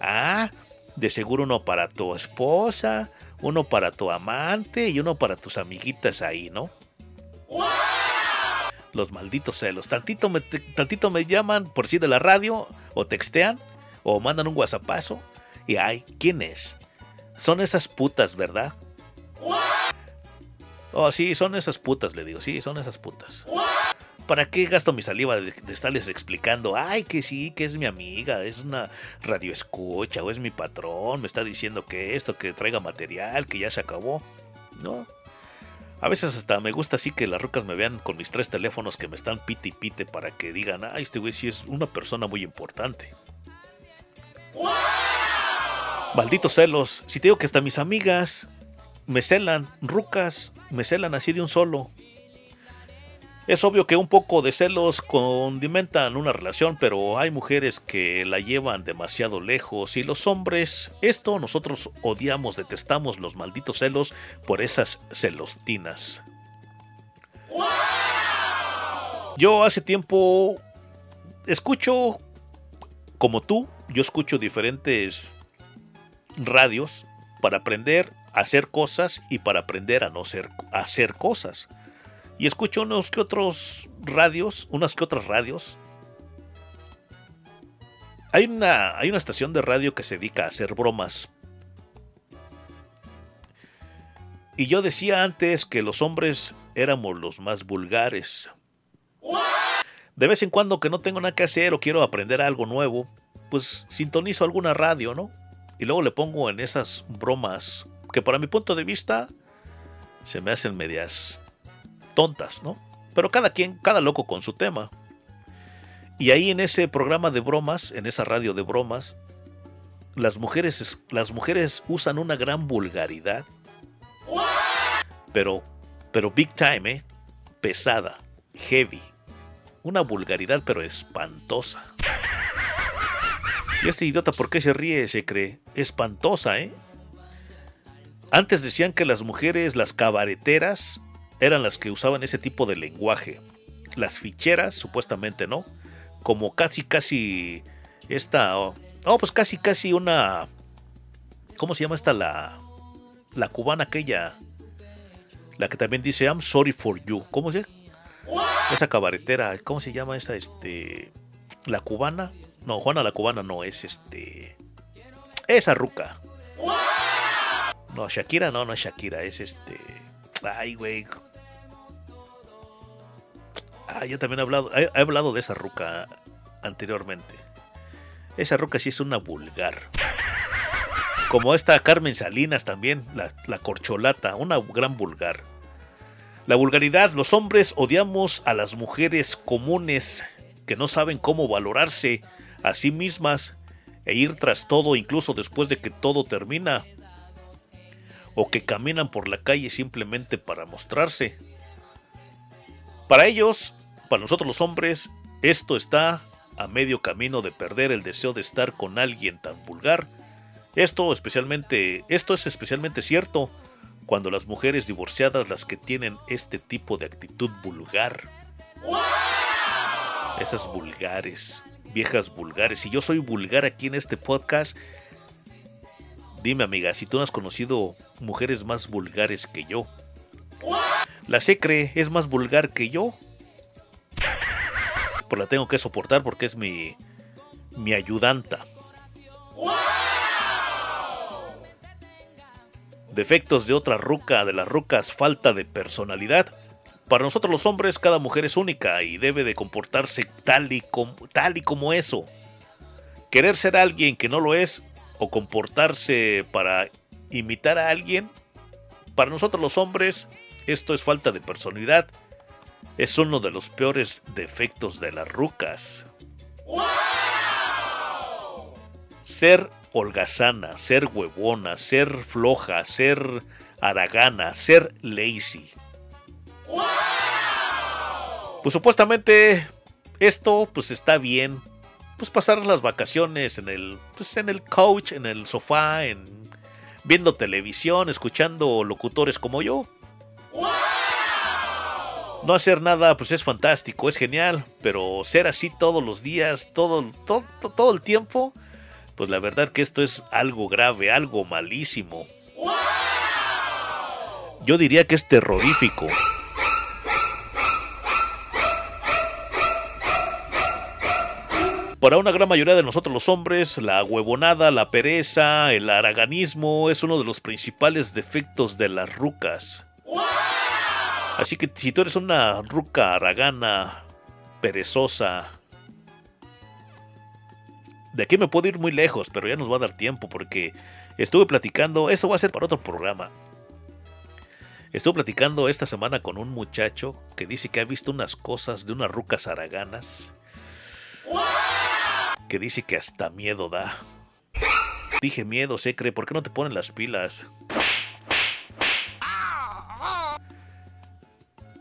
Ah, de seguro uno para tu esposa, Uno para tu amante y uno para tus amiguitas ahí, ¿no? Los malditos celos. Tantito me, tantito me llaman por sí de la radio o textean o mandan un whatsappazo y ay, ¿quién es? Son esas putas, ¿verdad? Oh, sí, son esas putas, le digo, sí, son esas putas. ¿Para qué gasto mi saliva de, de, estarles explicando? Ay, que sí, que es mi amiga, es una radio escucha o es mi patrón, me está diciendo que esto, que traiga material, que ya se acabó. No. A veces hasta me gusta así que las rucas me vean con mis tres teléfonos que me están pite y pite para que digan, ay, este güey sí es una persona muy importante. Malditos celos. Si te digo que hasta mis amigas me celan, rucas, me celan así de un solo. Es obvio que un poco de celos condimentan una relación, pero hay mujeres que la llevan demasiado lejos y los hombres, esto nosotros odiamos, detestamos los malditos celos por esas celostinas. Yo hace tiempo escucho, como tú, yo escucho diferentes radios para aprender hacer cosas y para aprender a no ser, hacer cosas. Y escucho unos que otros radios, unas que otras radios. Hay una, hay una estación de radio que se dedica a hacer bromas. Y yo decía antes que los hombres éramos los más vulgares. De vez en cuando que no tengo nada que hacer o quiero aprender algo nuevo, pues sintonizo alguna radio, ¿no? Y luego le pongo en esas bromas que para mi punto de vista se me hacen medias tontas, ¿no? Pero cada quien, cada loco con su tema. Y ahí en ese programa de bromas, en esa radio de bromas, las mujeres, las mujeres usan una gran vulgaridad. Pero, pero big time, ¿eh? Pesada, heavy. Una vulgaridad pero espantosa. Y este idiota, ¿por qué se ríe? Se cree. Espantosa, ¿eh? Antes decían que las mujeres, las cabareteras, eran las que usaban ese tipo de lenguaje. Las ficheras, supuestamente no. Como casi, casi esta... Oh, pues casi, casi una... ¿Cómo se llama esta? La, la cubana aquella. La que también dice I'm sorry for you. ¿Cómo se Esa cabaretera. ¿Cómo se llama esa? Este... La cubana. No, Juana la cubana no, es este... Esa ruca. No, Shakira no, no es Shakira, es este... Ay, güey. Ah, yo también he hablado, hablado de esa ruca anteriormente. Esa ruca sí es una vulgar. Como esta Carmen Salinas también, la, la, corcholata, una gran vulgar. La vulgaridad, los hombres odiamos a las mujeres comunes que no saben cómo valorarse a sí mismas e ir tras todo incluso después de que todo termina. O que caminan por la calle simplemente para mostrarse. Para ellos, para nosotros los hombres, esto está a medio camino de perder el deseo de estar con alguien tan vulgar. Esto especialmente, esto es especialmente cierto cuando las mujeres divorciadas las que tienen este tipo de actitud vulgar. Esas vulgares, viejas vulgares. Si yo soy vulgar aquí en este podcast, dime amiga, si tú no has conocido mujeres más vulgares que yo. La Secre es más vulgar que yo. Pues la tengo que soportar porque es mi, mi ayudanta. Defectos de otra ruca, de las rucas, falta de personalidad. Para nosotros los hombres, cada mujer es única y debe de comportarse tal y, tal y como eso. Querer ser alguien que no lo es o comportarse para imitar a alguien, para nosotros los hombres, esto es falta de personalidad. Es uno de los peores defectos de las rucas. Ser holgazana, ser huevona, ser floja, ser aragana, ser lazy. Pues supuestamente esto pues está bien. Pues pasar las vacaciones en el pues en el couch, en el sofá, en viendo televisión, escuchando locutores como yo. No hacer nada, pues es fantástico, es genial, pero ser así todos los días, todo, todo, todo el tiempo, pues la verdad que esto es algo grave, algo malísimo. Yo diría que es terrorífico. Para una gran mayoría de nosotros los hombres, la huevonada, la pereza, el araganismo es uno de los principales defectos de las rucas. Así que si tú eres una ruca aragana, perezosa, de aquí me puedo ir muy lejos, pero ya nos va a dar tiempo porque estuve platicando, eso va a ser para otro programa. Estuve platicando esta semana con un muchacho que dice que ha visto unas cosas de unas rucas araganas. Que dice que hasta miedo da. Dije miedo, se cree, ¿por qué no te ponen las pilas?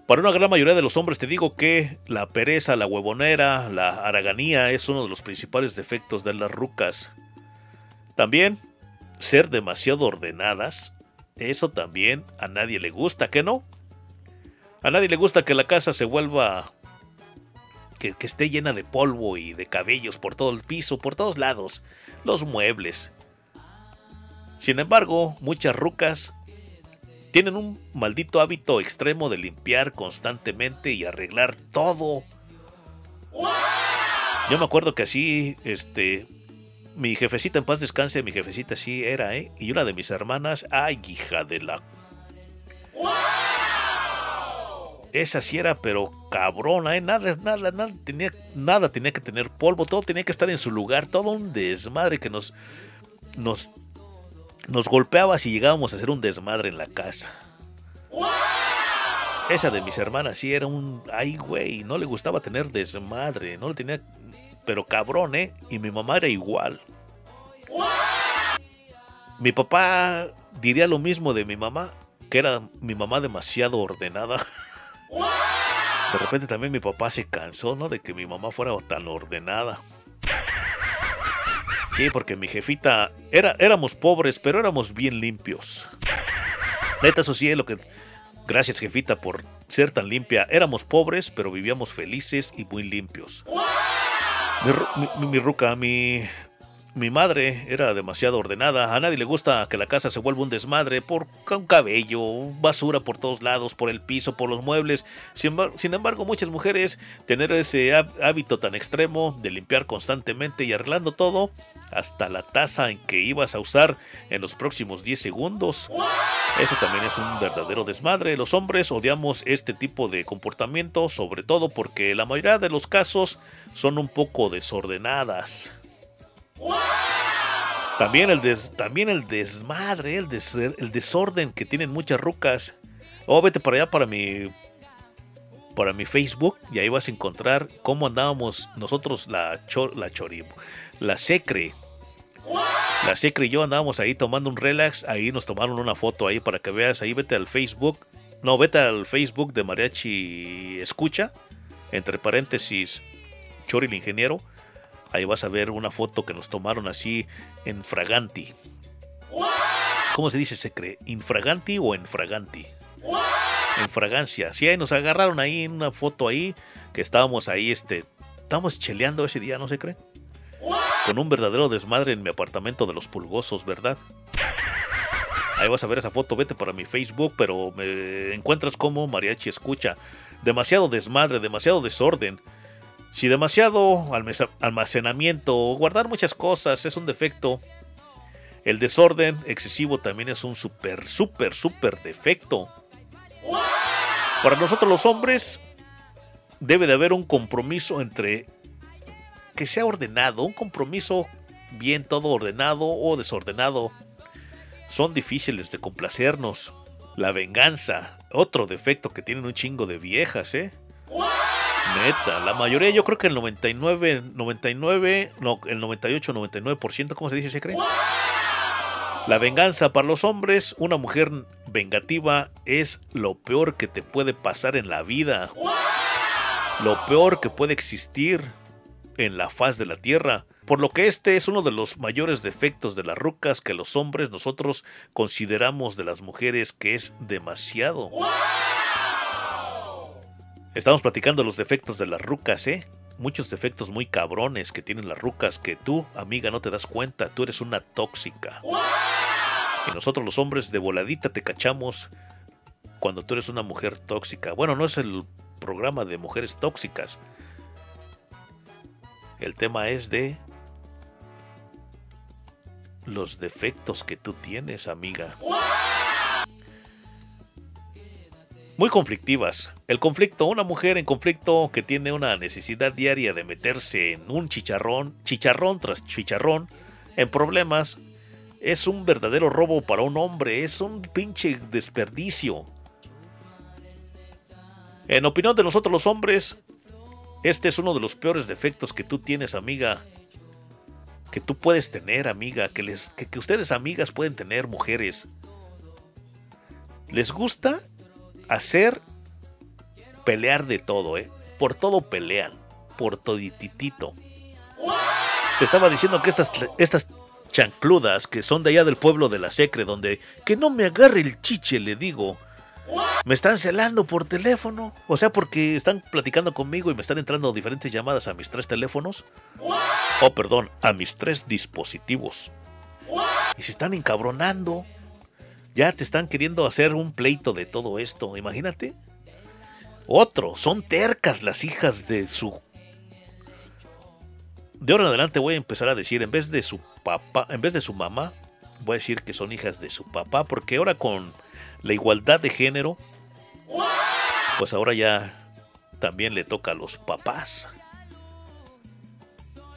Para una gran mayoría de los hombres te digo que la pereza, la huevonera, la haraganía es uno de los principales defectos de las rucas. También ser demasiado ordenadas, eso también a nadie le gusta, ¿qué no? A nadie le gusta que la casa se vuelva que, esté llena de polvo y de cabellos por todo el piso, por todos lados, los muebles. Sin embargo, muchas rucas tienen un maldito hábito extremo de limpiar constantemente y arreglar todo. Yo me acuerdo que así, este, mi jefecita en paz descanse, mi jefecita sí era, ¿eh? Y una de mis hermanas, ay, hija de la... Esa sí era, pero cabrona, ¿eh? Nada, nada, nada tenía, nada tenía que tener polvo, todo tenía que estar en su lugar, todo un desmadre que nos, nos, nos golpeaba si llegábamos a hacer un desmadre en la casa. Esa de mis hermanas sí era un, ay, güey, no le gustaba tener desmadre, no le tenía, pero cabrón, ¿eh? Y mi mamá era igual. Mi papá diría lo mismo de mi mamá, que era mi mamá demasiado ordenada. De repente también mi papá se cansó, ¿no? De que mi mamá fuera tan ordenada. Sí, porque mi jefita era, éramos pobres, pero éramos bien limpios. Neta, eso sí lo que. Gracias, jefita, por ser tan limpia. Éramos pobres, pero vivíamos felices y muy limpios. Mi, mi, mi ruca, mi, mi madre era demasiado ordenada. A nadie le gusta que la casa se vuelva un desmadre por un cabello, basura por todos lados, por el piso, por los muebles. Sin embargo, muchas mujeres tener ese hábito tan extremo de limpiar constantemente y arreglando todo, hasta la taza en que ibas a usar en los próximos 10 segundos. Eso también es un verdadero desmadre. Los hombres odiamos este tipo de comportamiento, sobre todo porque la mayoría de los casos son un poco desordenadas. También el, también el desmadre, el, des, el, desorden que tienen muchas rucas. Oh, vete para allá para mi para mi Facebook y ahí vas a encontrar cómo andábamos nosotros la chor, la la secre. La secre y yo andábamos ahí tomando un relax, ahí nos tomaron una foto ahí para que veas, ahí vete al Facebook. No, vete al Facebook de Mariachi Escucha, entre paréntesis, Chori el ingeniero Ahí vas a ver una foto que nos tomaron así en fraganti. ¿Cómo se dice? ¿Se cree? ¿Infraganti o en fraganti? En fragancia. Sí, ahí nos agarraron ahí en una foto ahí que estábamos ahí, este, estábamos cheleando ese día, ¿no se cree? Con un verdadero desmadre en mi apartamento de los pulgosos, ¿verdad? Ahí vas a ver esa foto, vete para mi Facebook, pero me encuentras como Mariachi Escucha. Demasiado desmadre, demasiado desorden. Si demasiado almacenamiento o guardar muchas cosas es un defecto, el desorden excesivo también es un súper, súper, súper defecto. Para nosotros los hombres debe de haber un compromiso entre que sea ordenado, un compromiso bien todo ordenado o desordenado. Son difíciles de complacernos. La venganza, otro defecto que tienen un chingo de viejas, ¿eh? Neta, la mayoría, yo creo que el 99, 99, no, el 98, 99%, ¿cómo se dice? ¿Se cree? La venganza para los hombres, una mujer vengativa es lo peor que te puede pasar en la vida. Lo peor que puede existir en la faz de la tierra. Por lo que este es uno de los mayores defectos de las rucas que los hombres nosotros consideramos de las mujeres que es demasiado. Estamos platicando los defectos de las rucas, ¿eh? Muchos defectos muy cabrones que tienen las rucas que tú, amiga, no te das cuenta. Tú eres una tóxica. Y nosotros los hombres de voladita te cachamos cuando tú eres una mujer tóxica. Bueno, no es el programa de mujeres tóxicas. El tema es de los defectos que tú tienes, amiga. Muy conflictivas. El conflicto, una mujer en conflicto que tiene una necesidad diaria de meterse en un chicharrón, chicharrón tras chicharrón, en problemas, es un verdadero robo para un hombre, es un pinche desperdicio. En opinión de nosotros los hombres, este es uno de los peores defectos que tú tienes, amiga. Que tú puedes tener, amiga. Que, les, que, que ustedes, amigas, pueden tener, mujeres. Les gusta hacer pelear de todo, ¿eh? Por todo pelean. Por todititito. Te estaba diciendo que estas, estas chancludas que son de allá del pueblo de la Secre, donde que no me agarre el chiche, le digo. Me están celando por teléfono. O sea, porque están platicando conmigo y me están entrando diferentes llamadas a mis tres teléfonos. Oh, perdón, a mis tres dispositivos. Y se están encabronando. Ya te están queriendo hacer un pleito de todo esto. Imagínate. Otro, son tercas las hijas de su... De ahora en adelante voy a empezar a decir, en vez de su papá, en vez de su mamá, voy a decir que son hijas de su papá, porque ahora con la igualdad de género, pues ahora ya también le toca a los papás.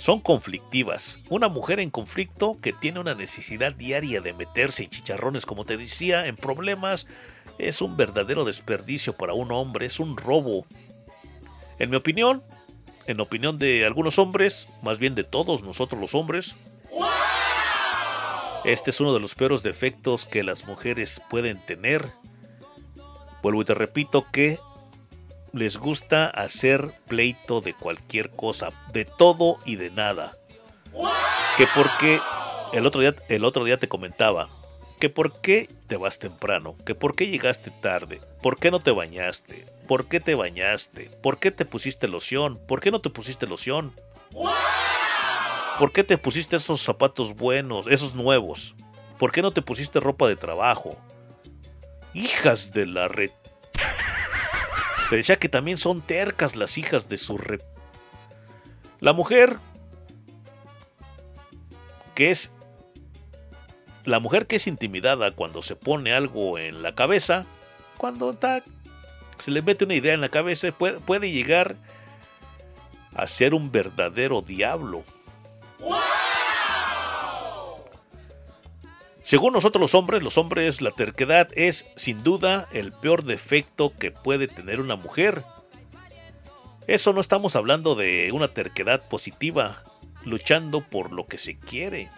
Son conflictivas. Una mujer en conflicto que tiene una necesidad diaria de meterse en chicharrones, como te decía, en problemas, es un verdadero desperdicio para un hombre, es un robo. En mi opinión, en opinión de algunos hombres, más bien de todos nosotros los hombres, este es uno de los peores defectos que las mujeres pueden tener. Vuelvo y te repito que les gusta hacer pleito de cualquier cosa, de todo y de nada. Que porque el otro día, el otro día te comentaba que por qué te vas temprano, que por qué llegaste tarde, por qué no te bañaste, por qué te bañaste, por qué te pusiste loción, por qué no te pusiste loción. ¿Por qué te pusiste esos zapatos buenos, esos nuevos? ¿Por qué no te pusiste ropa de trabajo? Hijas de la red. Te decía que también son tercas las hijas de su re... La mujer que es la mujer que es intimidada cuando se pone algo en la cabeza, cuando se le mete una idea en la cabeza, puede, puede llegar a ser un verdadero diablo. Según nosotros los hombres, los hombres, la terquedad es sin duda el peor defecto que puede tener una mujer. Eso no estamos hablando de una terquedad positiva, luchando por lo que se quiere.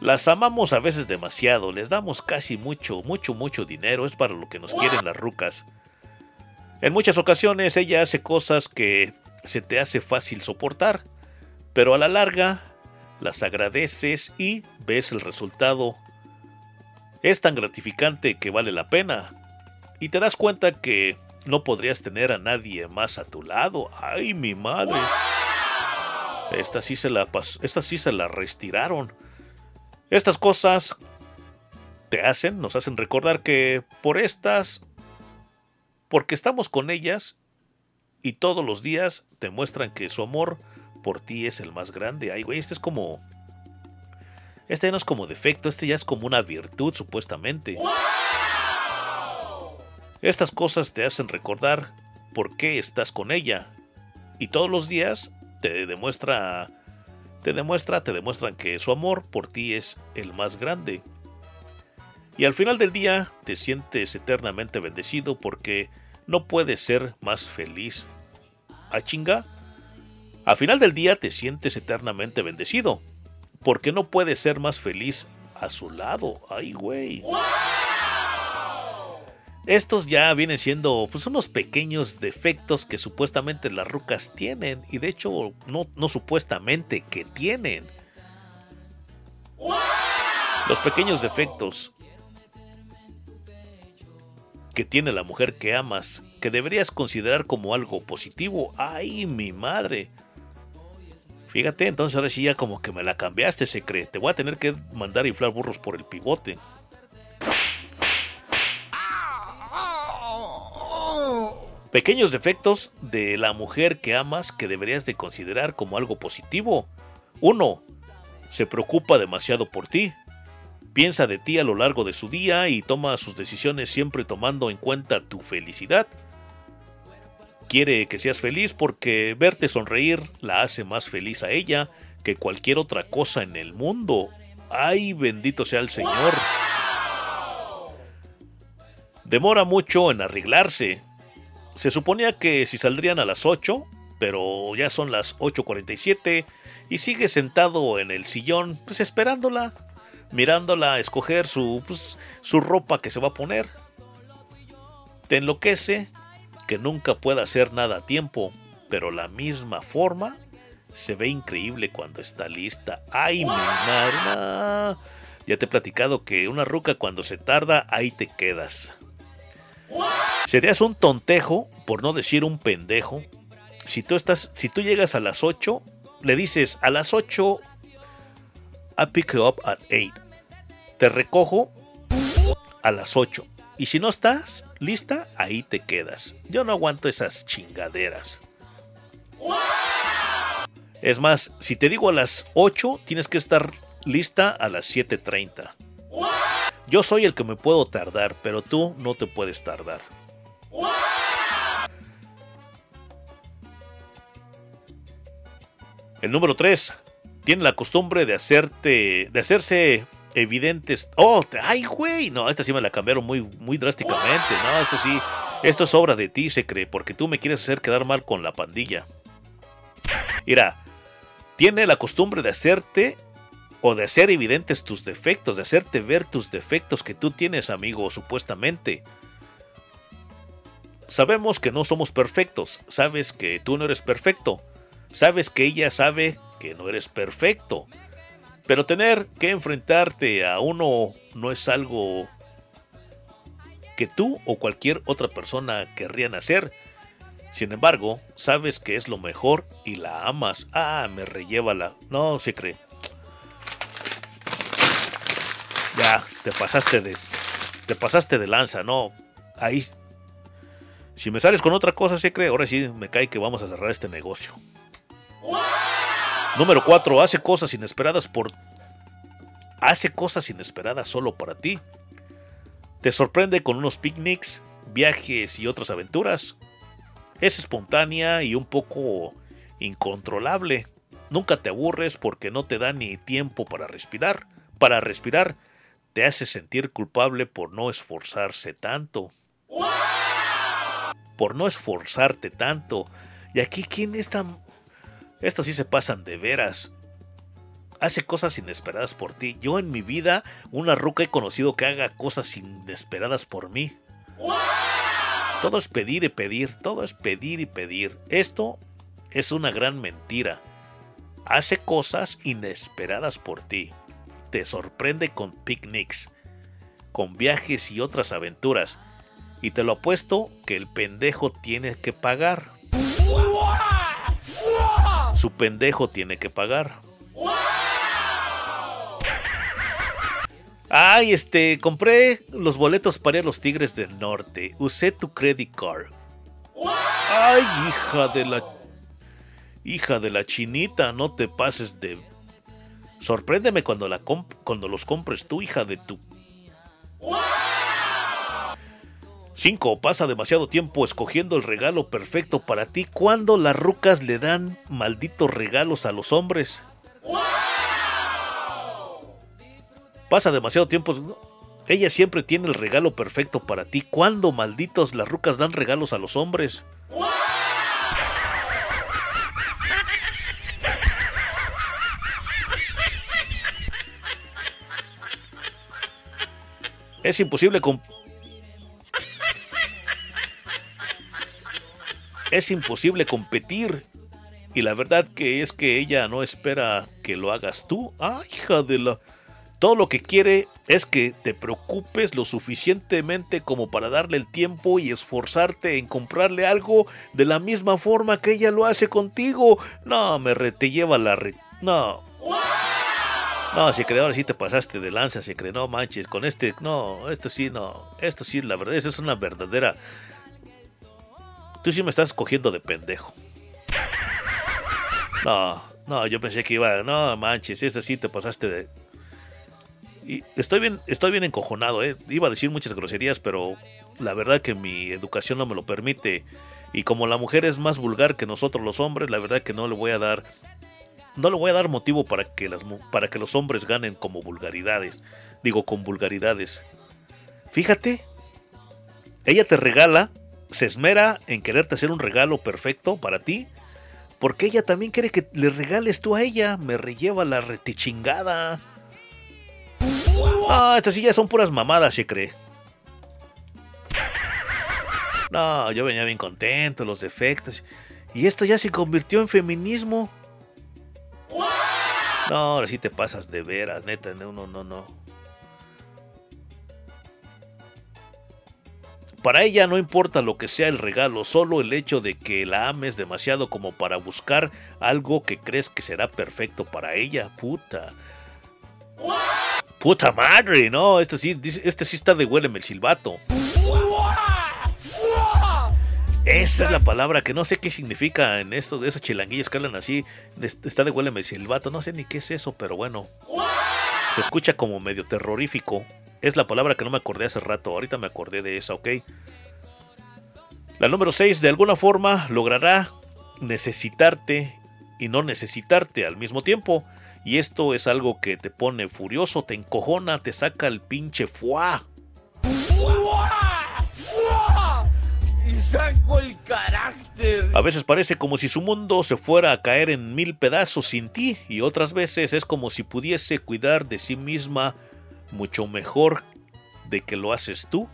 Las amamos a veces demasiado, les damos casi mucho, mucho, mucho dinero, es para lo que nos quieren las rucas. En muchas ocasiones ella hace cosas que se te hace fácil soportar, pero a la larga las agradeces y ves el resultado. Es tan gratificante que vale la pena. Y te das cuenta que no podrías tener a nadie más a tu lado. ¡Ay, mi madre! Esta sí se la, esta sí se la retiraron. Estas cosas te hacen, nos hacen recordar que por estas, porque estamos con ellas y todos los días te muestran que su amor por ti es el más grande. Ay, güey, este es como... Este no es como defecto, este ya es como una virtud supuestamente. Estas cosas te hacen recordar por qué estás con ella. Y todos los días te demuestra te demuestra, te demuestran que su amor por ti es el más grande. Y al final del día te sientes eternamente bendecido porque no puedes ser más feliz. ¿A chinga? Al final del día te sientes eternamente bendecido porque no puedes ser más feliz a su lado. Ay, güey. Estos ya vienen siendo pues, unos pequeños defectos que supuestamente las rucas tienen. Y de hecho, no, no supuestamente que tienen. Los pequeños defectos que tiene la mujer que amas, que deberías considerar como algo positivo. ¡Ay, mi madre! Fíjate, entonces ahora sí ya como que me la cambiaste, se cree. Te voy a tener que mandar a inflar burros por el pivote. Pequeños defectos de la mujer que amas que deberías de considerar como algo positivo. 1. Se preocupa demasiado por ti. Piensa de ti a lo largo de su día y toma sus decisiones siempre tomando en cuenta tu felicidad. Quiere que seas feliz porque verte sonreír la hace más feliz a ella que cualquier otra cosa en el mundo. ¡Ay, bendito sea el Señor! Demora mucho en arreglarse. Se suponía que si saldrían a las 8, pero ya son las 8.47 y sigue sentado en el sillón, pues esperándola, mirándola escoger su, pues, su ropa que se va a poner. Te enloquece que nunca pueda hacer nada a tiempo, pero la misma forma se ve increíble cuando está lista. ¡Ay, mi madre! Ya te he platicado que una ruca cuando se tarda, ahí te quedas. Serías un tontejo, por no decir un pendejo, si tú estás, si tú llegas a las 8, le dices a las 8 I pick you up at 8. Te recojo a las 8. Y si no estás lista, ahí te quedas. Yo no aguanto esas chingaderas. Es más, si te digo a las 8, tienes que estar lista a las 7.30. Yo soy el que me puedo tardar, pero tú no te puedes tardar. El número 3. Tiene la costumbre de hacerte. de hacerse evidentes. Oh, ay, güey. No, esta sí me la cambiaron muy, muy drásticamente. No, esto sí. Esto es obra de ti, se cree, porque tú me quieres hacer quedar mal con la pandilla. Mira, tiene la costumbre de hacerte o de hacer evidentes tus defectos, de hacerte ver tus defectos que tú tienes, amigo, supuestamente. Sabemos que no somos perfectos, sabes que tú no eres perfecto, sabes que ella sabe que no eres perfecto, pero tener que enfrentarte a uno no es algo que tú o cualquier otra persona querrían hacer. Sin embargo, sabes que es lo mejor y la amas. Ah, me rellévala. No se cree. Ya, te pasaste de. Te pasaste de lanza, no. Ahí. Si me sales con otra cosa, se cree. Ahora sí me cae que vamos a cerrar este negocio. Número 4. Hace cosas inesperadas por. Hace cosas inesperadas solo para ti. Te sorprende con unos picnics, viajes y otras aventuras. Es espontánea y un poco incontrolable. Nunca te aburres porque no te da ni tiempo para respirar. Para respirar, te hace sentir culpable por no esforzarse tanto. Por no esforzarte tanto. Y aquí, ¿quién está? Estos sí se pasan de veras. Hace cosas inesperadas por ti. Yo en mi vida, una ruca he conocido que haga cosas inesperadas por mí. Todo es pedir y pedir, todo es pedir y pedir. Esto es una gran mentira. Hace cosas inesperadas por ti. Te sorprende con picnics, con viajes y otras aventuras. Y te lo apuesto que el pendejo tiene que pagar. Su pendejo tiene que pagar. Ay, este, compré los boletos para ir a los Tigres del Norte. Usé tu credit card. Ay, hija de la... Hija de la chinita, no te pases de... Sorpréndeme cuando, la cuando los compres tú, hija de tu... 5. Pasa demasiado tiempo escogiendo el regalo perfecto para ti cuando las rucas le dan malditos regalos a los hombres. Pasa demasiado tiempo. Ella siempre tiene el regalo perfecto para ti. Cuando malditos las rucas dan regalos a los hombres. Es imposible con... Es imposible competir. Y la verdad que es que ella no espera que lo hagas tú. ¡Ah, hija de la... Todo lo que quiere es que te preocupes lo suficientemente como para darle el tiempo y esforzarte en comprarle algo de la misma forma que ella lo hace contigo. No, me re, te lleva la re, no. No, si ahora sí te pasaste de lanza, si cree, no manches, con este, no, esto sí, no, esto sí, la verdad, esa es una verdadera. Tú sí me estás cogiendo de pendejo. No, no, yo pensé que iba, no manches, esta sí te pasaste de. Y estoy bien, estoy bien encojonado, eh. Iba a decir muchas groserías, pero la verdad que mi educación no me lo permite. Y como la mujer es más vulgar que nosotros los hombres, la verdad que no le voy a dar no le voy a dar motivo para que, las, para que los hombres ganen como vulgaridades. Digo, con vulgaridades. Fíjate, ella te regala, se esmera en quererte hacer un regalo perfecto para ti, porque ella también quiere que le regales tú a ella. Me relleva la retichingada. Ah, estas ya son puras mamadas, se cree. No, yo venía bien contento, los defectos. Y esto ya se convirtió en feminismo. No, ahora sí te pasas de veras, neta, no, no, no, Para ella no importa lo que sea el regalo, solo el hecho de que la ames demasiado como para buscar algo que crees que será perfecto para ella, puta. Puta madre, no, este sí, este sí está de huéleme el silbato. Esa es la palabra que no sé qué significa en esto de esos chilanguillos que hablan así. Está de huéleme el silbato, no sé ni qué es eso, pero bueno. Se escucha como medio terrorífico. Es la palabra que no me acordé hace rato. Ahorita me acordé de esa, ¿ok? La número 6 de alguna forma logrará necesitarte y no necesitarte al mismo tiempo. Y esto es algo que te pone furioso, te encojona, te saca el pinche fuá. Y saco el carácter. A veces parece como si su mundo se fuera a caer en mil pedazos sin ti y otras veces es como si pudiese cuidar de sí misma mucho mejor de que lo haces tú.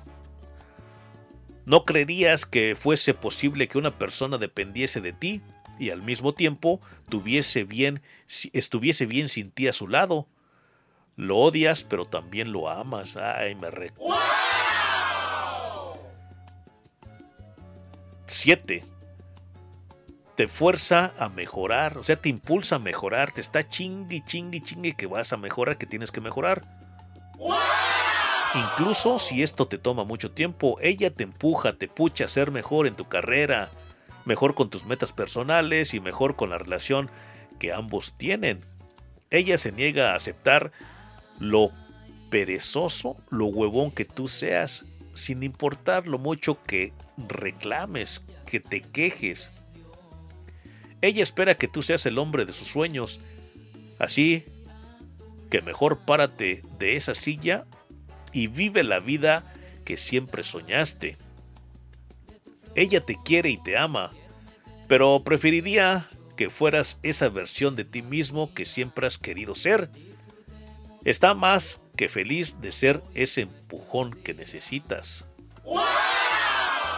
¿No creerías que fuese posible que una persona dependiese de ti y al mismo tiempo tuviese bien, estuviese bien sin ti a su lado? Lo odias, pero también lo amas. Ay, me re... 7. Te fuerza a mejorar, o sea, te impulsa a mejorar, te está chingue, chingue, chingue que vas a mejorar, que tienes que mejorar. Incluso si esto te toma mucho tiempo, ella te empuja, te pucha a ser mejor en tu carrera, mejor con tus metas personales y mejor con la relación que ambos tienen. Ella se niega a aceptar lo perezoso, lo huevón que tú seas, sin importar lo mucho que reclames, que te quejes. Ella espera que tú seas el hombre de sus sueños. Así que mejor párate de esa silla y vive la vida que siempre soñaste. Ella te quiere y te ama, pero preferiría que fueras esa versión de ti mismo que siempre has querido ser. Está más que feliz de ser ese empujón que necesitas.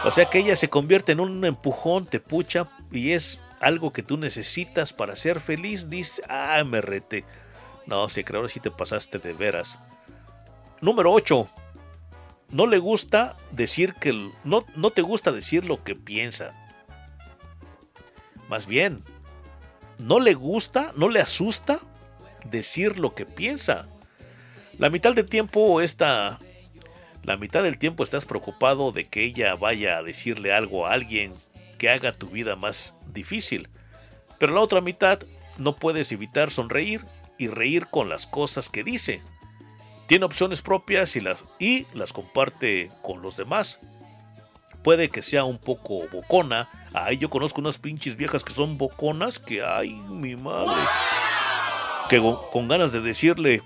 O sea que ella se convierte en un empujón, te pucha y es algo que tú necesitas para ser feliz. Dice, ah, me rete. No, sí, creo que sí te pasaste de veras. Número 8. No le gusta decir que. No, no te gusta decir lo que piensa. Más bien, no le gusta, no le asusta decir lo que piensa. La mitad del tiempo está. La mitad del tiempo estás preocupado de que ella vaya a decirle algo a alguien que haga tu vida más difícil. Pero la otra mitad no puedes evitar sonreír y reír con las cosas que dice. Tiene opciones propias y las, y las comparte con los demás. Puede que sea un poco bocona. Ay, yo conozco unas pinches viejas que son boconas que, ay, mi madre. Que con, con ganas de decirle...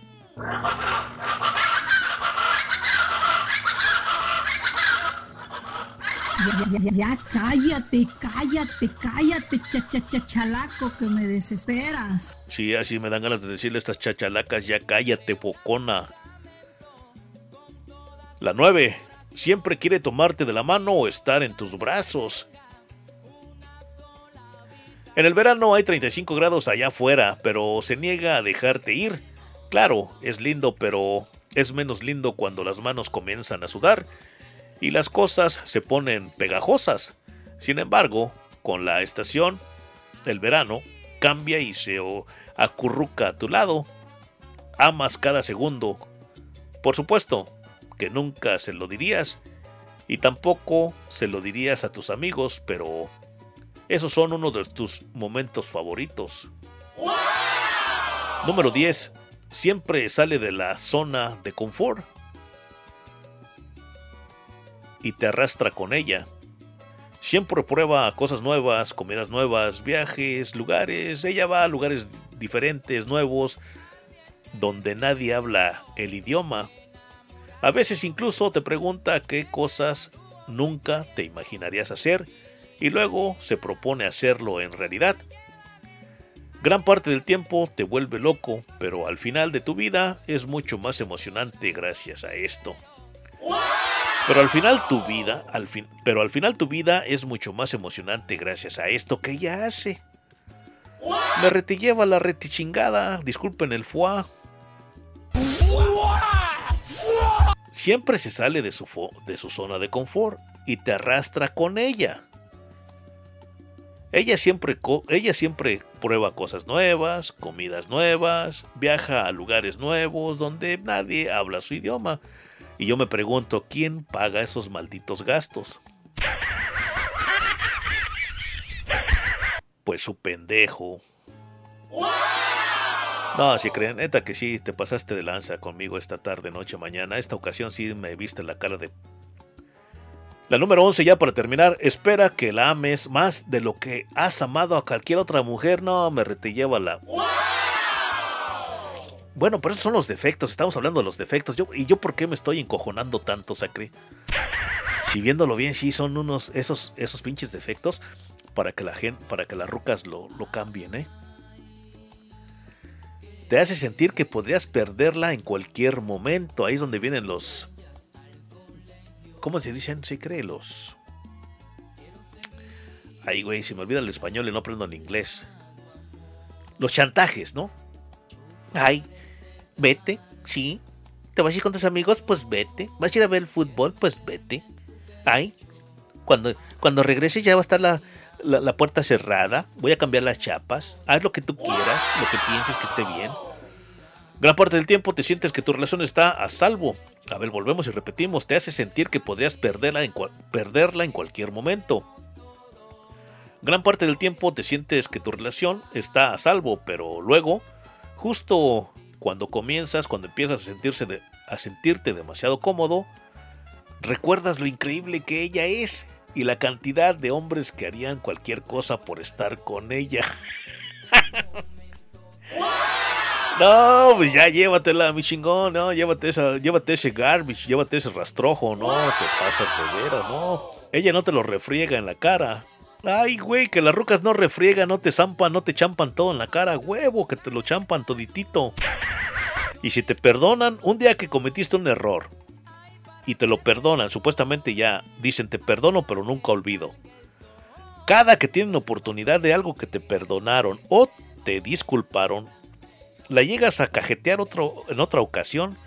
Ya, ya, ya, cállate, cállate, cállate, chachachalaco, que me desesperas. Sí, así me dan ganas de decirle a estas chachalacas, ya cállate, bocona. La 9. Siempre quiere tomarte de la mano o estar en tus brazos. En el verano hay 35 grados allá afuera, pero se niega a dejarte ir. Claro, es lindo, pero es menos lindo cuando las manos comienzan a sudar y las cosas se ponen pegajosas. Sin embargo, con la estación, el verano, cambia y se acurruca a tu lado. Amas cada segundo. Por supuesto que nunca se lo dirías y tampoco se lo dirías a tus amigos, pero esos son uno de tus momentos favoritos. Número 10. Siempre sale de la zona de confort y te arrastra con ella. Siempre prueba cosas nuevas, comidas nuevas, viajes, lugares. Ella va a lugares diferentes, nuevos, donde nadie habla el idioma. A veces incluso te pregunta qué cosas nunca te imaginarías hacer y luego se propone hacerlo en realidad. Gran parte del tiempo te vuelve loco, pero al final de tu vida es mucho más emocionante gracias a esto. Pero al final tu vida, pero al final tu vida es mucho más emocionante gracias a esto que ella hace. Me rete lleva la rete chingada, disculpen el foie. Siempre se sale de su zona de confort y te arrastra con ella. Ella siempre, ella siempre prueba cosas nuevas, comidas nuevas, viaja a lugares nuevos donde nadie habla su idioma. Y yo me pregunto, ¿quién paga esos malditos gastos? Pues su pendejo. No, si creen, neta que sí, te pasaste de lanza conmigo esta tarde, noche, mañana. Esta ocasión sí me viste la cara de... La número 11 ya para terminar, espera que la ames más de lo que has amado a cualquier otra mujer. No, me rete lleva la... Bueno, pero esos son los defectos, estamos hablando de los defectos. Yo, ¿Y yo por qué me estoy encojonando tanto, Sacre? Si viéndolo bien, sí son unos, esos, esos pinches defectos para que la gente, para que las rucas lo, lo cambien, ¿eh? Te hace sentir que podrías perderla en cualquier momento. Ahí es donde vienen los. ¿Cómo se dicen? Sí, cree, los. Ay, güey, se me olvida el español y no aprendo el inglés. Los chantajes, ¿no? Ay, vete, sí. ¿Te vas a ir con tus amigos? Pues vete. ¿Vas a ir a ver el fútbol? Pues vete. Ay, cuando, cuando regreses ya va a estar la, la puerta cerrada. Voy a cambiar las chapas. Haz lo que tú quieras, lo que pienses que esté bien. Gran parte del tiempo te sientes que tu relación está a salvo. A ver, volvemos y repetimos. Te hace sentir que podrías perderla en, perderla en cualquier momento. Gran parte del tiempo te sientes que tu relación está a salvo, pero luego, justo cuando comienzas, cuando empiezas a, sentirse de- a sentirte demasiado cómodo, recuerdas lo increíble que ella es y la cantidad de hombres que harían cualquier cosa por estar con ella. No, pues ya llévatela, mi chingón, no, llévate esa, llévate ese garbage, llévate ese rastrojo, no, te pasas de veras, no. Ella no te lo refriega en la cara. Ay, güey, que las rucas no refriegan, no te zampan, no te champan todo en la cara, huevo, que te lo champan toditito. Y si te perdonan, un día que cometiste un error y te lo perdonan, supuestamente ya dicen te perdono, pero nunca olvido. Cada que tienen oportunidad de algo que te perdonaron o te disculparon, la llegas a cajetear otro, en otra ocasión,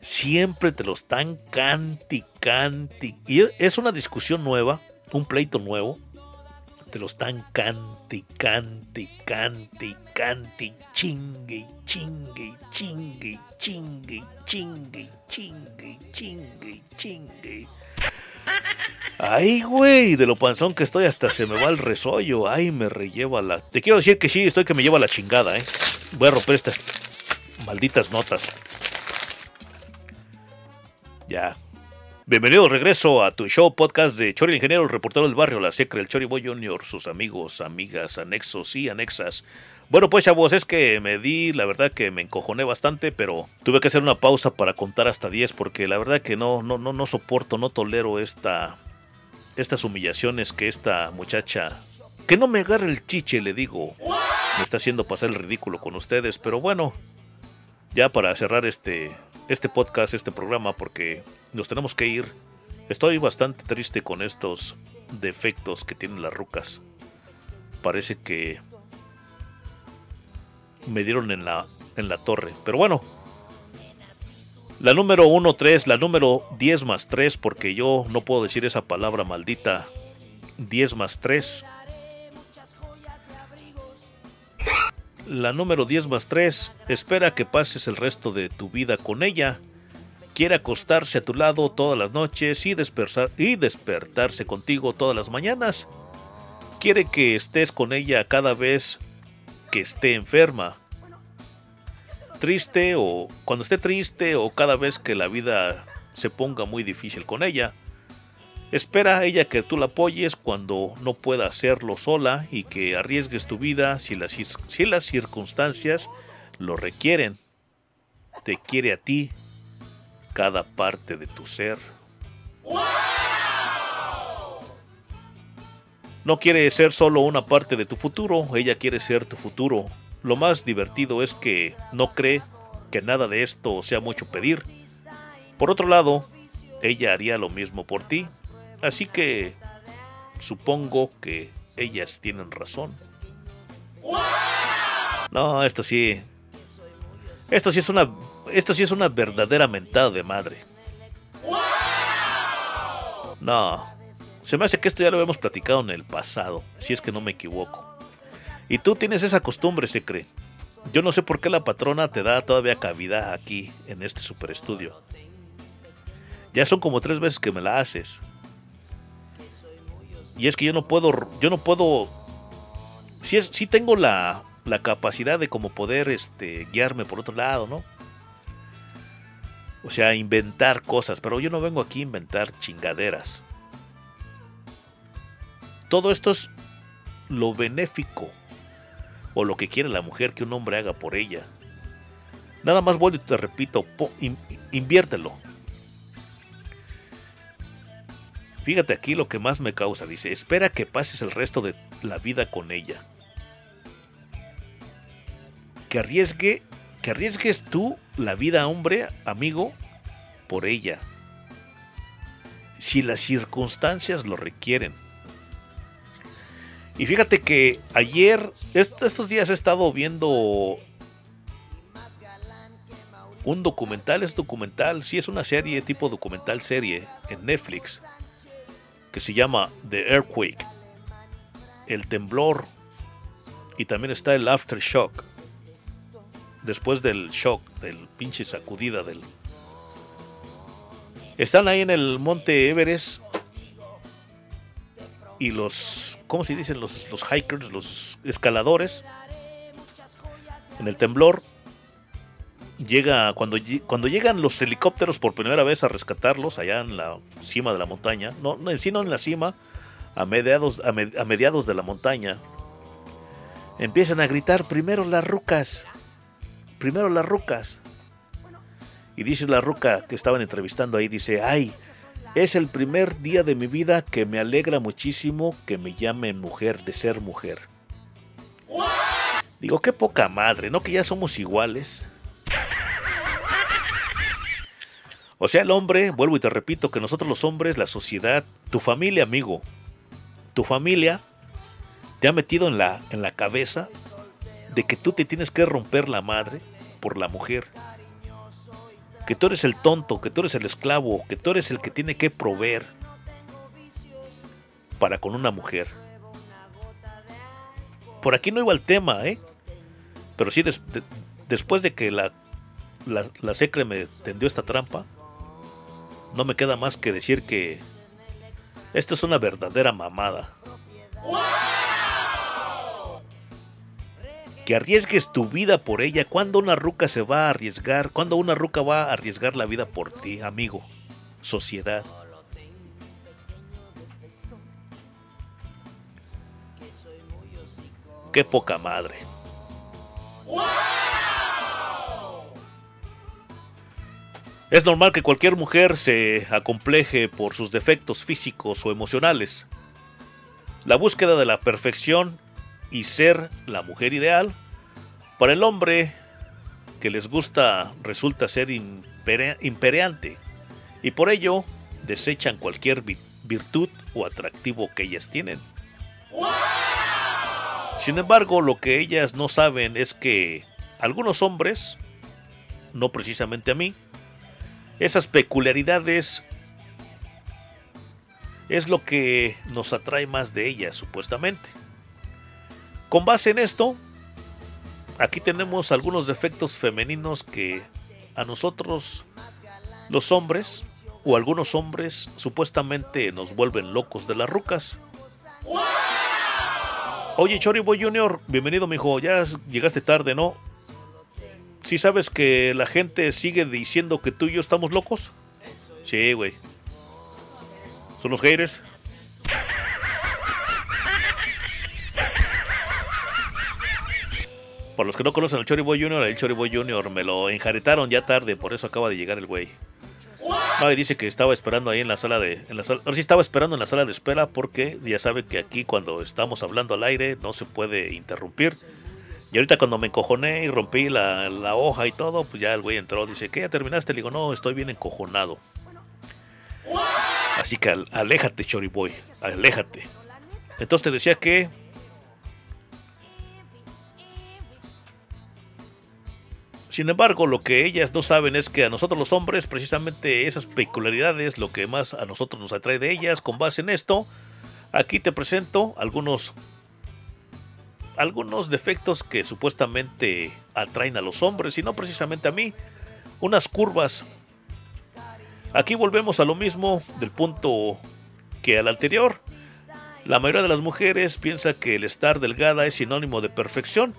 siempre te lo están canti, canti. Y es una discusión nueva, un pleito nuevo. Te lo están canti, canti, canti, canti, chingue, chingue, chingue, chingue, chingue, chingue, chingue, chingue. Ay, güey, de lo panzón que estoy hasta se me va el resollo. Ay, me relleva la... Te quiero decir que sí, estoy que me lleva la chingada, ¿eh? Voy a romper estas malditas notas. Ya. Bienvenido de regreso a tu show podcast de Chori el Ingeniero, el reportero del barrio, la secre, el Chori Boy Junior, sus amigos, amigas, anexos y anexas. Bueno, pues chavos, es que me di, la verdad que me encojoné bastante, pero tuve que hacer una pausa para contar hasta 10 porque la verdad que no, no, no, no soporto, no tolero esta, estas humillaciones que esta muchacha, que no me agarre el chiche, le digo, me está haciendo pasar el ridículo con ustedes, pero bueno, ya para cerrar este, este podcast, este programa, porque nos tenemos que ir. Estoy bastante triste con estos defectos que tienen las rucas. Parece que me dieron en la, en la torre. Pero bueno, La número 1, 3, la número 10 más 3, porque yo no puedo decir esa palabra maldita. 10 más 3. La número 10 más 3, espera que pases el resto de tu vida con ella. Quiere acostarse a tu lado todas las noches y, despertar, y despertarse contigo todas las mañanas. Quiere que estés con ella cada vez que esté enferma. Triste o cuando esté triste o cada vez que la vida se ponga muy difícil con ella. Espera a ella que tú la apoyes cuando no pueda hacerlo sola y que arriesgues tu vida si las, si las circunstancias lo requieren. Te quiere a ti cada parte de tu ser. No quiere ser solo una parte de tu futuro, ella quiere ser tu futuro. Lo más divertido es que no cree que nada de esto sea mucho pedir. Por otro lado, ella haría lo mismo por ti, así que supongo que ellas tienen razón. No, esto sí. Esto sí es una. Esto sí es una verdadera mentada de madre. No. Se me hace que esto ya lo hemos platicado en el pasado, si es que no me equivoco. Y tú tienes esa costumbre, se cree. Yo no sé por qué la patrona te da todavía cavidad aquí, en este super estudio. Ya son como tres veces que me la haces. Y es que yo no puedo, yo no puedo. Sí, es, sí tengo la, la capacidad de como poder este, guiarme por otro lado, ¿no? O sea, inventar cosas, pero yo no vengo aquí a inventar chingaderas. Todo esto es lo benéfico o lo que quiere la mujer que un hombre haga por ella. Nada más vuelvo y te repito, inviértelo. Fíjate aquí lo que más me causa, dice, espera que pases el resto de la vida con ella. Que arriesgue, que arriesgues tú la vida, hombre, amigo, por ella. Si las circunstancias lo requieren. Y fíjate que ayer, estos días he estado viendo un documental, es documental, sí es una serie, tipo documental serie en Netflix, que se llama The Earthquake, el temblor, y también está el aftershock, después del shock, del pinche sacudida del... Están ahí en el monte Everest y los, ¿cómo se dicen? Los, los hikers, los escaladores, en el temblor, llega cuando, cuando llegan los helicópteros por primera vez a rescatarlos allá en la cima de la montaña, no, no en sí no en la cima, a mediados, a, a mediados de la montaña, empiezan a gritar primero las rucas, primero las rucas. Y dice la ruca que estaban entrevistando ahí, dice, ay, es el primer día de mi vida que me alegra muchísimo que me llamen mujer de ser mujer. Digo, qué poca madre, ¿no? Que ya somos iguales. O sea, el hombre, vuelvo y te repito, que nosotros los hombres, la sociedad, tu familia, amigo, tu familia te ha metido en la, en la cabeza de que tú te tienes que romper la madre por la mujer que tú eres el tonto, que tú eres el esclavo, que tú eres el que tiene que proveer para con una mujer. Por aquí no iba el tema, ¿eh? Pero sí, después de que la, la, la secre me tendió esta trampa, no me queda más que decir que esto es una verdadera mamada que arriesgues tu vida por ella. ¿Cuándo una ruca se va a arriesgar? ¿Cuándo una ruca va a arriesgar la vida por ti, amigo? Sociedad. Qué poca madre. Es normal que cualquier mujer se acompleje por sus defectos físicos o emocionales. La búsqueda de la perfección y ser la mujer ideal, para el hombre que les gusta resulta ser impereante y por ello desechan cualquier virtud o atractivo que ellas tienen. Sin embargo, lo que ellas no saben es que algunos hombres, no precisamente a mí, Esas peculiaridades es lo que nos atrae más de ellas, supuestamente. Con base en esto, aquí tenemos algunos defectos femeninos que a nosotros, los hombres, o algunos hombres, supuestamente nos vuelven locos de las rucas. Oye, Choriboy Junior, bienvenido, mijo. Ya llegaste tarde, ¿no? ¿Sí sabes que la gente sigue diciendo que tú y yo estamos locos? Sí, güey. ¿Son los haters? Por los que no conocen al Choriboy Junior, el Choriboy Junior me lo enjaretaron ya tarde, por eso acaba de llegar el güey. No, y dice que estaba esperando ahí en la sala de. En la sala, ahora sí estaba esperando en la sala de espera porque ya sabe que aquí cuando estamos hablando al aire no se puede interrumpir. Y ahorita cuando me encojoné y rompí la, la hoja y todo, pues ya el güey entró. Dice, ¿qué? ¿Ya terminaste? Le digo, no, estoy bien encojonado. Así que al- aléjate, Choriboy. Aléjate. Entonces te decía que. Sin embargo, lo que ellas no saben es que a nosotros los hombres, precisamente esas peculiaridades, lo que más a nosotros nos atrae de ellas, con base en esto, aquí te presento algunos algunos defectos que supuestamente atraen a los hombres y no precisamente a mí. Unas curvas. Aquí volvemos a lo mismo del punto que al anterior. La mayoría de las mujeres piensa que el estar delgada es sinónimo de perfección.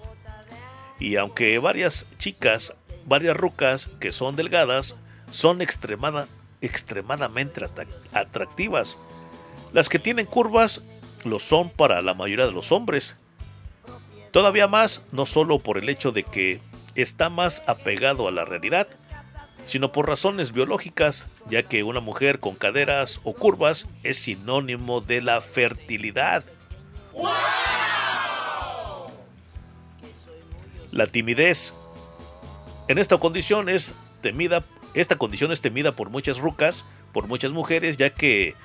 Y aunque varias chicas, varias rucas que son delgadas, son extremada, extremadamente atra- atractivas. Las que tienen curvas lo son para la mayoría de los hombres. Todavía más, no solo por el hecho de que está más apegado a la realidad, sino por razones biológicas, ya que una mujer con caderas o curvas es sinónimo de la fertilidad. La timidez. En esta condición es temida, esta condición es temida por muchas rucas, por muchas mujeres, ya que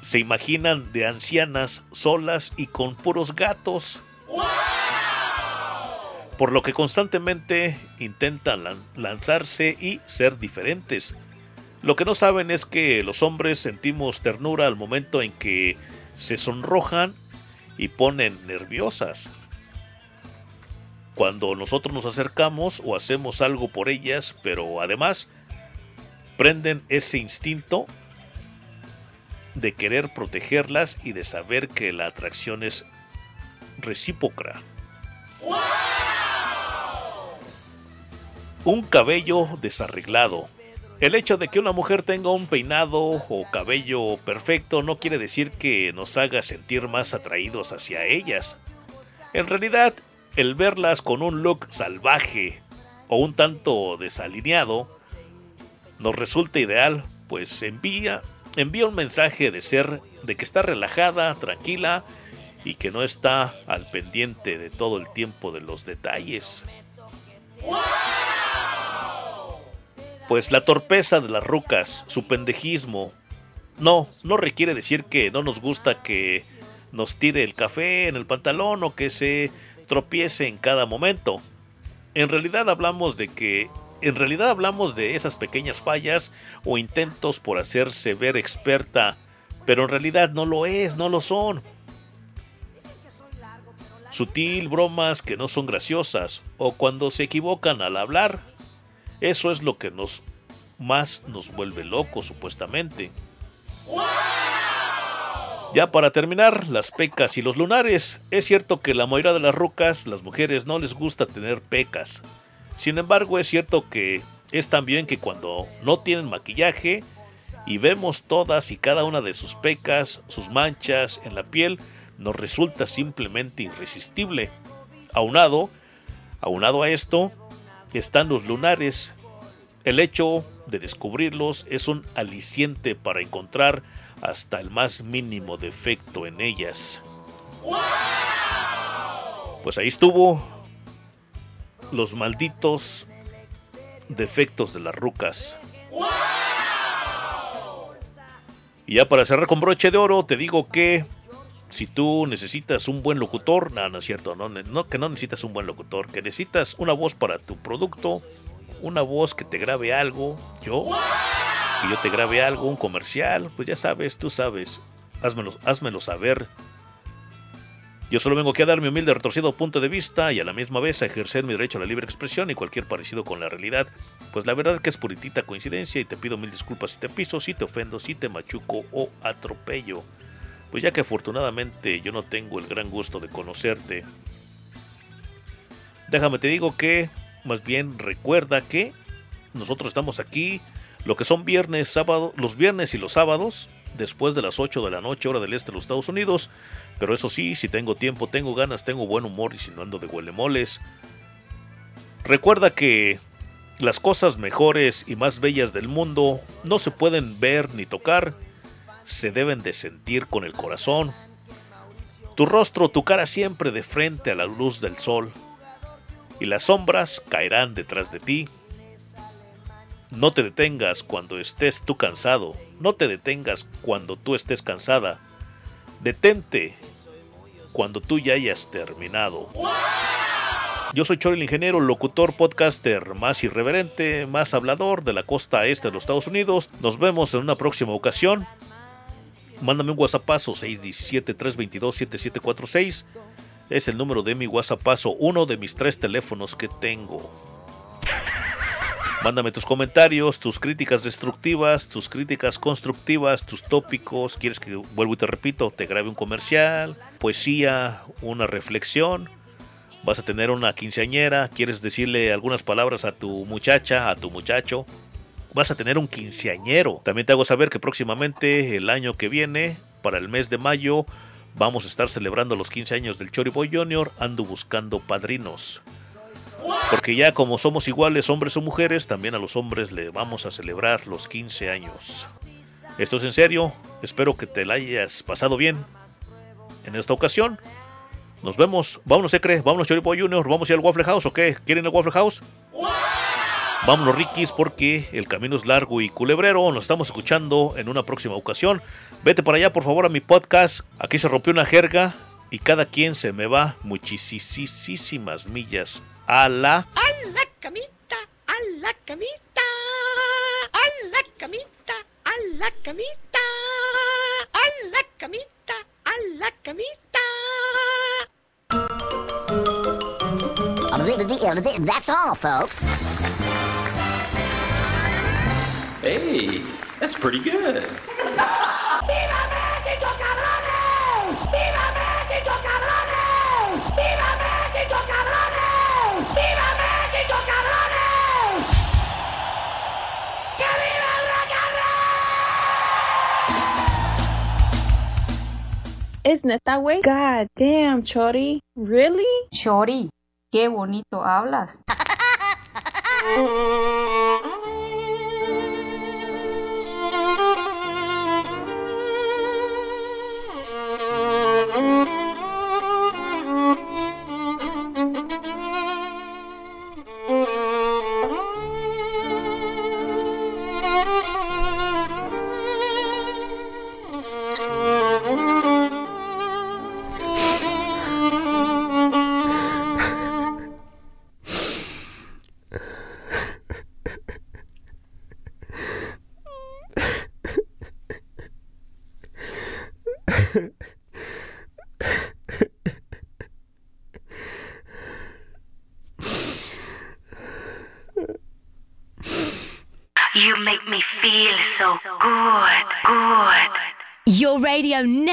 se imaginan de ancianas solas y con puros gatos. Por lo que constantemente intentan lan- lanzarse y ser diferentes. Lo que no saben es que los hombres sentimos ternura al momento en que se sonrojan y ponen nerviosas. Cuando nosotros nos acercamos o hacemos algo por ellas, pero además prenden ese instinto de querer protegerlas y de saber que la atracción es recíproca. Un cabello desarreglado. El hecho de que una mujer tenga un peinado o cabello perfecto no quiere decir que nos haga sentir más atraídos hacia ellas. En realidad, el verlas con un look salvaje o un tanto desalineado nos resulta ideal, pues envía envía un mensaje de ser de que está relajada, tranquila y que no está al pendiente de todo el tiempo de los detalles. Pues la torpeza de las rucas, su pendejismo, no, no requiere decir que no nos gusta que nos tire el café en el pantalón o que se tropiece en cada momento. En realidad hablamos de que en realidad hablamos de esas pequeñas fallas o intentos por hacerse ver experta, pero en realidad no lo es, no lo son. Sutil bromas que no son graciosas o cuando se equivocan al hablar. Eso es lo que nos más nos vuelve locos supuestamente. Ya para terminar, las pecas y los lunares. Es cierto que la mayoría de las rucas, las mujeres, no les gusta tener pecas. Sin embargo, es cierto que es también que cuando no tienen maquillaje y vemos todas y cada una de sus pecas, sus manchas en la piel, nos resulta simplemente irresistible. Aunado, aunado a esto, están los lunares. El hecho de descubrirlos es un aliciente para encontrar hasta el más mínimo defecto en ellas. Pues ahí estuvo los malditos defectos de las rucas. Y ya para cerrar con broche de oro, te digo que si tú necesitas un buen locutor, no, no es cierto, no, que no necesitas un buen locutor, que necesitas una voz para tu producto una voz que te grabe algo, yo, que yo te grabe algo, un comercial, pues ya sabes, tú sabes, házmelo, házmelo saber. Yo solo vengo aquí a dar mi humilde retorcido punto de vista y a la misma vez a ejercer mi derecho a la libre expresión y cualquier parecido con la realidad. Pues la verdad que es puritita coincidencia y te pido mil disculpas si te piso, si te ofendo, si te machuco o atropello. Pues ya que afortunadamente yo no tengo el gran gusto de conocerte. Déjame te digo que, más bien recuerda que nosotros estamos aquí lo que son viernes, sábado, los viernes y los sábados, después de las 8 de la noche, hora del este de los Estados Unidos. Pero eso sí, si tengo tiempo, tengo ganas, tengo buen humor y si no ando de huelemoles. Recuerda que las cosas mejores y más bellas del mundo no se pueden ver ni tocar, se deben de sentir con el corazón. Tu rostro, tu cara siempre de frente a la luz del sol, y las sombras caerán detrás de ti. No te detengas cuando estés tú cansado, no te detengas cuando tú estés cansada. Detente cuando tú ya hayas terminado. Yo soy Chori el ingeniero, locutor, podcaster más irreverente, más hablador de la costa este de los Estados Unidos. Nos vemos en una próxima ocasión. Mándame un WhatsAppazo 617-322-7746. Es el número de mi WhatsAppazo, uno de mis tres teléfonos que tengo. Mándame tus comentarios, tus críticas destructivas, tus críticas constructivas, tus tópicos. ¿Quieres que, vuelvo y te repito, te grabe un comercial, poesía, una reflexión? ¿Vas a tener una quinceañera? ¿Quieres decirle algunas palabras a tu muchacha, a tu muchacho? Vas a tener un quinceañero. También te hago saber que próximamente, el año que viene, para el mes de mayo, vamos a estar celebrando los 15 años del Choriboy Junior. Ando buscando padrinos. Porque ya como somos iguales hombres o mujeres, también a los hombres le vamos a celebrar los 15 años. Esto es en serio, espero que te la hayas pasado bien en esta ocasión. Nos vemos, vámonos Secre, vámonos Choripo Junior, vamos a ir al Waffle House o qué? ¿Quieren el Waffle House? Vámonos Rikis porque el camino es largo y culebrero, nos estamos escuchando en una próxima ocasión. Vete para allá por favor a mi podcast, aquí se rompió una jerga y cada quien se me va muchísimas millas a la... A la camita, a la camita, a la camita, a la camita, a la camita, a la camita. That's all, folks. Hey, that's pretty good. cabrones! ¡Viva México, cabrones! ¡Que viva el rock and ¿Es neta, güey? God damn, Chori. Really? Chori, qué bonito hablas.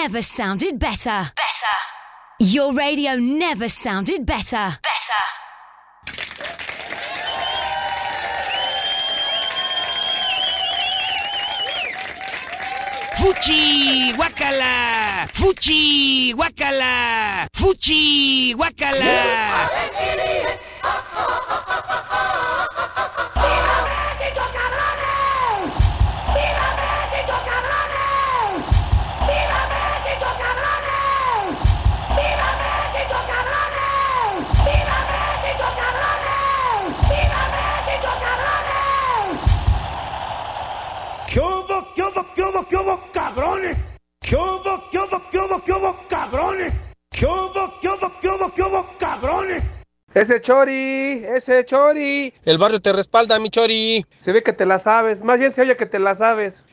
never sounded better. Better. Your radio never sounded better. Better. Fuchi, guacala. Fuchi, guacala. Fuchi, guacala. Qué hubo, cabrones? ¿Qué hubo, qué hubo, qué hubo, qué hubo, cabrones? ¿Qué hubo, qué hubo, qué hubo, qué hubo, cabrones? Ese chori, ese chori. El barrio te respalda, mi chori. Se ve que te la sabes. Más bien se oye que te la sabes.